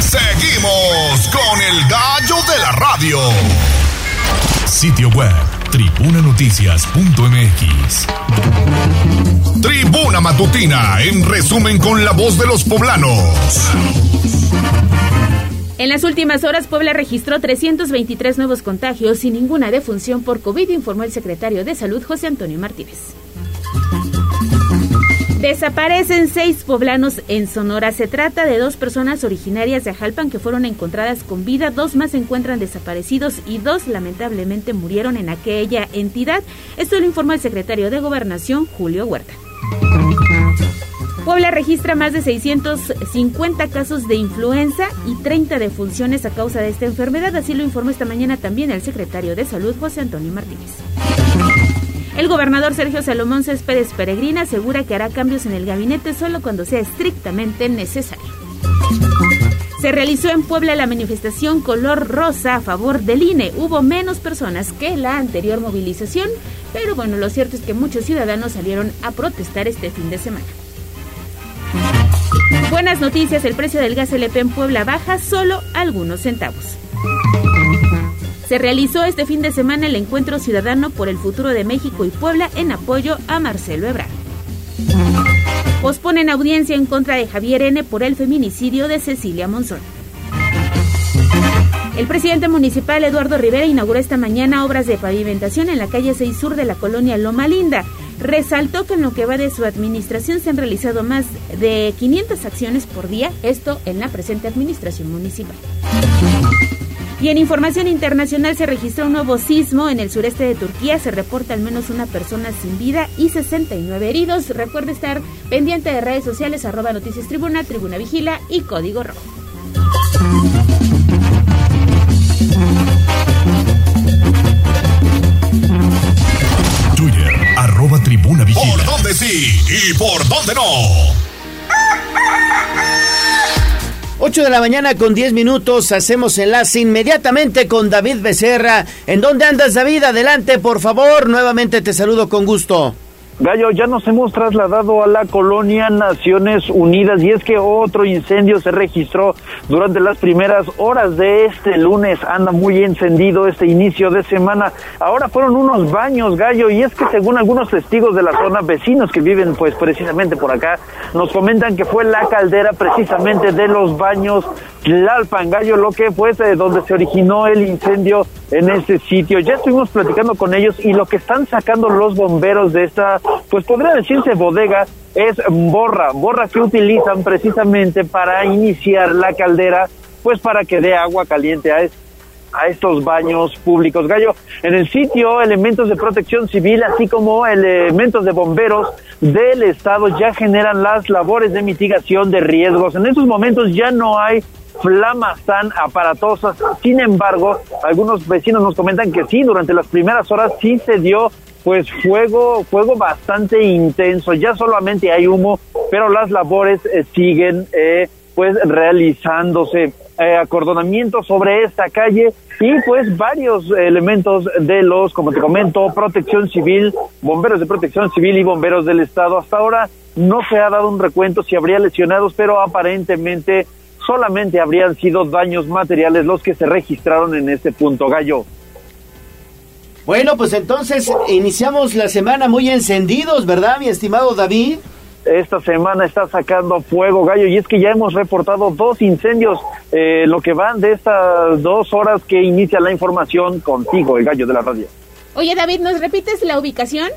[SPEAKER 3] Seguimos con el gallo de la radio. Sitio web tribunanoticias.mx. Tribuna Matutina, en resumen con la voz de los poblanos.
[SPEAKER 2] En las últimas horas, Puebla registró 323 nuevos contagios y ninguna defunción por COVID, informó el secretario de Salud, José Antonio Martínez. Desaparecen seis poblanos en Sonora. Se trata de dos personas originarias de Ajalpan que fueron encontradas con vida, dos más se encuentran desaparecidos y dos lamentablemente murieron en aquella entidad. Esto lo informó el secretario de Gobernación, Julio Huerta. Puebla registra más de 650 casos de influenza y 30 defunciones a causa de esta enfermedad, así lo informó esta mañana también el secretario de Salud, José Antonio Martínez. El gobernador Sergio Salomón Céspedes Peregrina asegura que hará cambios en el gabinete solo cuando sea estrictamente necesario. Se realizó en Puebla la manifestación color rosa a favor del INE. Hubo menos personas que la anterior movilización, pero bueno, lo cierto es que muchos ciudadanos salieron a protestar este fin de semana. Buenas noticias, el precio del gas LP en Puebla baja solo algunos centavos. Se realizó este fin de semana el encuentro ciudadano por el futuro de México y Puebla en apoyo a Marcelo Ebrard. Posponen audiencia en contra de Javier N. por el feminicidio de Cecilia Monzón. El presidente municipal Eduardo Rivera inauguró esta mañana obras de pavimentación en la calle 6 Sur de la colonia Loma Linda. Resaltó que en lo que va de su administración se han realizado más de 500 acciones por día, esto en la presente administración municipal. Y en información internacional se registró un nuevo sismo en el sureste de Turquía. Se reporta al menos una persona sin vida y 69 heridos. Recuerde estar pendiente de redes sociales arroba noticias tribuna, tribuna vigila y código rojo.
[SPEAKER 3] Twitter, arroba tribuna vigila. ¿Por dónde sí y por dónde no?
[SPEAKER 1] 8 de la mañana con 10 minutos, hacemos enlace inmediatamente con David Becerra. ¿En dónde andas, David? Adelante, por favor. Nuevamente te saludo con gusto.
[SPEAKER 13] Gallo, ya nos hemos trasladado a la colonia Naciones Unidas y es que otro incendio se registró durante las primeras horas de este lunes. Anda muy encendido este inicio de semana. Ahora fueron unos baños, Gallo, y es que según algunos testigos de la zona, vecinos que viven pues precisamente por acá, nos comentan que fue la caldera precisamente de los baños Tlalpan, Gallo, lo que fue de donde se originó el incendio en este sitio. Ya estuvimos platicando con ellos y lo que están sacando los bomberos de esta, pues podría decirse bodega, es borra, borra que utilizan precisamente para iniciar la caldera, pues para que dé agua caliente a a estos baños públicos. Gallo, en el sitio, elementos de protección civil, así como elementos de bomberos del Estado ya generan las labores de mitigación de riesgos. En estos momentos ya no hay flamas tan aparatosas. Sin embargo, algunos vecinos nos comentan que sí, durante las primeras horas sí se dio pues fuego, fuego bastante intenso. Ya solamente hay humo, pero las labores eh, siguen eh, pues realizándose. Eh, acordonamiento sobre esta calle y pues varios elementos de los, como te comento, protección civil, bomberos de protección civil y bomberos del estado. Hasta ahora no se ha dado un recuento si habría lesionados, pero aparentemente solamente habrían sido daños materiales los que se registraron en este punto, Gallo.
[SPEAKER 1] Bueno, pues entonces iniciamos la semana muy encendidos, ¿verdad, mi estimado David?
[SPEAKER 13] Esta semana está sacando fuego, Gallo, y es que ya hemos reportado dos incendios, eh, lo que van de estas dos horas que inicia la información contigo, el Gallo de la Radio.
[SPEAKER 2] Oye, David, ¿nos repites la ubicación?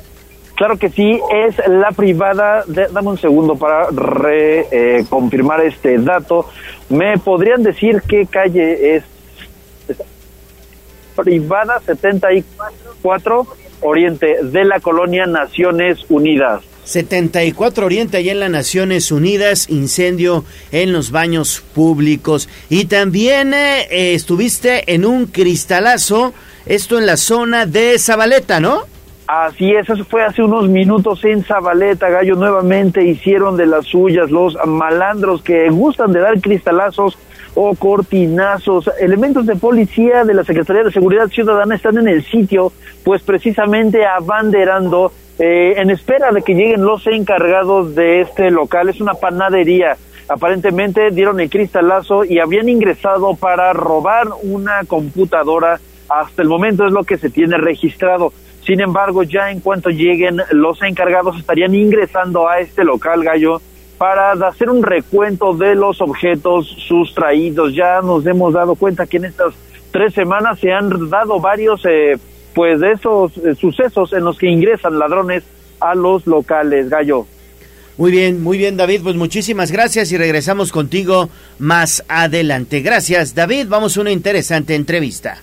[SPEAKER 13] Claro que sí, es la privada. dame un segundo para re, confirmar este dato. ¿Me podrían decir qué calle es? Privada 74 Oriente de la colonia Naciones Unidas.
[SPEAKER 1] 74 Oriente, allá en las Naciones Unidas, incendio en los baños públicos. Y también eh, estuviste en un cristalazo, esto en la zona de Zabaleta, ¿no?
[SPEAKER 13] Así es, eso fue hace unos minutos en Zabaleta, Gallo, nuevamente hicieron de las suyas los malandros que gustan de dar cristalazos o cortinazos. Elementos de policía de la Secretaría de Seguridad Ciudadana están en el sitio, pues precisamente abanderando eh, en espera de que lleguen los encargados de este local. Es una panadería. Aparentemente dieron el cristalazo y habían ingresado para robar una computadora. Hasta el momento es lo que se tiene registrado. Sin embargo, ya en cuanto lleguen los encargados estarían ingresando a este local gallo para hacer un recuento de los objetos sustraídos. Ya nos hemos dado cuenta que en estas tres semanas se han dado varios eh, pues de esos eh, sucesos en los que ingresan ladrones a los locales, Gallo.
[SPEAKER 1] Muy bien, muy bien David, pues muchísimas gracias y regresamos contigo más adelante. Gracias David, vamos a una interesante entrevista.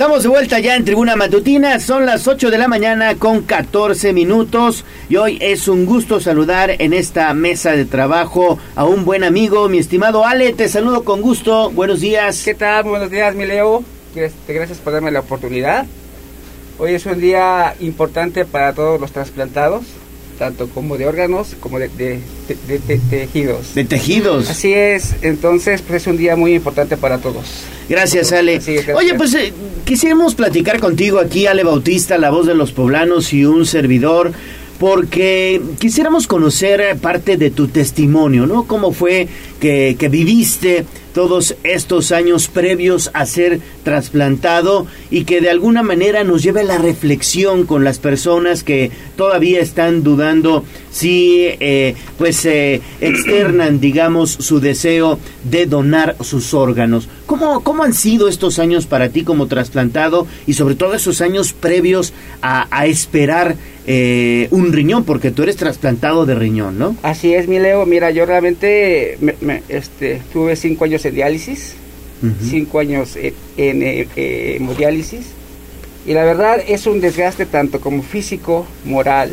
[SPEAKER 1] Estamos de vuelta ya en Tribuna Matutina, son las 8 de la mañana con 14 minutos y hoy es un gusto saludar en esta mesa de trabajo a un buen amigo, mi estimado Ale, te saludo con gusto, buenos días.
[SPEAKER 28] ¿Qué tal? Buenos días, mi Leo, gracias por darme la oportunidad. Hoy es un día importante para todos los trasplantados, tanto como de órganos como de, tejidos.
[SPEAKER 1] De tejidos.
[SPEAKER 28] Así es, entonces pues es un día muy importante para todos.
[SPEAKER 1] Gracias, Ale. Oye, pues eh, quisiéramos platicar contigo aquí, Ale Bautista, la voz de los poblanos y un servidor, porque quisiéramos conocer parte de tu testimonio, ¿no? ¿Cómo fue que, que viviste todos estos años previos a ser trasplantado y que de alguna manera nos lleve a la reflexión con las personas que todavía están dudando si eh, pues eh, (clears throat) externan digamos su deseo de donar sus órganos. ¿Cómo, ¿Cómo han sido estos años para ti como trasplantado y sobre todo esos años previos a, a esperar eh, un riñón? Porque tú eres trasplantado de riñón, ¿no?
[SPEAKER 28] Así es, mi Leo. Mira, yo realmente me, este, tuve cinco años en diálisis cinco años en, en eh, hemodiálisis. Y la verdad es un desgaste tanto como físico, moral,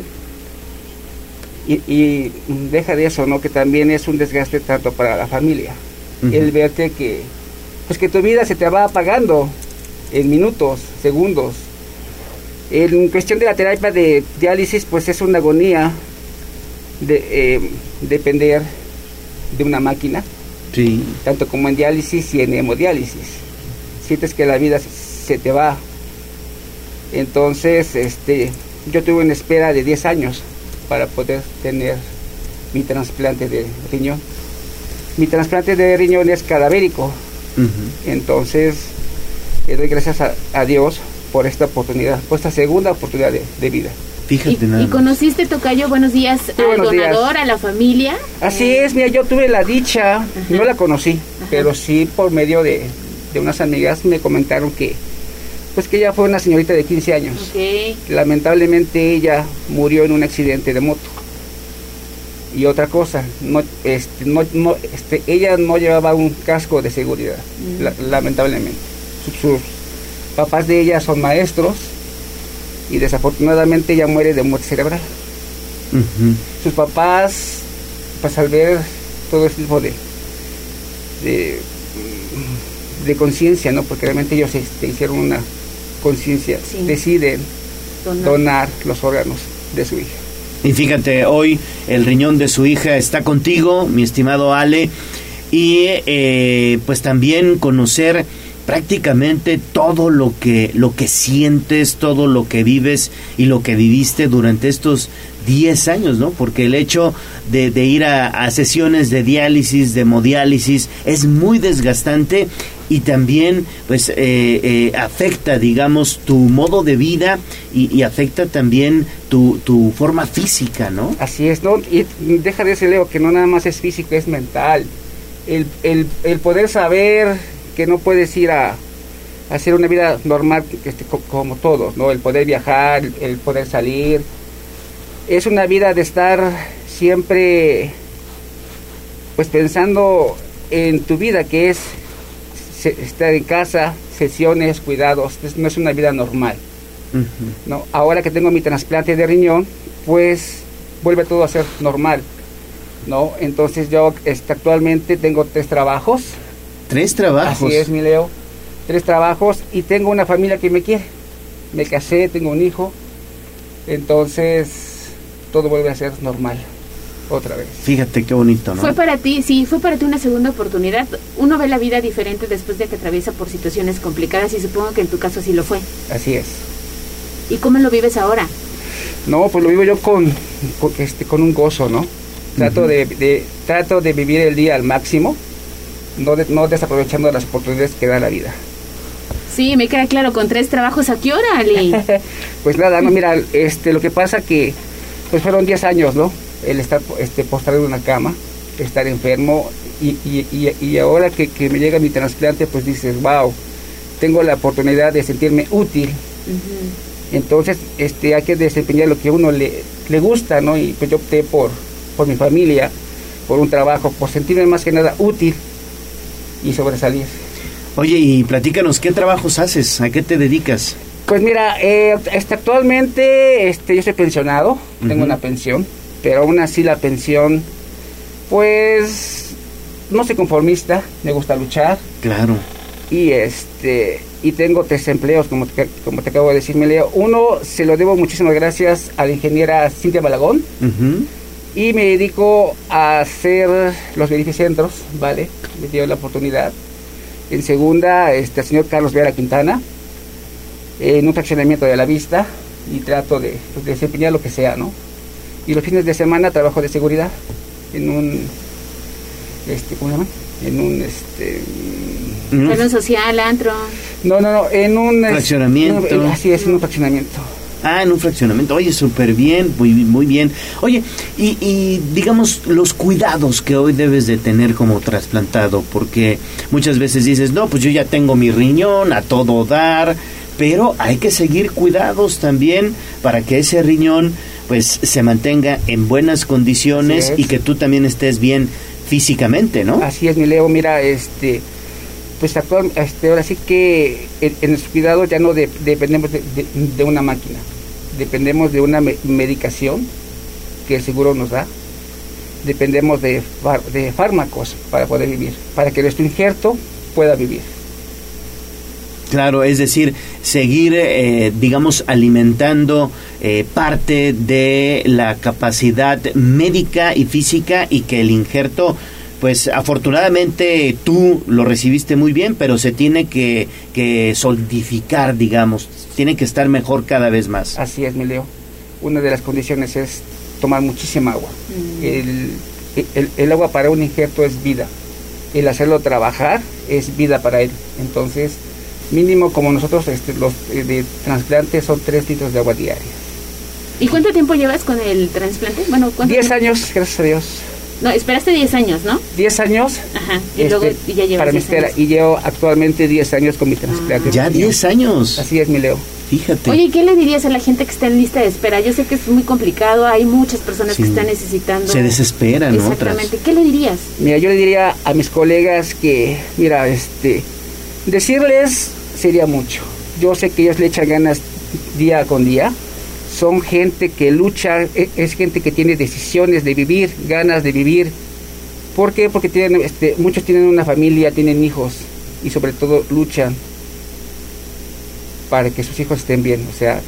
[SPEAKER 28] y, deja de eso, ¿no? Que también es un desgaste tanto para la familia. El verte que, pues que tu vida se te va apagando en minutos, segundos. En cuestión de la terapia de diálisis, pues es una agonía de eh, depender de una máquina.
[SPEAKER 1] Sí.
[SPEAKER 28] Tanto como en diálisis y en hemodiálisis. Sientes que la vida se te va. Entonces, este, yo tuve una espera de 10 años para poder tener mi trasplante de riñón. Mi trasplante de riñón es cadavérico. Entonces, le doy gracias a, Dios por esta oportunidad, por esta segunda oportunidad de, vida.
[SPEAKER 1] Fíjate
[SPEAKER 2] ¿Y, ¿Y conociste, Tocayo, buenos días, al donador, a la familia?
[SPEAKER 28] Así eh, es, mira, yo tuve la dicha, no la conocí, pero sí por medio de, de unas amigas me comentaron que pues que ella fue una señorita de 15 años. Lamentablemente ella murió en un accidente de moto. Y otra cosa, no, este, no, este, ella no llevaba un casco de seguridad, mm. lamentablemente. Sus, papás de ella son maestros y desafortunadamente ella muere de muerte cerebral. Sus papás, pues al ver todo este tipo de, de, de conciencia, ¿no? Porque realmente ellos este, hicieron una conciencia deciden donar. los órganos de su hija.
[SPEAKER 1] Y fíjate, hoy el riñón de su hija está contigo, mi estimado Ale, y eh, pues también conocer prácticamente todo lo que lo que sientes, todo lo que vives y lo que viviste durante estos 10 años, ¿no? Porque el hecho de, ir a, sesiones de diálisis, de hemodiálisis, es muy desgastante y también pues eh, eh, afecta digamos tu modo de vida y, afecta también tu, tu, forma física no
[SPEAKER 28] así es no y deja de decir Leo que no nada más es físico es mental. El, el, el poder saber que no puedes ir a, hacer una vida normal este, como todos no el poder viajar el poder salir es una vida de estar siempre pues pensando en tu vida que es estar en casa, sesiones, cuidados, no es una vida normal. ¿no? Ahora que tengo mi trasplante de riñón, pues vuelve todo a ser normal. ¿no? Entonces yo este, actualmente tengo tres trabajos.
[SPEAKER 1] ¿Tres trabajos?
[SPEAKER 28] Así es, mi Leo. Tres trabajos y tengo una familia que me quiere. Me casé, tengo un hijo. Entonces todo vuelve a ser normal otra vez.
[SPEAKER 1] Fíjate qué bonito, ¿no?
[SPEAKER 2] Fue para ti, sí, fue para ti una segunda oportunidad. Uno ve la vida diferente después de que atraviesa por situaciones complicadas y supongo que en tu caso así lo fue.
[SPEAKER 28] Así es.
[SPEAKER 2] ¿Y cómo lo vives ahora?
[SPEAKER 28] No, pues lo vivo yo con, este, con un gozo, ¿no? Trato, de, trato de vivir el día al máximo, no, no desaprovechando las oportunidades que da la vida.
[SPEAKER 2] Sí, me queda claro, con tres trabajos, ¿a qué hora, Ali? (laughs)
[SPEAKER 28] pues nada, no, mira, este, lo que pasa que, pues fueron 10 años, ¿no? el estar este, postrado en una cama, estar enfermo y, y, y, ahora que, que, me llega mi trasplante pues dices, wow, tengo la oportunidad de sentirme útil. Entonces este, hay que desempeñar lo que a uno le, le gusta, ¿no? Y pues yo opté por, por mi familia, por un trabajo, por sentirme más que nada útil y sobresalir.
[SPEAKER 1] Oye, y platícanos, ¿qué trabajos haces? ¿A qué te dedicas?
[SPEAKER 28] Pues mira, eh, este, actualmente este, yo soy pensionado, tengo una pensión pero aún así la pensión, pues no soy conformista, me gusta luchar.
[SPEAKER 1] Claro.
[SPEAKER 28] Y este y tengo tres empleos, como te, como te acabo de decir, me leo. Uno se lo debo muchísimas gracias a la ingeniera Cintia Balagón. Y me dedico a hacer los verificentros, ¿vale? Me dio la oportunidad. En segunda, este, al señor Carlos Vera Quintana, en un fraccionamiento de la vista, y trato de, pues, de desempeñar lo que sea, ¿no? y los fines de semana trabajo de seguridad en un este ¿cómo se llama? en un este
[SPEAKER 2] en un social antro
[SPEAKER 28] no no no en un
[SPEAKER 1] fraccionamiento
[SPEAKER 28] así es en un fraccionamiento
[SPEAKER 1] Ah, en un fraccionamiento. Oye, súper bien, muy, muy bien. Oye, y, y, digamos los cuidados que hoy debes de tener como trasplantado, porque muchas veces dices, no, pues yo ya tengo mi riñón a todo dar, pero hay que seguir cuidados también para que ese riñón pues se mantenga en buenas condiciones y que tú también estés bien físicamente, ¿no?
[SPEAKER 28] Así es, mi Leo, mira, este pues actual, este, ahora sí que en, en su cuidado ya no de- dependemos de, una máquina, dependemos de una me- medicación que el seguro nos da, dependemos de, de fármacos para poder vivir, para que nuestro injerto pueda vivir.
[SPEAKER 1] Claro, es decir, seguir, eh, digamos, alimentando eh, parte de la capacidad médica y física y que el injerto, pues afortunadamente tú lo recibiste muy bien, pero se tiene que, que solidificar, digamos, tiene que estar mejor cada vez más.
[SPEAKER 28] Así es, mi Leo. Una de las condiciones es tomar muchísima agua. El, el- el agua para un injerto es vida. El hacerlo trabajar es vida para él. Entonces, mínimo como nosotros este, los eh, de trasplantes son tres litros de agua diaria.
[SPEAKER 2] ¿Y cuánto tiempo llevas con el trasplante? Bueno, ¿cuánto
[SPEAKER 28] Diez
[SPEAKER 2] tiempo?
[SPEAKER 28] años, gracias a Dios.
[SPEAKER 2] No, esperaste 10 años, ¿no?
[SPEAKER 28] 10 años.
[SPEAKER 2] Ajá. Y luego
[SPEAKER 28] este,
[SPEAKER 2] y ya llevas
[SPEAKER 28] para mi
[SPEAKER 2] 10
[SPEAKER 28] espera.
[SPEAKER 2] años.
[SPEAKER 28] Y llevo actualmente 10 años con mi trasplante.
[SPEAKER 1] Ya 10 años.
[SPEAKER 28] Así es, mi Leo.
[SPEAKER 1] Fíjate.
[SPEAKER 2] Oye, ¿y ¿qué le dirías a la gente que está en lista de espera? Yo sé que es muy complicado, hay muchas personas
[SPEAKER 1] Sí.
[SPEAKER 2] que están necesitando.
[SPEAKER 1] Se desesperan, ¿no?
[SPEAKER 2] Exactamente. ¿Qué le dirías?
[SPEAKER 28] Mira, yo le diría a mis colegas que, mira, este, decirles sería mucho. Yo sé que ellos le echan ganas día con día. Son gente que lucha, e- es gente que tiene decisiones de vivir, ganas de vivir. ¿Por qué? Porque tienen, este, muchos tienen una familia, tienen hijos y sobre todo luchan para que sus hijos estén bien. O sea,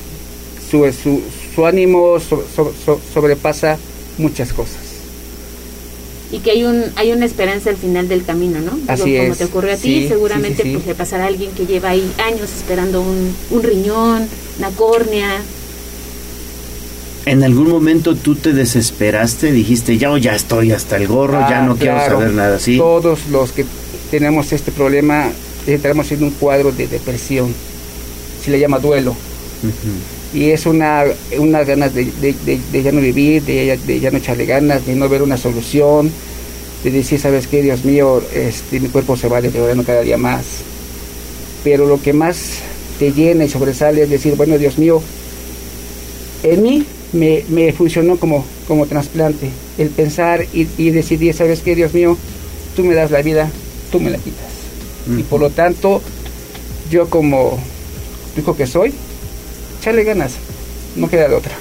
[SPEAKER 28] su, su, su ánimo so- so- so- sobrepasa muchas cosas.
[SPEAKER 2] Y que hay un hay una esperanza al final del camino, ¿no? Digo,
[SPEAKER 28] Así
[SPEAKER 2] como
[SPEAKER 28] es.
[SPEAKER 2] te ocurrió a ti, seguramente
[SPEAKER 28] sí, sí, sí.
[SPEAKER 2] pues le pasará a alguien que lleva ahí años esperando un, un riñón, una córnea.
[SPEAKER 1] ¿En algún momento tú te desesperaste? Dijiste, ya, ya estoy hasta el gorro, ya
[SPEAKER 28] Ah,
[SPEAKER 1] no quiero saber nada así.
[SPEAKER 28] Todos los que tenemos este problema entramos en un cuadro de depresión. Se le llama duelo. Y es una, una ganas de, de- de- de ya no vivir, de, ya- de ya no echarle ganas, de no ver una solución, de decir, ¿sabes qué? Dios mío, este, mi cuerpo se va deteriorando cada día más. Pero lo que más te llena y sobresale es decir, bueno, Dios mío, en mí me, me funcionó como, como trasplante. El pensar y, y decidir, ¿sabes qué, Dios mío? Tú me das la vida, tú me la quitas. Y por lo tanto, yo como hijo que soy, echarle ganas, no queda de otra.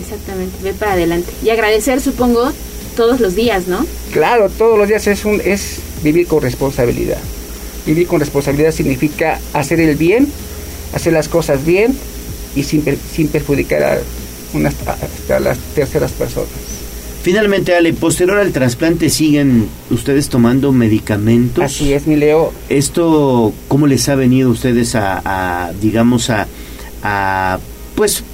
[SPEAKER 2] Exactamente, ve para adelante. Y agradecer, supongo, todos los días, ¿no?
[SPEAKER 28] Claro, todos los días es, un, es vivir con responsabilidad. Vivir con responsabilidad significa hacer el bien, hacer las cosas bien y sin, per- sin perjudicar a, unas, a- a las terceras personas.
[SPEAKER 1] Finalmente, Ale, posterior al trasplante, ¿siguen ustedes tomando medicamentos?
[SPEAKER 28] Así es, mi Leo.
[SPEAKER 1] ¿Esto cómo les ha venido a ustedes a, a, digamos, a, a, pues,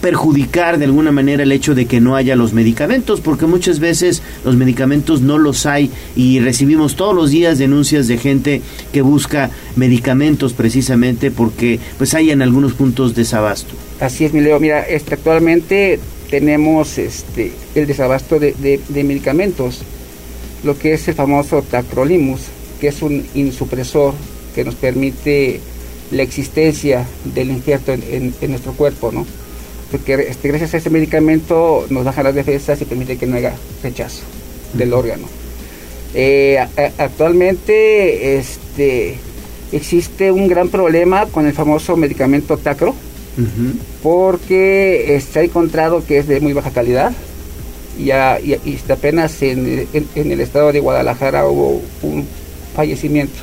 [SPEAKER 1] perjudicar de alguna manera el hecho de que no haya los medicamentos? Porque muchas veces los medicamentos no los hay y recibimos todos los días denuncias de gente que busca medicamentos precisamente porque, pues, hay en algunos puntos desabasto.
[SPEAKER 28] Así es, mi Leo. Mira, este, actualmente tenemos este, el desabasto de, medicamentos, lo que es el famoso tacrolimus, que es un insupresor que nos permite la existencia del injerto en- en nuestro cuerpo, ¿no? Porque este, gracias a ese medicamento nos baja las defensas y permite que no haya rechazo del órgano. Eh, a- a- actualmente este, existe un gran problema con el famoso medicamento Tacro, porque eh, se ha encontrado que es de muy baja calidad. Y, y apenas en, en- en el estado de Guadalajara hubo un fallecimiento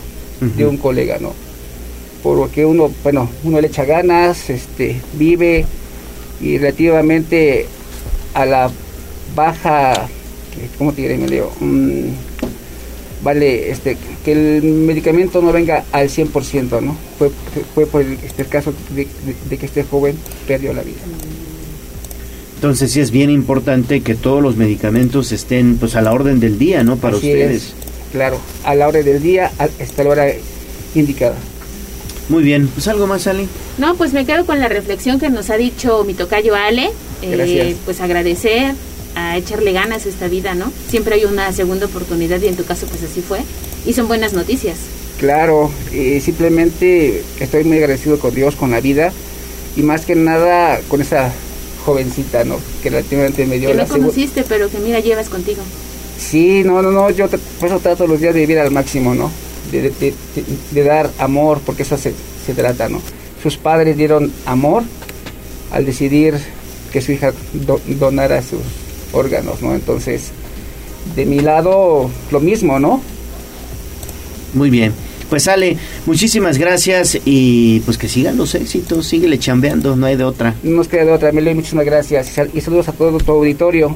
[SPEAKER 28] de un colega, ¿no? Porque uno, bueno, uno le echa ganas, este, vive y relativamente a la baja, ¿cómo te diré, me leo? Mm, vale, este, que el medicamento no venga al 100%, ¿no? Fue, fue por el, este, el caso de, de- de que este joven perdió la vida.
[SPEAKER 1] Entonces sí es bien importante que todos los medicamentos estén pues a la orden del día, ¿no? Para
[SPEAKER 28] Así
[SPEAKER 1] ustedes.
[SPEAKER 28] es, claro, a la hora del día, hasta la hora indicada.
[SPEAKER 1] Muy bien, pues algo más, Ali.
[SPEAKER 2] No, pues me quedo con la reflexión que nos ha dicho mi tocayo Ale. Eh, pues agradecer, a echarle ganas a esta vida, ¿no? Siempre hay una segunda oportunidad y en tu caso pues así fue. Y son buenas noticias.
[SPEAKER 28] Claro, eh, simplemente estoy muy agradecido con Dios, con la vida y más que nada con esa jovencita, ¿no? Que relativamente me dio
[SPEAKER 2] Que
[SPEAKER 28] la
[SPEAKER 2] no conociste, pero que mira, llevas contigo.
[SPEAKER 28] Sí, no, no, no, yo por eso trato los días de vivir al máximo, ¿no? De, dar amor, porque eso se, se, trata, ¿no? Sus padres dieron amor al decidir que su hija donara sus órganos, ¿no? Entonces, de mi lado, lo mismo, ¿no?
[SPEAKER 1] Muy bien. Pues sale, muchísimas gracias y pues que sigan los éxitos, síguele chambeando, no hay de otra.
[SPEAKER 28] No nos queda de otra, Emilio, muchísimas gracias y saludos a todo tu auditorio.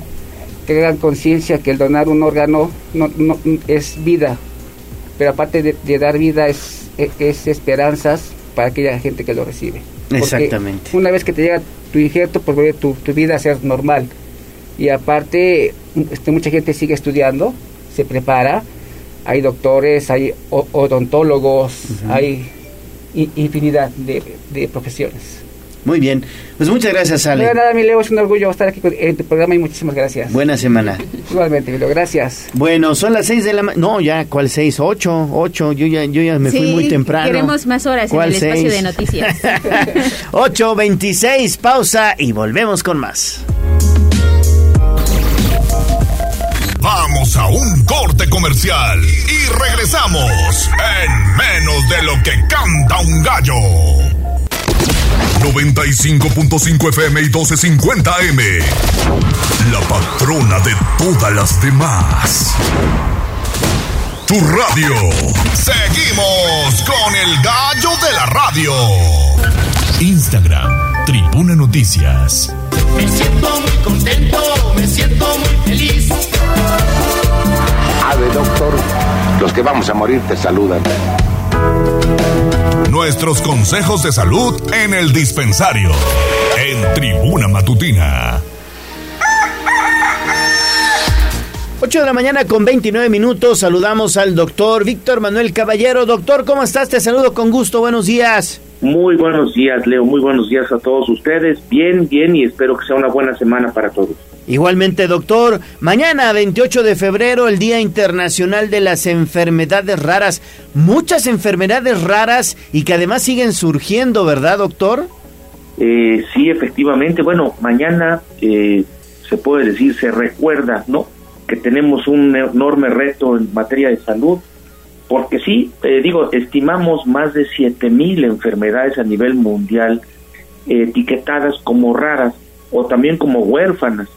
[SPEAKER 28] Que hagan conciencia que el donar un órgano no, no, es vida, pero aparte de, dar vida es, es, esperanzas para aquella gente que lo recibe.
[SPEAKER 1] Exactamente.
[SPEAKER 28] una vez que te llega tu injerto, pues vuelve tu, tu vida a ser normal. Y aparte, este, mucha gente sigue estudiando, se prepara hay doctores, hay odontólogos, hay infinidad de, profesiones.
[SPEAKER 1] Muy bien, pues muchas gracias, Ale.
[SPEAKER 28] No, nada, mi Leo, es un orgullo estar aquí en tu programa y muchísimas gracias.
[SPEAKER 1] Buena semana.
[SPEAKER 28] Igualmente, Leo, gracias.
[SPEAKER 1] Bueno, son las seis de la mañana. No, ya, ¿cuál seis? Ocho, ocho. Yo ya, yo ya me fui muy temprano.
[SPEAKER 2] Queremos más horas en el espacio de noticias. (laughs)
[SPEAKER 1] Ocho, veintiséis, pausa y volvemos con más.
[SPEAKER 3] Vamos a un corte comercial y regresamos en menos de lo que canta un gallo. 95.5 FM y 1250 M. La patrona de todas las demás. Tu radio. Seguimos con el gallo de la radio. Instagram, Tribuna Noticias.
[SPEAKER 29] Me siento muy contento, me siento muy feliz.
[SPEAKER 30] Ave, doctor, los que vamos a morir te saludan.
[SPEAKER 3] Nuestros consejos de salud en el dispensario, en Tribuna Matutina.
[SPEAKER 1] 8 de la mañana con 29 minutos. Saludamos al doctor Víctor Manuel Caballero. Doctor, ¿cómo estás? Te saludo con gusto. Buenos días.
[SPEAKER 31] Muy buenos días, Leo. Muy buenos días a todos ustedes. Bien, bien y espero que sea una buena semana para todos.
[SPEAKER 1] Igualmente, doctor. Mañana, 28 de febrero, el Día Internacional de las Enfermedades Raras. Muchas enfermedades raras y que además siguen surgiendo, ¿verdad, doctor?
[SPEAKER 31] Eh, sí, efectivamente. Bueno, mañana eh, se puede decir, se recuerda, ¿no? que tenemos un enorme reto en materia de salud, porque sí, eh, digo, estimamos más de 7.000 enfermedades a nivel mundial etiquetadas como raras o también como huérfanas,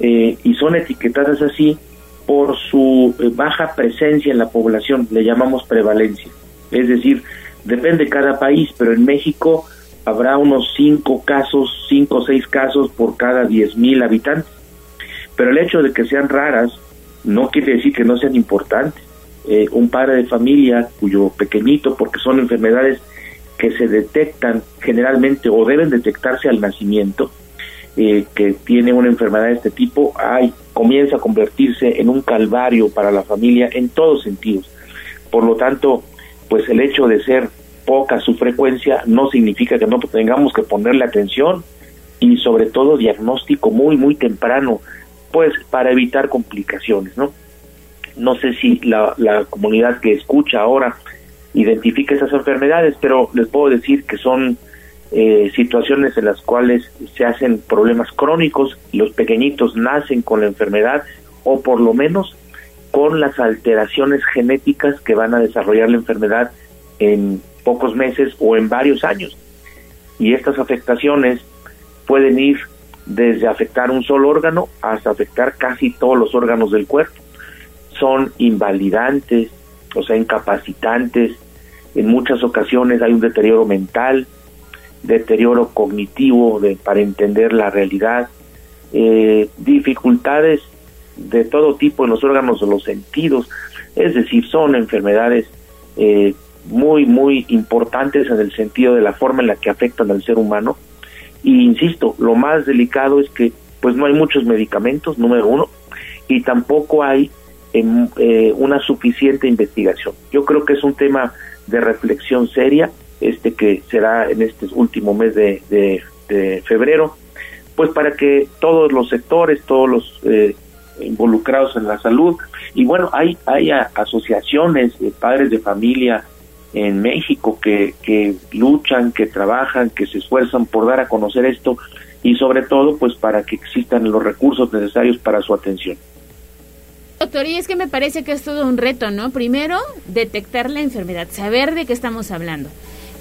[SPEAKER 31] eh, y son etiquetadas así por su eh, baja presencia en la población, le llamamos prevalencia. Es decir, depende de cada país, pero en México habrá unos 5 casos, 5 o 6 casos por cada 10.000 habitantes pero el hecho de que sean raras no quiere decir que no sean importantes. Eh, un padre de familia cuyo pequeñito, porque son enfermedades que se detectan generalmente o deben detectarse al nacimiento, eh, que tiene una enfermedad de este tipo, ay, comienza a convertirse en un calvario para la familia en todos sentidos. Por lo tanto, pues el hecho de ser poca su frecuencia no significa que no tengamos que ponerle atención y sobre todo diagnóstico muy, muy temprano pues para evitar complicaciones, ¿no? No sé si la, la comunidad que escucha ahora identifica esas enfermedades, pero les puedo decir que son eh, situaciones en las cuales se hacen problemas crónicos, los pequeñitos nacen con la enfermedad o por lo menos con las alteraciones genéticas que van a desarrollar la enfermedad en pocos meses o en varios años. Y estas afectaciones pueden ir desde afectar un solo órgano hasta afectar casi todos los órganos del cuerpo. Son invalidantes, o sea, incapacitantes. En muchas ocasiones hay un deterioro mental, deterioro cognitivo de, para entender la realidad, eh, dificultades de todo tipo en los órganos de los sentidos. Es decir, son enfermedades eh, muy, muy importantes en el sentido de la forma en la que afectan al ser humano y insisto, lo más delicado es que pues no hay muchos medicamentos, número uno, y tampoco hay em, eh, una suficiente investigación. Yo creo que es un tema de reflexión seria, este que será en este último mes de, de, febrero, pues para que todos los sectores, todos los eh, involucrados en la salud, y bueno, hay, hay asociaciones de padres de familia, en México que, que luchan, que trabajan, que se esfuerzan por dar a conocer esto y sobre todo pues para que existan los recursos necesarios para su atención.
[SPEAKER 2] Doctor, y es que me parece que es todo un reto, ¿no? Primero, detectar la enfermedad, saber de qué estamos hablando,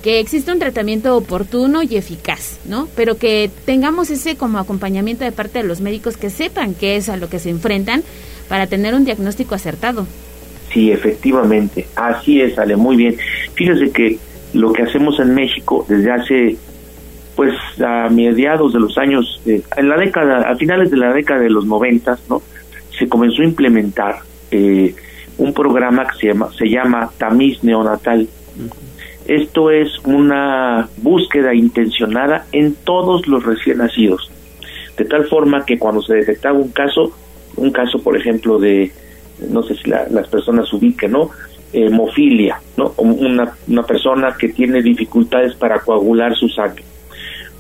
[SPEAKER 2] que existe un tratamiento oportuno y eficaz, ¿no? Pero que tengamos ese como acompañamiento de parte de los médicos que sepan qué es a lo que se enfrentan para tener un diagnóstico acertado.
[SPEAKER 31] Sí, efectivamente, así es, sale muy bien. Fíjese que lo que hacemos en México desde hace, pues, a mediados de los años, eh, en la década, a finales de la década de los noventas, ¿no? Se comenzó a implementar eh, un programa que se llama, se llama Tamiz Neonatal. Esto es una búsqueda intencionada en todos los recién nacidos, de tal forma que cuando se detectaba un caso, un caso, por ejemplo, de, no sé si las personas ubiquen, ¿no? Hemofilia, ¿no? Una, una persona que tiene dificultades para coagular su sangre,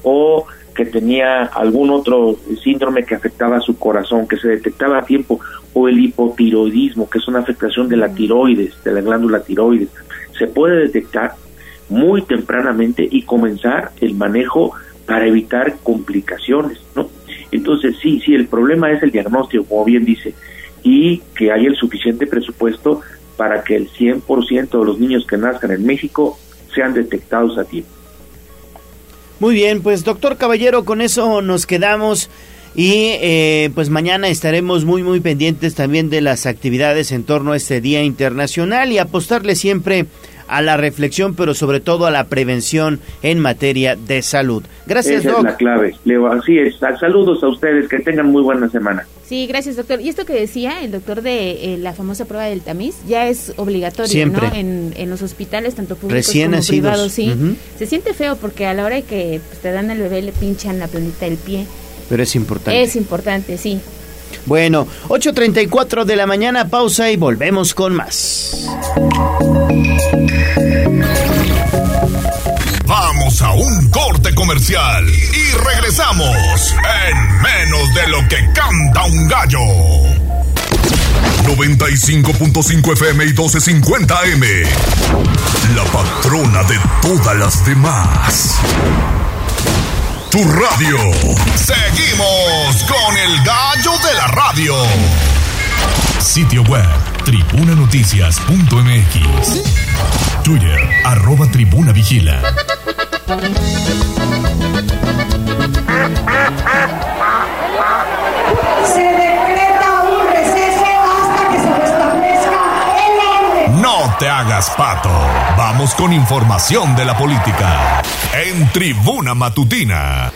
[SPEAKER 31] o que tenía algún otro síndrome que afectaba su corazón, que se detectaba a tiempo, o el hipotiroidismo, que es una afectación de la tiroides, de la glándula tiroides, se puede detectar muy tempranamente y comenzar el manejo para evitar complicaciones, ¿no? Entonces, sí, sí, el problema es el diagnóstico, como bien dice, y que haya el suficiente presupuesto para que el 100% de los niños que nazcan en México sean detectados a tiempo.
[SPEAKER 1] Muy bien, pues doctor Caballero, con eso nos quedamos y eh, pues mañana estaremos muy muy pendientes también de las actividades en torno a este Día Internacional y apostarle siempre a la reflexión, pero sobre todo a la prevención en materia de salud. Gracias,
[SPEAKER 31] Esa es la clave, Leo. Así es. Saludos a ustedes, que tengan muy buena semana.
[SPEAKER 2] Sí, gracias, doctor. Y esto que decía el doctor de eh, la famosa prueba del tamiz, ya es obligatorio,
[SPEAKER 1] Siempre.
[SPEAKER 2] ¿no? En, en los hospitales, tanto públicos
[SPEAKER 1] Recién
[SPEAKER 2] como
[SPEAKER 1] nacidos.
[SPEAKER 2] privados, sí. Se siente feo porque a la hora de que pues, te dan al bebé le pinchan la plantita del pie.
[SPEAKER 1] Pero es importante.
[SPEAKER 2] Es importante, sí.
[SPEAKER 1] Bueno, 8.34 de la mañana, pausa y volvemos con más.
[SPEAKER 3] Vamos a un corte comercial y regresamos en menos de lo que canta un gallo. 95.5 FM y 1250 AM. La patrona de todas las demás. Tu radio. Seguimos con el gallo de la radio. Sitio web tribunanoticias.mx. Twitter arroba tribuna vigila. Te hagas pato. Vamos con información de la política. En Tribuna Matutina.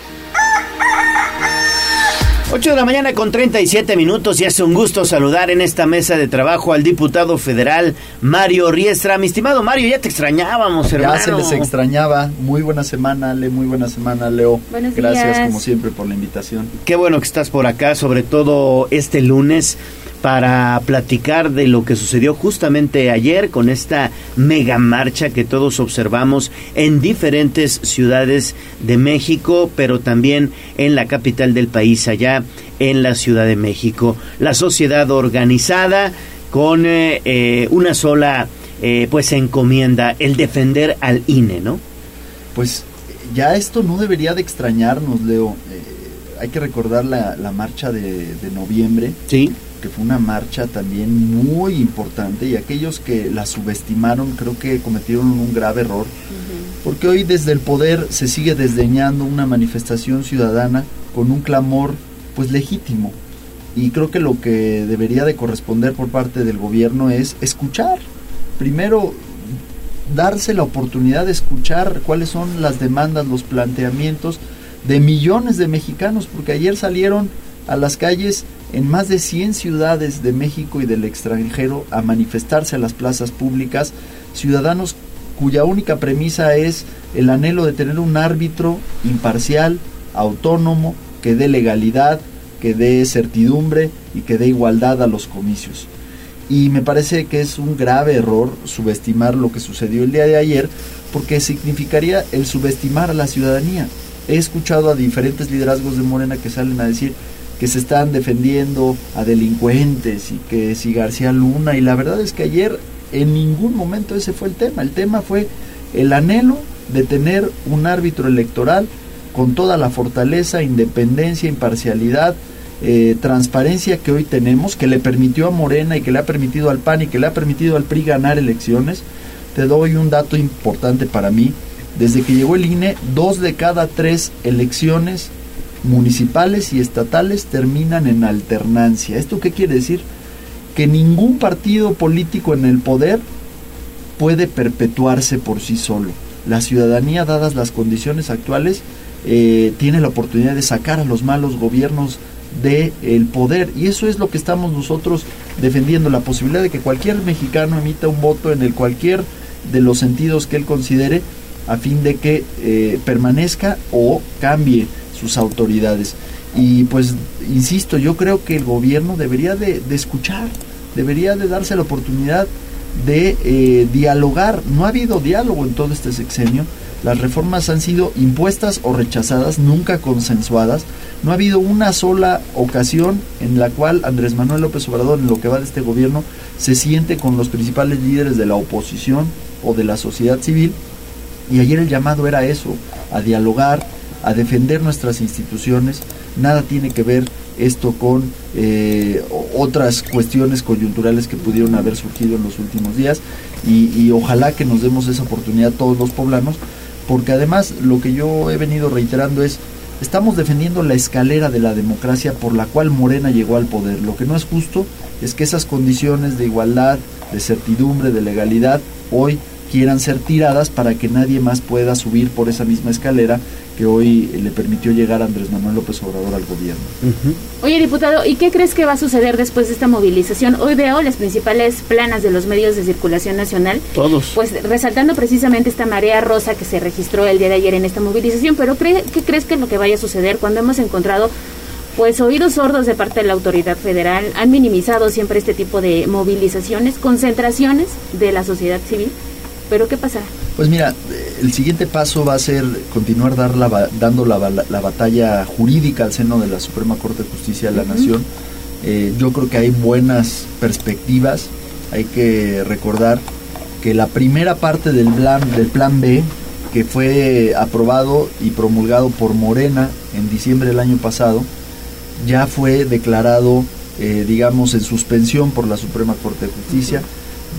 [SPEAKER 1] 8 de la mañana con 37 minutos y es un gusto saludar en esta mesa de trabajo al diputado federal Mario Riestra. Mi estimado Mario, ya te extrañábamos, hermano.
[SPEAKER 32] Ya se les extrañaba. Muy buena semana, Ale. Muy buena semana, Leo.
[SPEAKER 2] Buenos
[SPEAKER 32] Gracias,
[SPEAKER 2] días.
[SPEAKER 32] como siempre, por la invitación.
[SPEAKER 1] Qué bueno que estás por acá, sobre todo este lunes, para platicar de lo que sucedió justamente ayer con esta mega marcha que todos observamos en diferentes ciudades de México, pero también en la capital del país, allá en la Ciudad de México. La sociedad organizada con eh, eh, una sola eh, pues encomienda, el defender al INE, ¿no?
[SPEAKER 32] Pues ya esto no debería de extrañarnos, Leo. Eh, hay que recordar la, la marcha de, de noviembre.
[SPEAKER 1] Sí.
[SPEAKER 32] Que fue una marcha también muy importante y aquellos que la subestimaron creo que cometieron un grave error. Porque hoy desde el poder se sigue desdeñando una manifestación ciudadana con un clamor pues legítimo. Y creo que lo que debería de corresponder por parte del gobierno es escuchar. Primero darse la oportunidad de escuchar cuáles son las demandas, los planteamientos de millones de mexicanos, porque ayer salieron a las calles en más de 100 ciudades de México y del extranjero a manifestarse a las plazas públicas, ciudadanos cuya única premisa es el anhelo de tener un árbitro imparcial, autónomo, que dé legalidad, que dé certidumbre y que dé igualdad a los comicios. Y me parece que es un grave error subestimar lo que sucedió el día de ayer, porque significaría el subestimar a la ciudadanía. He escuchado a diferentes liderazgos de Morena que salen a decir que se están defendiendo a delincuentes y que si García Luna, y la verdad es que ayer en ningún momento ese fue el tema. El tema fue el anhelo de tener un árbitro electoral con toda la fortaleza, independencia, imparcialidad eh, transparencia que hoy tenemos, que le permitió a Morena y que le ha permitido al PAN y que le ha permitido al PRI ganar elecciones, te doy un dato importante para mí. Desde que llegó el INE, dos de cada tres elecciones municipales y estatales terminan en alternancia. ¿Esto qué quiere decir? Que ningún partido político en el poder puede perpetuarse por sí solo. La ciudadanía, dadas las condiciones actuales, eh, tiene la oportunidad de sacar a los malos gobiernos del el poder y eso es lo que estamos nosotros defendiendo, la posibilidad de que cualquier mexicano emita un voto en el cualquier de los sentidos que él considere a fin de que eh, permanezca o cambie sus autoridades. Y pues, insisto, yo creo que el gobierno debería de, escuchar, debería de darse la oportunidad de eh, dialogar. No ha habido diálogo en todo este sexenio. Las reformas han sido impuestas o rechazadas, nunca consensuadas. No ha habido una sola ocasión en la cual Andrés Manuel López Obrador, en lo que va de este gobierno, se siente con los principales líderes de la oposición o de la sociedad civil. Y ayer el llamado era eso, a dialogar, a defender nuestras instituciones. Nada tiene que ver esto con eh, otras cuestiones coyunturales que pudieron haber surgido en los últimos días y, ojalá que nos demos esa oportunidad todos los poblanos, porque además lo que yo he venido reiterando es, estamos defendiendo la escalera de la democracia por la cual Morena llegó al poder. Lo que no es justo es que esas condiciones de igualdad, de certidumbre, de legalidad, hoy quieran ser tiradas para que nadie más pueda subir por esa misma escalera que hoy le permitió llegar a Andrés Manuel López Obrador al gobierno.
[SPEAKER 2] Oye, diputado, ¿y qué crees que va a suceder después de esta movilización? Hoy veo las principales planas de los medios de circulación nacional.
[SPEAKER 1] Todos.
[SPEAKER 2] Pues resaltando precisamente esta marea rosa que se registró el día de ayer en esta movilización, pero ¿qué crees que es lo que vaya a suceder cuando hemos encontrado pues oídos sordos de parte de la autoridad federal han minimizado siempre este tipo de movilizaciones, concentraciones de la sociedad civil? ¿Pero qué pasará?
[SPEAKER 32] Pues mira, el siguiente paso va a ser continuar dar la, dando la, batalla jurídica al seno de la Suprema Corte de Justicia de la Nación. Eh, yo creo que hay buenas perspectivas. Hay que recordar que la primera parte del plan, del plan B, que fue aprobado y promulgado por Morena en diciembre del año pasado, ya fue declarado, eh, digamos, en suspensión por la Suprema Corte de Justicia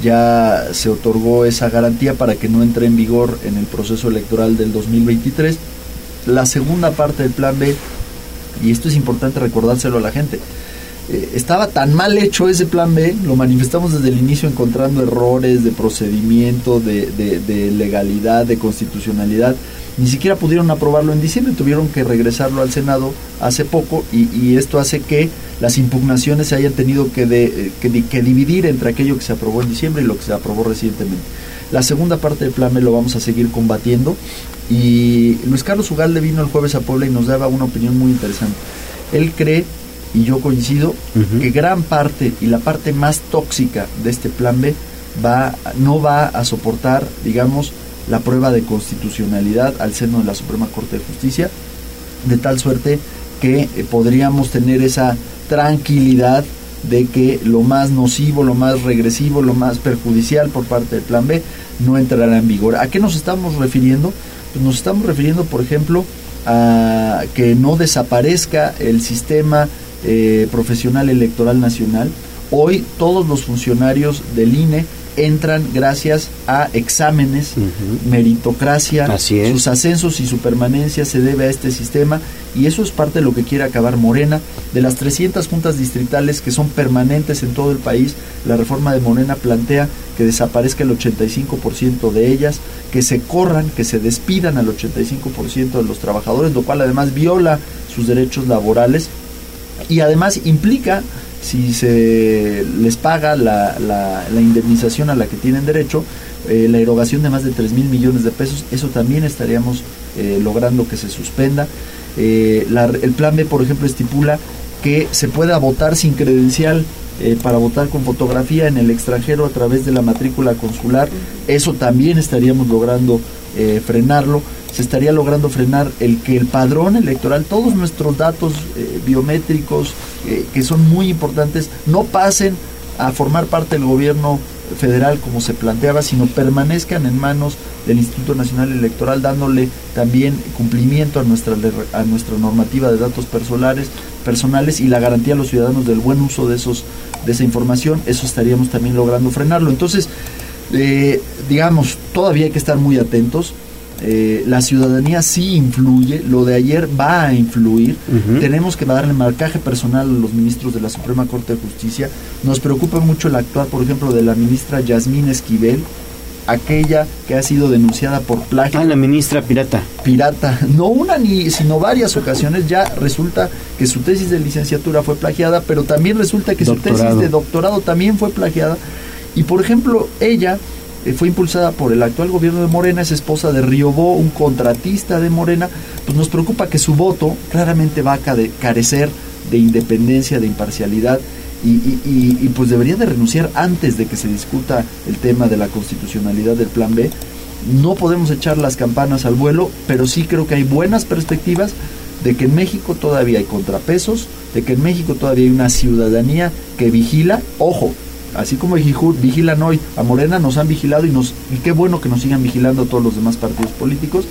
[SPEAKER 32] ya se otorgó esa garantía para que no entre en vigor en el proceso electoral del 2023. La segunda parte del plan B, y esto es importante recordárselo a la gente, eh, estaba tan mal hecho ese plan B, lo manifestamos desde el inicio encontrando errores de procedimiento, de, de legalidad, de constitucionalidad, ni siquiera pudieron aprobarlo en diciembre, tuvieron que regresarlo al Senado hace poco y, esto hace que las impugnaciones se hayan tenido que, de, que, dividir entre aquello que se aprobó en diciembre y lo que se aprobó recientemente. La segunda parte del plan me lo vamos a seguir combatiendo y Luis Carlos Ugalde vino el jueves a Puebla y nos daba una opinión muy interesante. Él cree, y yo coincido, que gran parte y la parte más tóxica de este plan B va, no va a soportar, digamos, la prueba de constitucionalidad al seno de la Suprema Corte de Justicia, de tal suerte que eh, podríamos tener esa tranquilidad de que lo más nocivo, lo más regresivo, lo más perjudicial por parte del Plan B no entrará en vigor. ¿A qué nos estamos refiriendo? Pues nos estamos refiriendo, por ejemplo, a que no desaparezca el sistema eh, profesional electoral nacional. Hoy todos los funcionarios del INE entran gracias a exámenes, meritocracia, sus ascensos y su permanencia se debe a este sistema y eso es parte de lo que quiere acabar Morena. De las 300 juntas distritales que son permanentes en todo el país, la reforma de Morena plantea que desaparezca el 85% de ellas, que se corran, que se despidan al 85% de los trabajadores, lo cual además viola sus derechos laborales y además implica si se les paga la, la, indemnización a la que tienen derecho, eh, la erogación de más de 3 mil millones de pesos, eso también estaríamos eh, logrando que se suspenda. Eh, el plan B, por ejemplo, estipula que se pueda votar sin credencial para votar con fotografía en el extranjero a través de la matrícula consular, eso también estaríamos logrando frenarlo. Se estaría logrando frenar el que el padrón electoral, todos nuestros datos eh, biométricos, eh, que son muy importantes, no pasen a formar parte del gobierno federal como se planteaba, sino permanezcan en manos del Instituto Nacional Electoral, dándole también cumplimiento a nuestra, a nuestra normativa de datos personales, personales y la garantía a los ciudadanos del buen uso de, esos, de esa información, eso estaríamos también logrando frenarlo. Entonces, eh, digamos, todavía hay que estar muy atentos. Eh, la ciudadanía sí influye, lo de ayer va a influir, tenemos que darle marcaje personal a los ministros de la Suprema Corte de Justicia, nos preocupa mucho el actuar, por ejemplo, de la ministra Yasmín Esquivel, aquella que ha sido denunciada por plagio.
[SPEAKER 1] Ah, la ministra pirata.
[SPEAKER 32] Pirata, no una ni, sino varias ocasiones ya resulta que su tesis de licenciatura fue plagiada, pero también resulta que su tesis de doctorado también fue plagiada. Y por ejemplo, ella eh, fue impulsada por el actual gobierno de Morena, es esposa de Riobó, un contratista de Morena, pues nos preocupa que su voto claramente va a carecer de independencia, de imparcialidad, y, pues debería de renunciar antes de que se discuta el tema de la constitucionalidad del plan B. No podemos echar las campanas al vuelo, pero sí creo que hay buenas perspectivas de que en México todavía hay contrapesos, de que en México todavía hay una ciudadanía que vigila, ojo, así como vigilan hoy a Morena, nos han vigilado y, nos, y qué bueno que nos sigan vigilando todos los demás partidos políticos,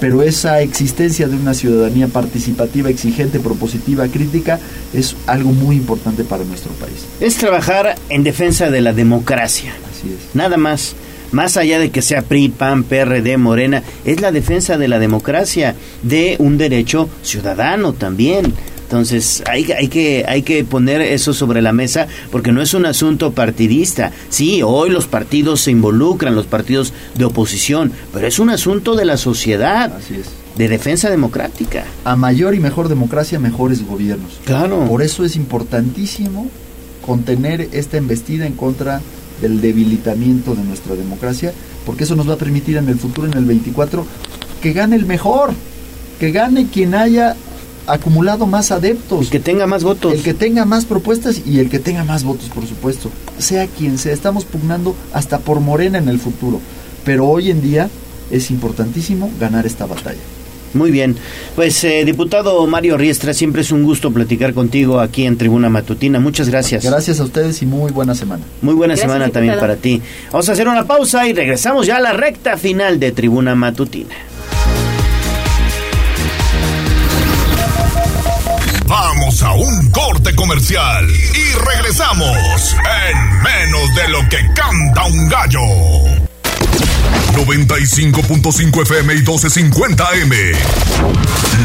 [SPEAKER 32] pero esa existencia de una ciudadanía participativa, exigente, propositiva, crítica, es algo muy importante para nuestro país.
[SPEAKER 1] Es trabajar en defensa de la democracia.
[SPEAKER 32] Así es.
[SPEAKER 1] Nada más. Más allá de que sea PRI, PAN, PRD, Morena, es la defensa de la democracia, de un derecho ciudadano también. Entonces hay, hay, que, hay que poner eso sobre la mesa porque no es un asunto partidista. Sí, hoy los partidos se involucran, los partidos de oposición, pero es un asunto de la sociedad.
[SPEAKER 32] Así es.
[SPEAKER 1] De defensa democrática.
[SPEAKER 32] A mayor y mejor democracia, mejores gobiernos.
[SPEAKER 1] Claro.
[SPEAKER 32] Por eso es importantísimo contener esta embestida en contra del debilitamiento de nuestra democracia, porque eso nos va a permitir en el futuro, en el 24, que gane el mejor, que gane quien haya acumulado más adeptos.
[SPEAKER 1] El que tenga más votos.
[SPEAKER 32] El que tenga más propuestas y el que tenga más votos, por supuesto. Sea quien sea, estamos pugnando hasta por Morena en el futuro. Pero hoy en día es importantísimo ganar esta batalla.
[SPEAKER 1] Muy bien. Pues, eh, diputado Mario Riestra, siempre es un gusto platicar contigo aquí en Tribuna Matutina. Muchas gracias.
[SPEAKER 32] Gracias a ustedes y muy buena semana.
[SPEAKER 1] Muy buena semana también para ti. Vamos a hacer una pausa y regresamos ya a la recta final de Tribuna Matutina.
[SPEAKER 3] Vamos a un corte comercial y regresamos en menos de lo que canta un gallo. 95.5 FM y 1250 M.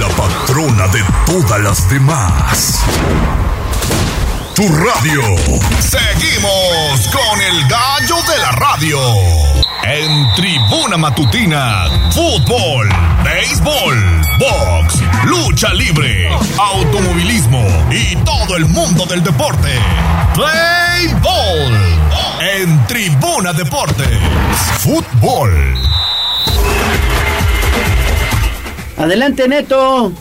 [SPEAKER 3] La patrona de todas las demás. Tu radio. Seguimos con el gallo de la radio. En Tribuna Matutina, fútbol, béisbol, box, lucha libre, automovilismo y todo el mundo del deporte. Play Ball. En Tribuna Deportes, fútbol.
[SPEAKER 1] Adelante, Neto.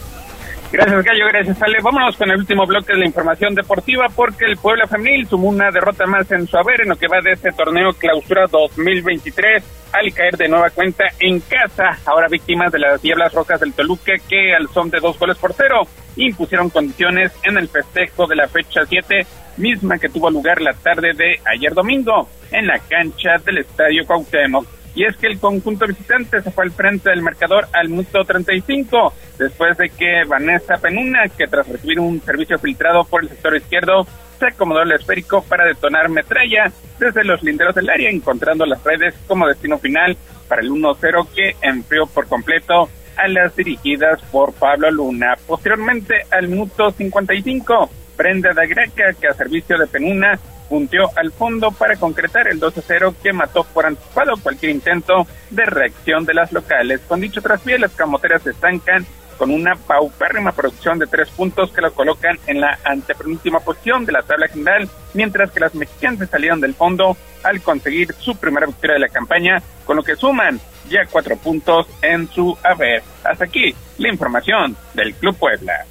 [SPEAKER 24] Gracias, Gallo. Gracias, Ale. Vámonos con el último bloque de la información deportiva porque el Puebla Femenil sumó una derrota más en su haber en lo que va de este torneo clausura 2023 al caer de nueva cuenta en casa, ahora víctimas de las Diablas Rojas del Toluca que al son de dos goles por cero impusieron condiciones en el festejo de la fecha 7, misma que tuvo lugar la tarde de ayer domingo en la cancha del Estadio Cuauhtémoc y es que el conjunto visitante se fue al frente del marcador al minuto 35, después de que Vanessa Penuna, que tras recibir un servicio filtrado por el sector izquierdo, se acomodó el esférico para detonar metralla desde los linderos del área, encontrando las redes como destino final para el 1-0 que enfrió por completo a las dirigidas por Pablo Luna. Posteriormente, al minuto 55, Brenda da Greca, que a servicio de Penuna punteó al fondo para concretar el 2 0 que mató por anticipado cualquier intento de reacción de las locales. Con dicho traspié, las camoteras se estancan con una paupérrima producción de tres puntos que lo colocan en la antepenúltima posición de la tabla general, mientras que las mexicanas salieron del fondo al conseguir su primera victoria de la campaña, con lo que suman ya cuatro puntos en su haber. Hasta aquí la información del Club Puebla.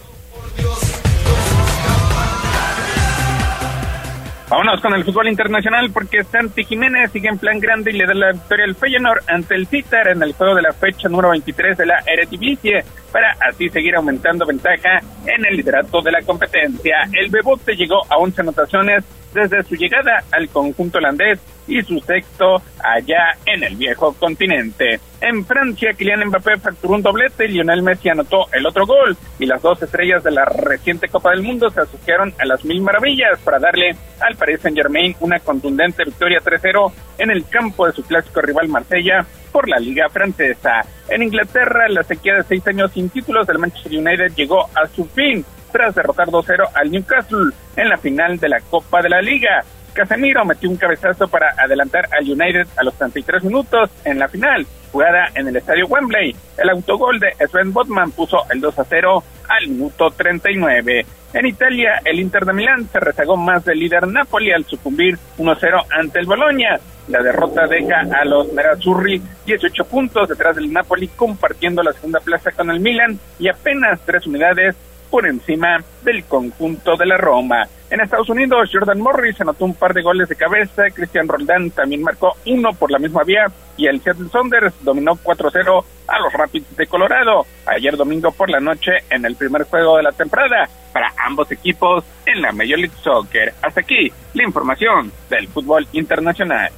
[SPEAKER 24] Vámonos con el fútbol internacional porque Santi Jiménez sigue en plan grande y le da la victoria al Feyenoord ante el Citar en el juego de la fecha número 23 de la Eredivisie para así seguir aumentando ventaja en el liderato de la competencia. El Bebote llegó a 11 anotaciones desde su llegada al conjunto holandés y su sexto allá en el viejo continente. En Francia, Kylian Mbappé facturó un doblete Lionel Messi anotó el otro gol y las dos estrellas de la reciente Copa del Mundo se asociaron a las mil maravillas para darle al Paris Saint Germain una contundente victoria 3-0 en el campo de su clásico rival Marsella por la Liga Francesa. En Inglaterra, la sequía de seis años sin títulos del Manchester United llegó a su fin tras derrotar 2-0 al Newcastle en la final de la Copa de la Liga. Casemiro metió un cabezazo para adelantar al United a los 33 minutos en la final, jugada en el estadio Wembley. El autogol de Sven Botman puso el 2 0 al minuto 39. En Italia, el Inter de Milán se rezagó más del líder Napoli al sucumbir 1-0 ante el Bologna. La derrota deja a los Nerazzurri 18 puntos detrás del Napoli, compartiendo la segunda plaza con el Milan y apenas tres unidades por encima del conjunto de la Roma. En Estados Unidos, Jordan Morris anotó un par de goles de cabeza, Cristian Roldán también marcó uno por la misma vía y el Seattle Saunders dominó 4-0 a los Rapids de Colorado ayer domingo por la noche en el primer juego de la temporada para ambos equipos en la Major League Soccer. Hasta aquí la información del fútbol internacional.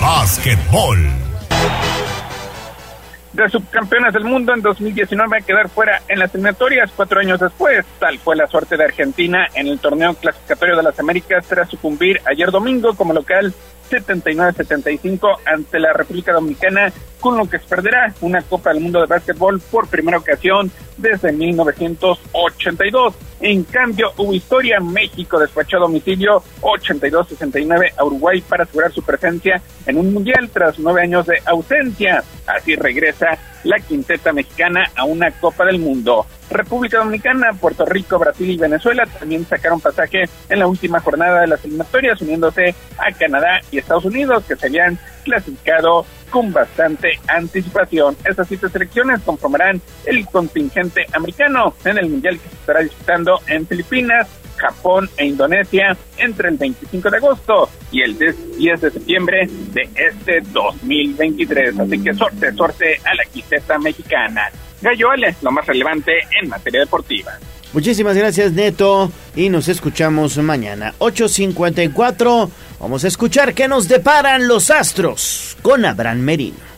[SPEAKER 3] Básquetbol
[SPEAKER 24] de subcampeones del mundo en 2019 a quedar fuera en las eliminatorias cuatro años después. Tal fue la suerte de Argentina en el torneo clasificatorio de las Américas tras sucumbir ayer domingo como local 79-75 ante la República Dominicana, con lo que se perderá una Copa del Mundo de Básquetbol por primera ocasión desde 1982. En cambio, hubo historia. México despachó a domicilio 82-69 a Uruguay para asegurar su presencia en un mundial tras nueve años de ausencia. Así regresa la quinteta mexicana a una Copa del Mundo. República Dominicana, Puerto Rico, Brasil y Venezuela también sacaron pasaje en la última jornada de las eliminatorias, uniéndose a Canadá y Estados Unidos, que se habían clasificado con bastante anticipación. Estas siete selecciones conformarán el contingente americano en el Mundial que se estará disputando en Filipinas, Japón e Indonesia entre el 25 de agosto y el 10 de septiembre de este 2023. Así que suerte, suerte a la quinteta mexicana. Gallo Ale, lo más relevante en materia deportiva.
[SPEAKER 1] Muchísimas gracias Neto y nos escuchamos mañana 8.54. Vamos a escuchar qué nos deparan los astros con Abraham Merino.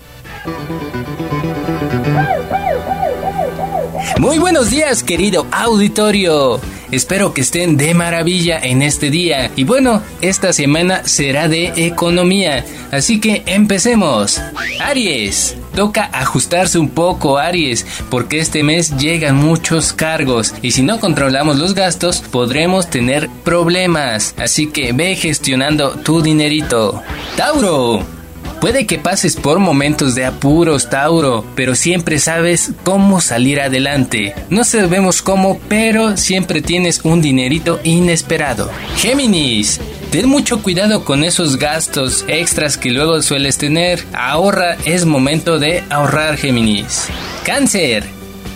[SPEAKER 33] Muy buenos días querido auditorio. Espero que estén de maravilla en este día. Y bueno, esta semana será de economía. Así que empecemos. Aries. Toca ajustarse un poco, Aries, porque este mes llegan muchos cargos y si no controlamos los gastos podremos tener problemas. Así que ve gestionando tu dinerito. Tauro. Puede que pases por momentos de apuros, Tauro, pero siempre sabes cómo salir adelante. No sabemos cómo, pero siempre tienes un dinerito inesperado. Géminis. Ten mucho cuidado con esos gastos extras que luego sueles tener. Ahorra, es momento de ahorrar, Géminis. Cáncer.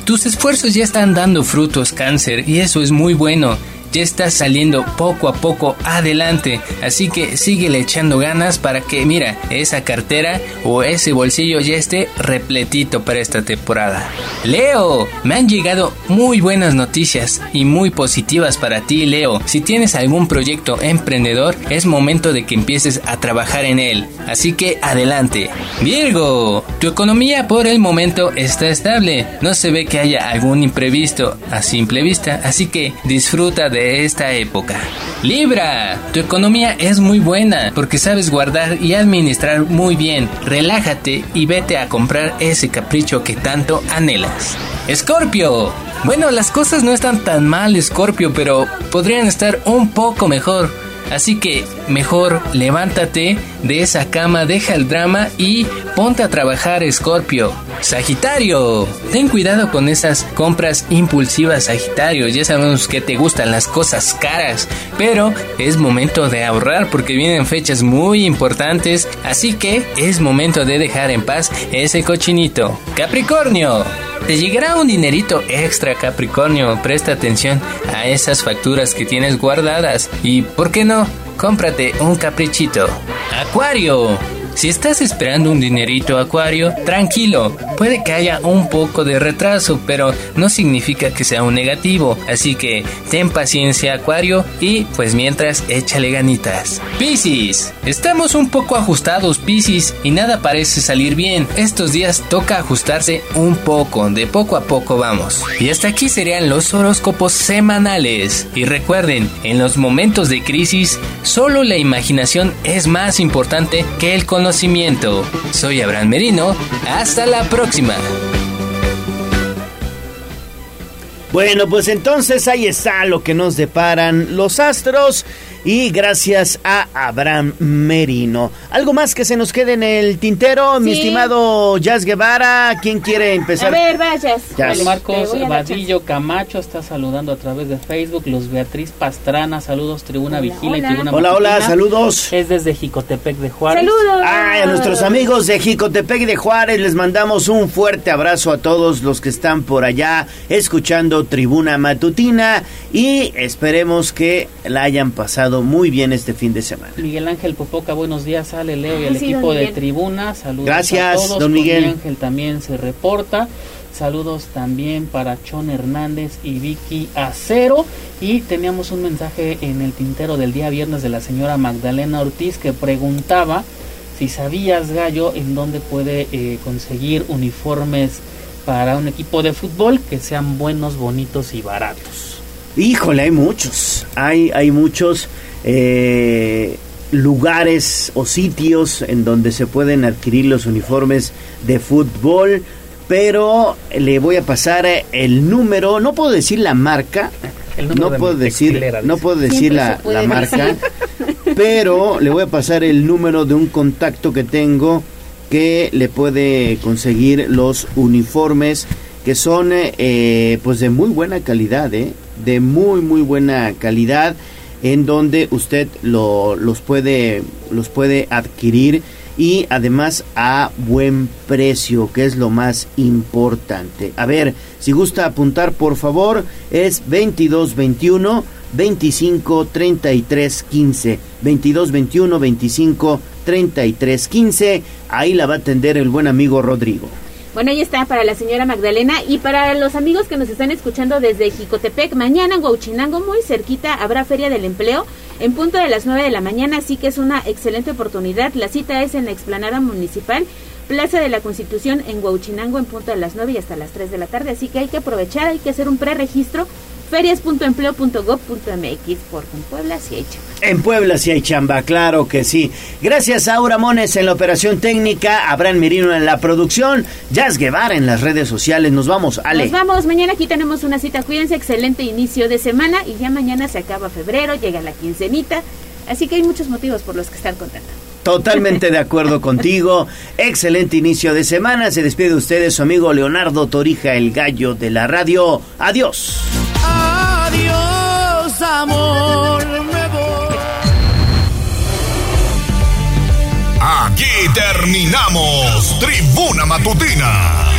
[SPEAKER 33] Tus esfuerzos ya están dando frutos, cáncer, y eso es muy bueno ya estás saliendo poco a poco adelante. Así que síguele echando ganas para que, mira, esa cartera o ese bolsillo ya esté repletito para esta temporada. Leo, me han llegado muy buenas noticias y muy positivas para ti, Leo. Si tienes algún proyecto emprendedor, es momento de que empieces a trabajar en él. Así que adelante. Virgo, tu economía por el momento está estable. No se ve que haya algún imprevisto a simple vista, así que disfruta de esta época. Libra, tu economía es muy buena porque sabes guardar y administrar muy bien. Relájate y vete a comprar ese capricho que tanto anhelas. Escorpio, bueno, las cosas no están tan mal, Escorpio, pero podrían estar un poco mejor. Así que mejor levántate de esa cama, deja el drama y ponte a trabajar, Escorpio. Sagitario, ten cuidado con esas compras impulsivas, Sagitario. Ya sabemos que te gustan las cosas caras, pero es momento de ahorrar porque vienen fechas muy importantes. Así que es momento de dejar en paz ese cochinito. Capricornio. Te llegará un dinerito extra, Capricornio. Presta atención a esas facturas que tienes guardadas. Y, ¿por qué no? Cómprate un caprichito. Acuario. Si estás esperando un dinerito Acuario, tranquilo, puede que haya un poco de retraso, pero no significa que sea un negativo, así que ten paciencia Acuario y pues mientras échale ganitas. Piscis, estamos un poco ajustados Piscis y nada parece salir bien. Estos días toca ajustarse un poco, de poco a poco vamos. Y hasta aquí serían los horóscopos semanales. Y recuerden, en los momentos de crisis, solo la imaginación es más importante que el conocimiento. Soy Abraham Merino, hasta la próxima.
[SPEAKER 1] Bueno, pues entonces ahí está lo que nos deparan los astros y gracias a Abraham Merino. ¿Algo más que se nos quede en el tintero, mi estimado Jazz Guevara? ¿Quién quiere
[SPEAKER 2] A
[SPEAKER 1] empezar?
[SPEAKER 2] ver, vayas.
[SPEAKER 1] Jazz.
[SPEAKER 34] Marcos
[SPEAKER 2] a
[SPEAKER 34] Vadillo Camacho está saludando a través de Facebook. Los Beatriz Pastrana, saludos, Tribuna Vigila y
[SPEAKER 2] hola.
[SPEAKER 34] Tribuna
[SPEAKER 1] Hola, hola, saludos.
[SPEAKER 34] Es desde Jicotepec de Juárez.
[SPEAKER 2] Saludos.
[SPEAKER 1] Ay, a nuestros amigos de Jicotepec de Juárez les mandamos un fuerte abrazo a todos los que están por allá escuchando Tribuna Matutina y esperemos que la hayan pasado muy bien este fin de semana.
[SPEAKER 34] Miguel Ángel Popoca, buenos días, Ale Leo y el
[SPEAKER 2] sí,
[SPEAKER 34] equipo de. Tribuna. Saludos
[SPEAKER 1] Gracias,
[SPEAKER 34] a todos.
[SPEAKER 1] don Miguel.
[SPEAKER 34] Ángel también se reporta. Saludos también para Chon Hernández y Vicky Acero. Y teníamos un mensaje en el tintero del día viernes de la señora Magdalena Ortiz que preguntaba si sabías, Gallo, en dónde puede eh, conseguir uniformes para un equipo de fútbol que sean buenos, bonitos y baratos.
[SPEAKER 1] Híjole, hay muchos, hay, hay muchos eh, lugares o sitios en donde se pueden adquirir los uniformes de fútbol, pero le voy a pasar el número, no puedo decir la marca,
[SPEAKER 34] El número
[SPEAKER 1] no
[SPEAKER 34] de
[SPEAKER 1] puedo decir, no puedo decir la, la marca, (laughs) pero le voy a pasar el número de un contacto que tengo que le puede conseguir los uniformes que son eh, pues de muy buena calidad, ¿eh? de muy muy buena calidad en donde usted lo- los puede los puede adquirir y además a buen precio, que es lo más importante. A ver, si gusta apuntar, por favor, es 2221 25 33 15. 22 21 25 33 15. Ahí la va a atender el buen amigo Rodrigo.
[SPEAKER 2] Bueno, ahí está para la señora Magdalena y para los amigos que nos están escuchando desde Jicotepec. Mañana en Huauchinango, muy cerquita, habrá Feria del Empleo en punto de las 9 de la mañana, así que es una excelente oportunidad. La cita es en la explanada municipal, Plaza de la Constitución en Huauchinango en punto de las 9 y hasta las 3 de la tarde, así que hay que aprovechar, hay que hacer un preregistro. ferias.empleo.gov.mx porque en Puebla sí hay chamba.
[SPEAKER 1] En Puebla sí hay chamba, claro que sí. Gracias a Aura Mones en la operación técnica, Abraham Merino en la producción, Jazz Guevara en las redes sociales. Nos vamos, Ale.
[SPEAKER 2] Nos vamos, mañana aquí tenemos una cita, cuídense, excelente inicio de semana y ya mañana se acaba febrero, llega la quincenita, así que hay muchos motivos por los que estar contentos.
[SPEAKER 1] Totalmente de acuerdo (laughs) contigo. Excelente inicio de semana. Se despide de ustedes su amigo Leonardo Torija, el gallo de la radio. Adiós.
[SPEAKER 12] Adiós, amor, me voy.
[SPEAKER 3] Aquí terminamos Tribuna Matutina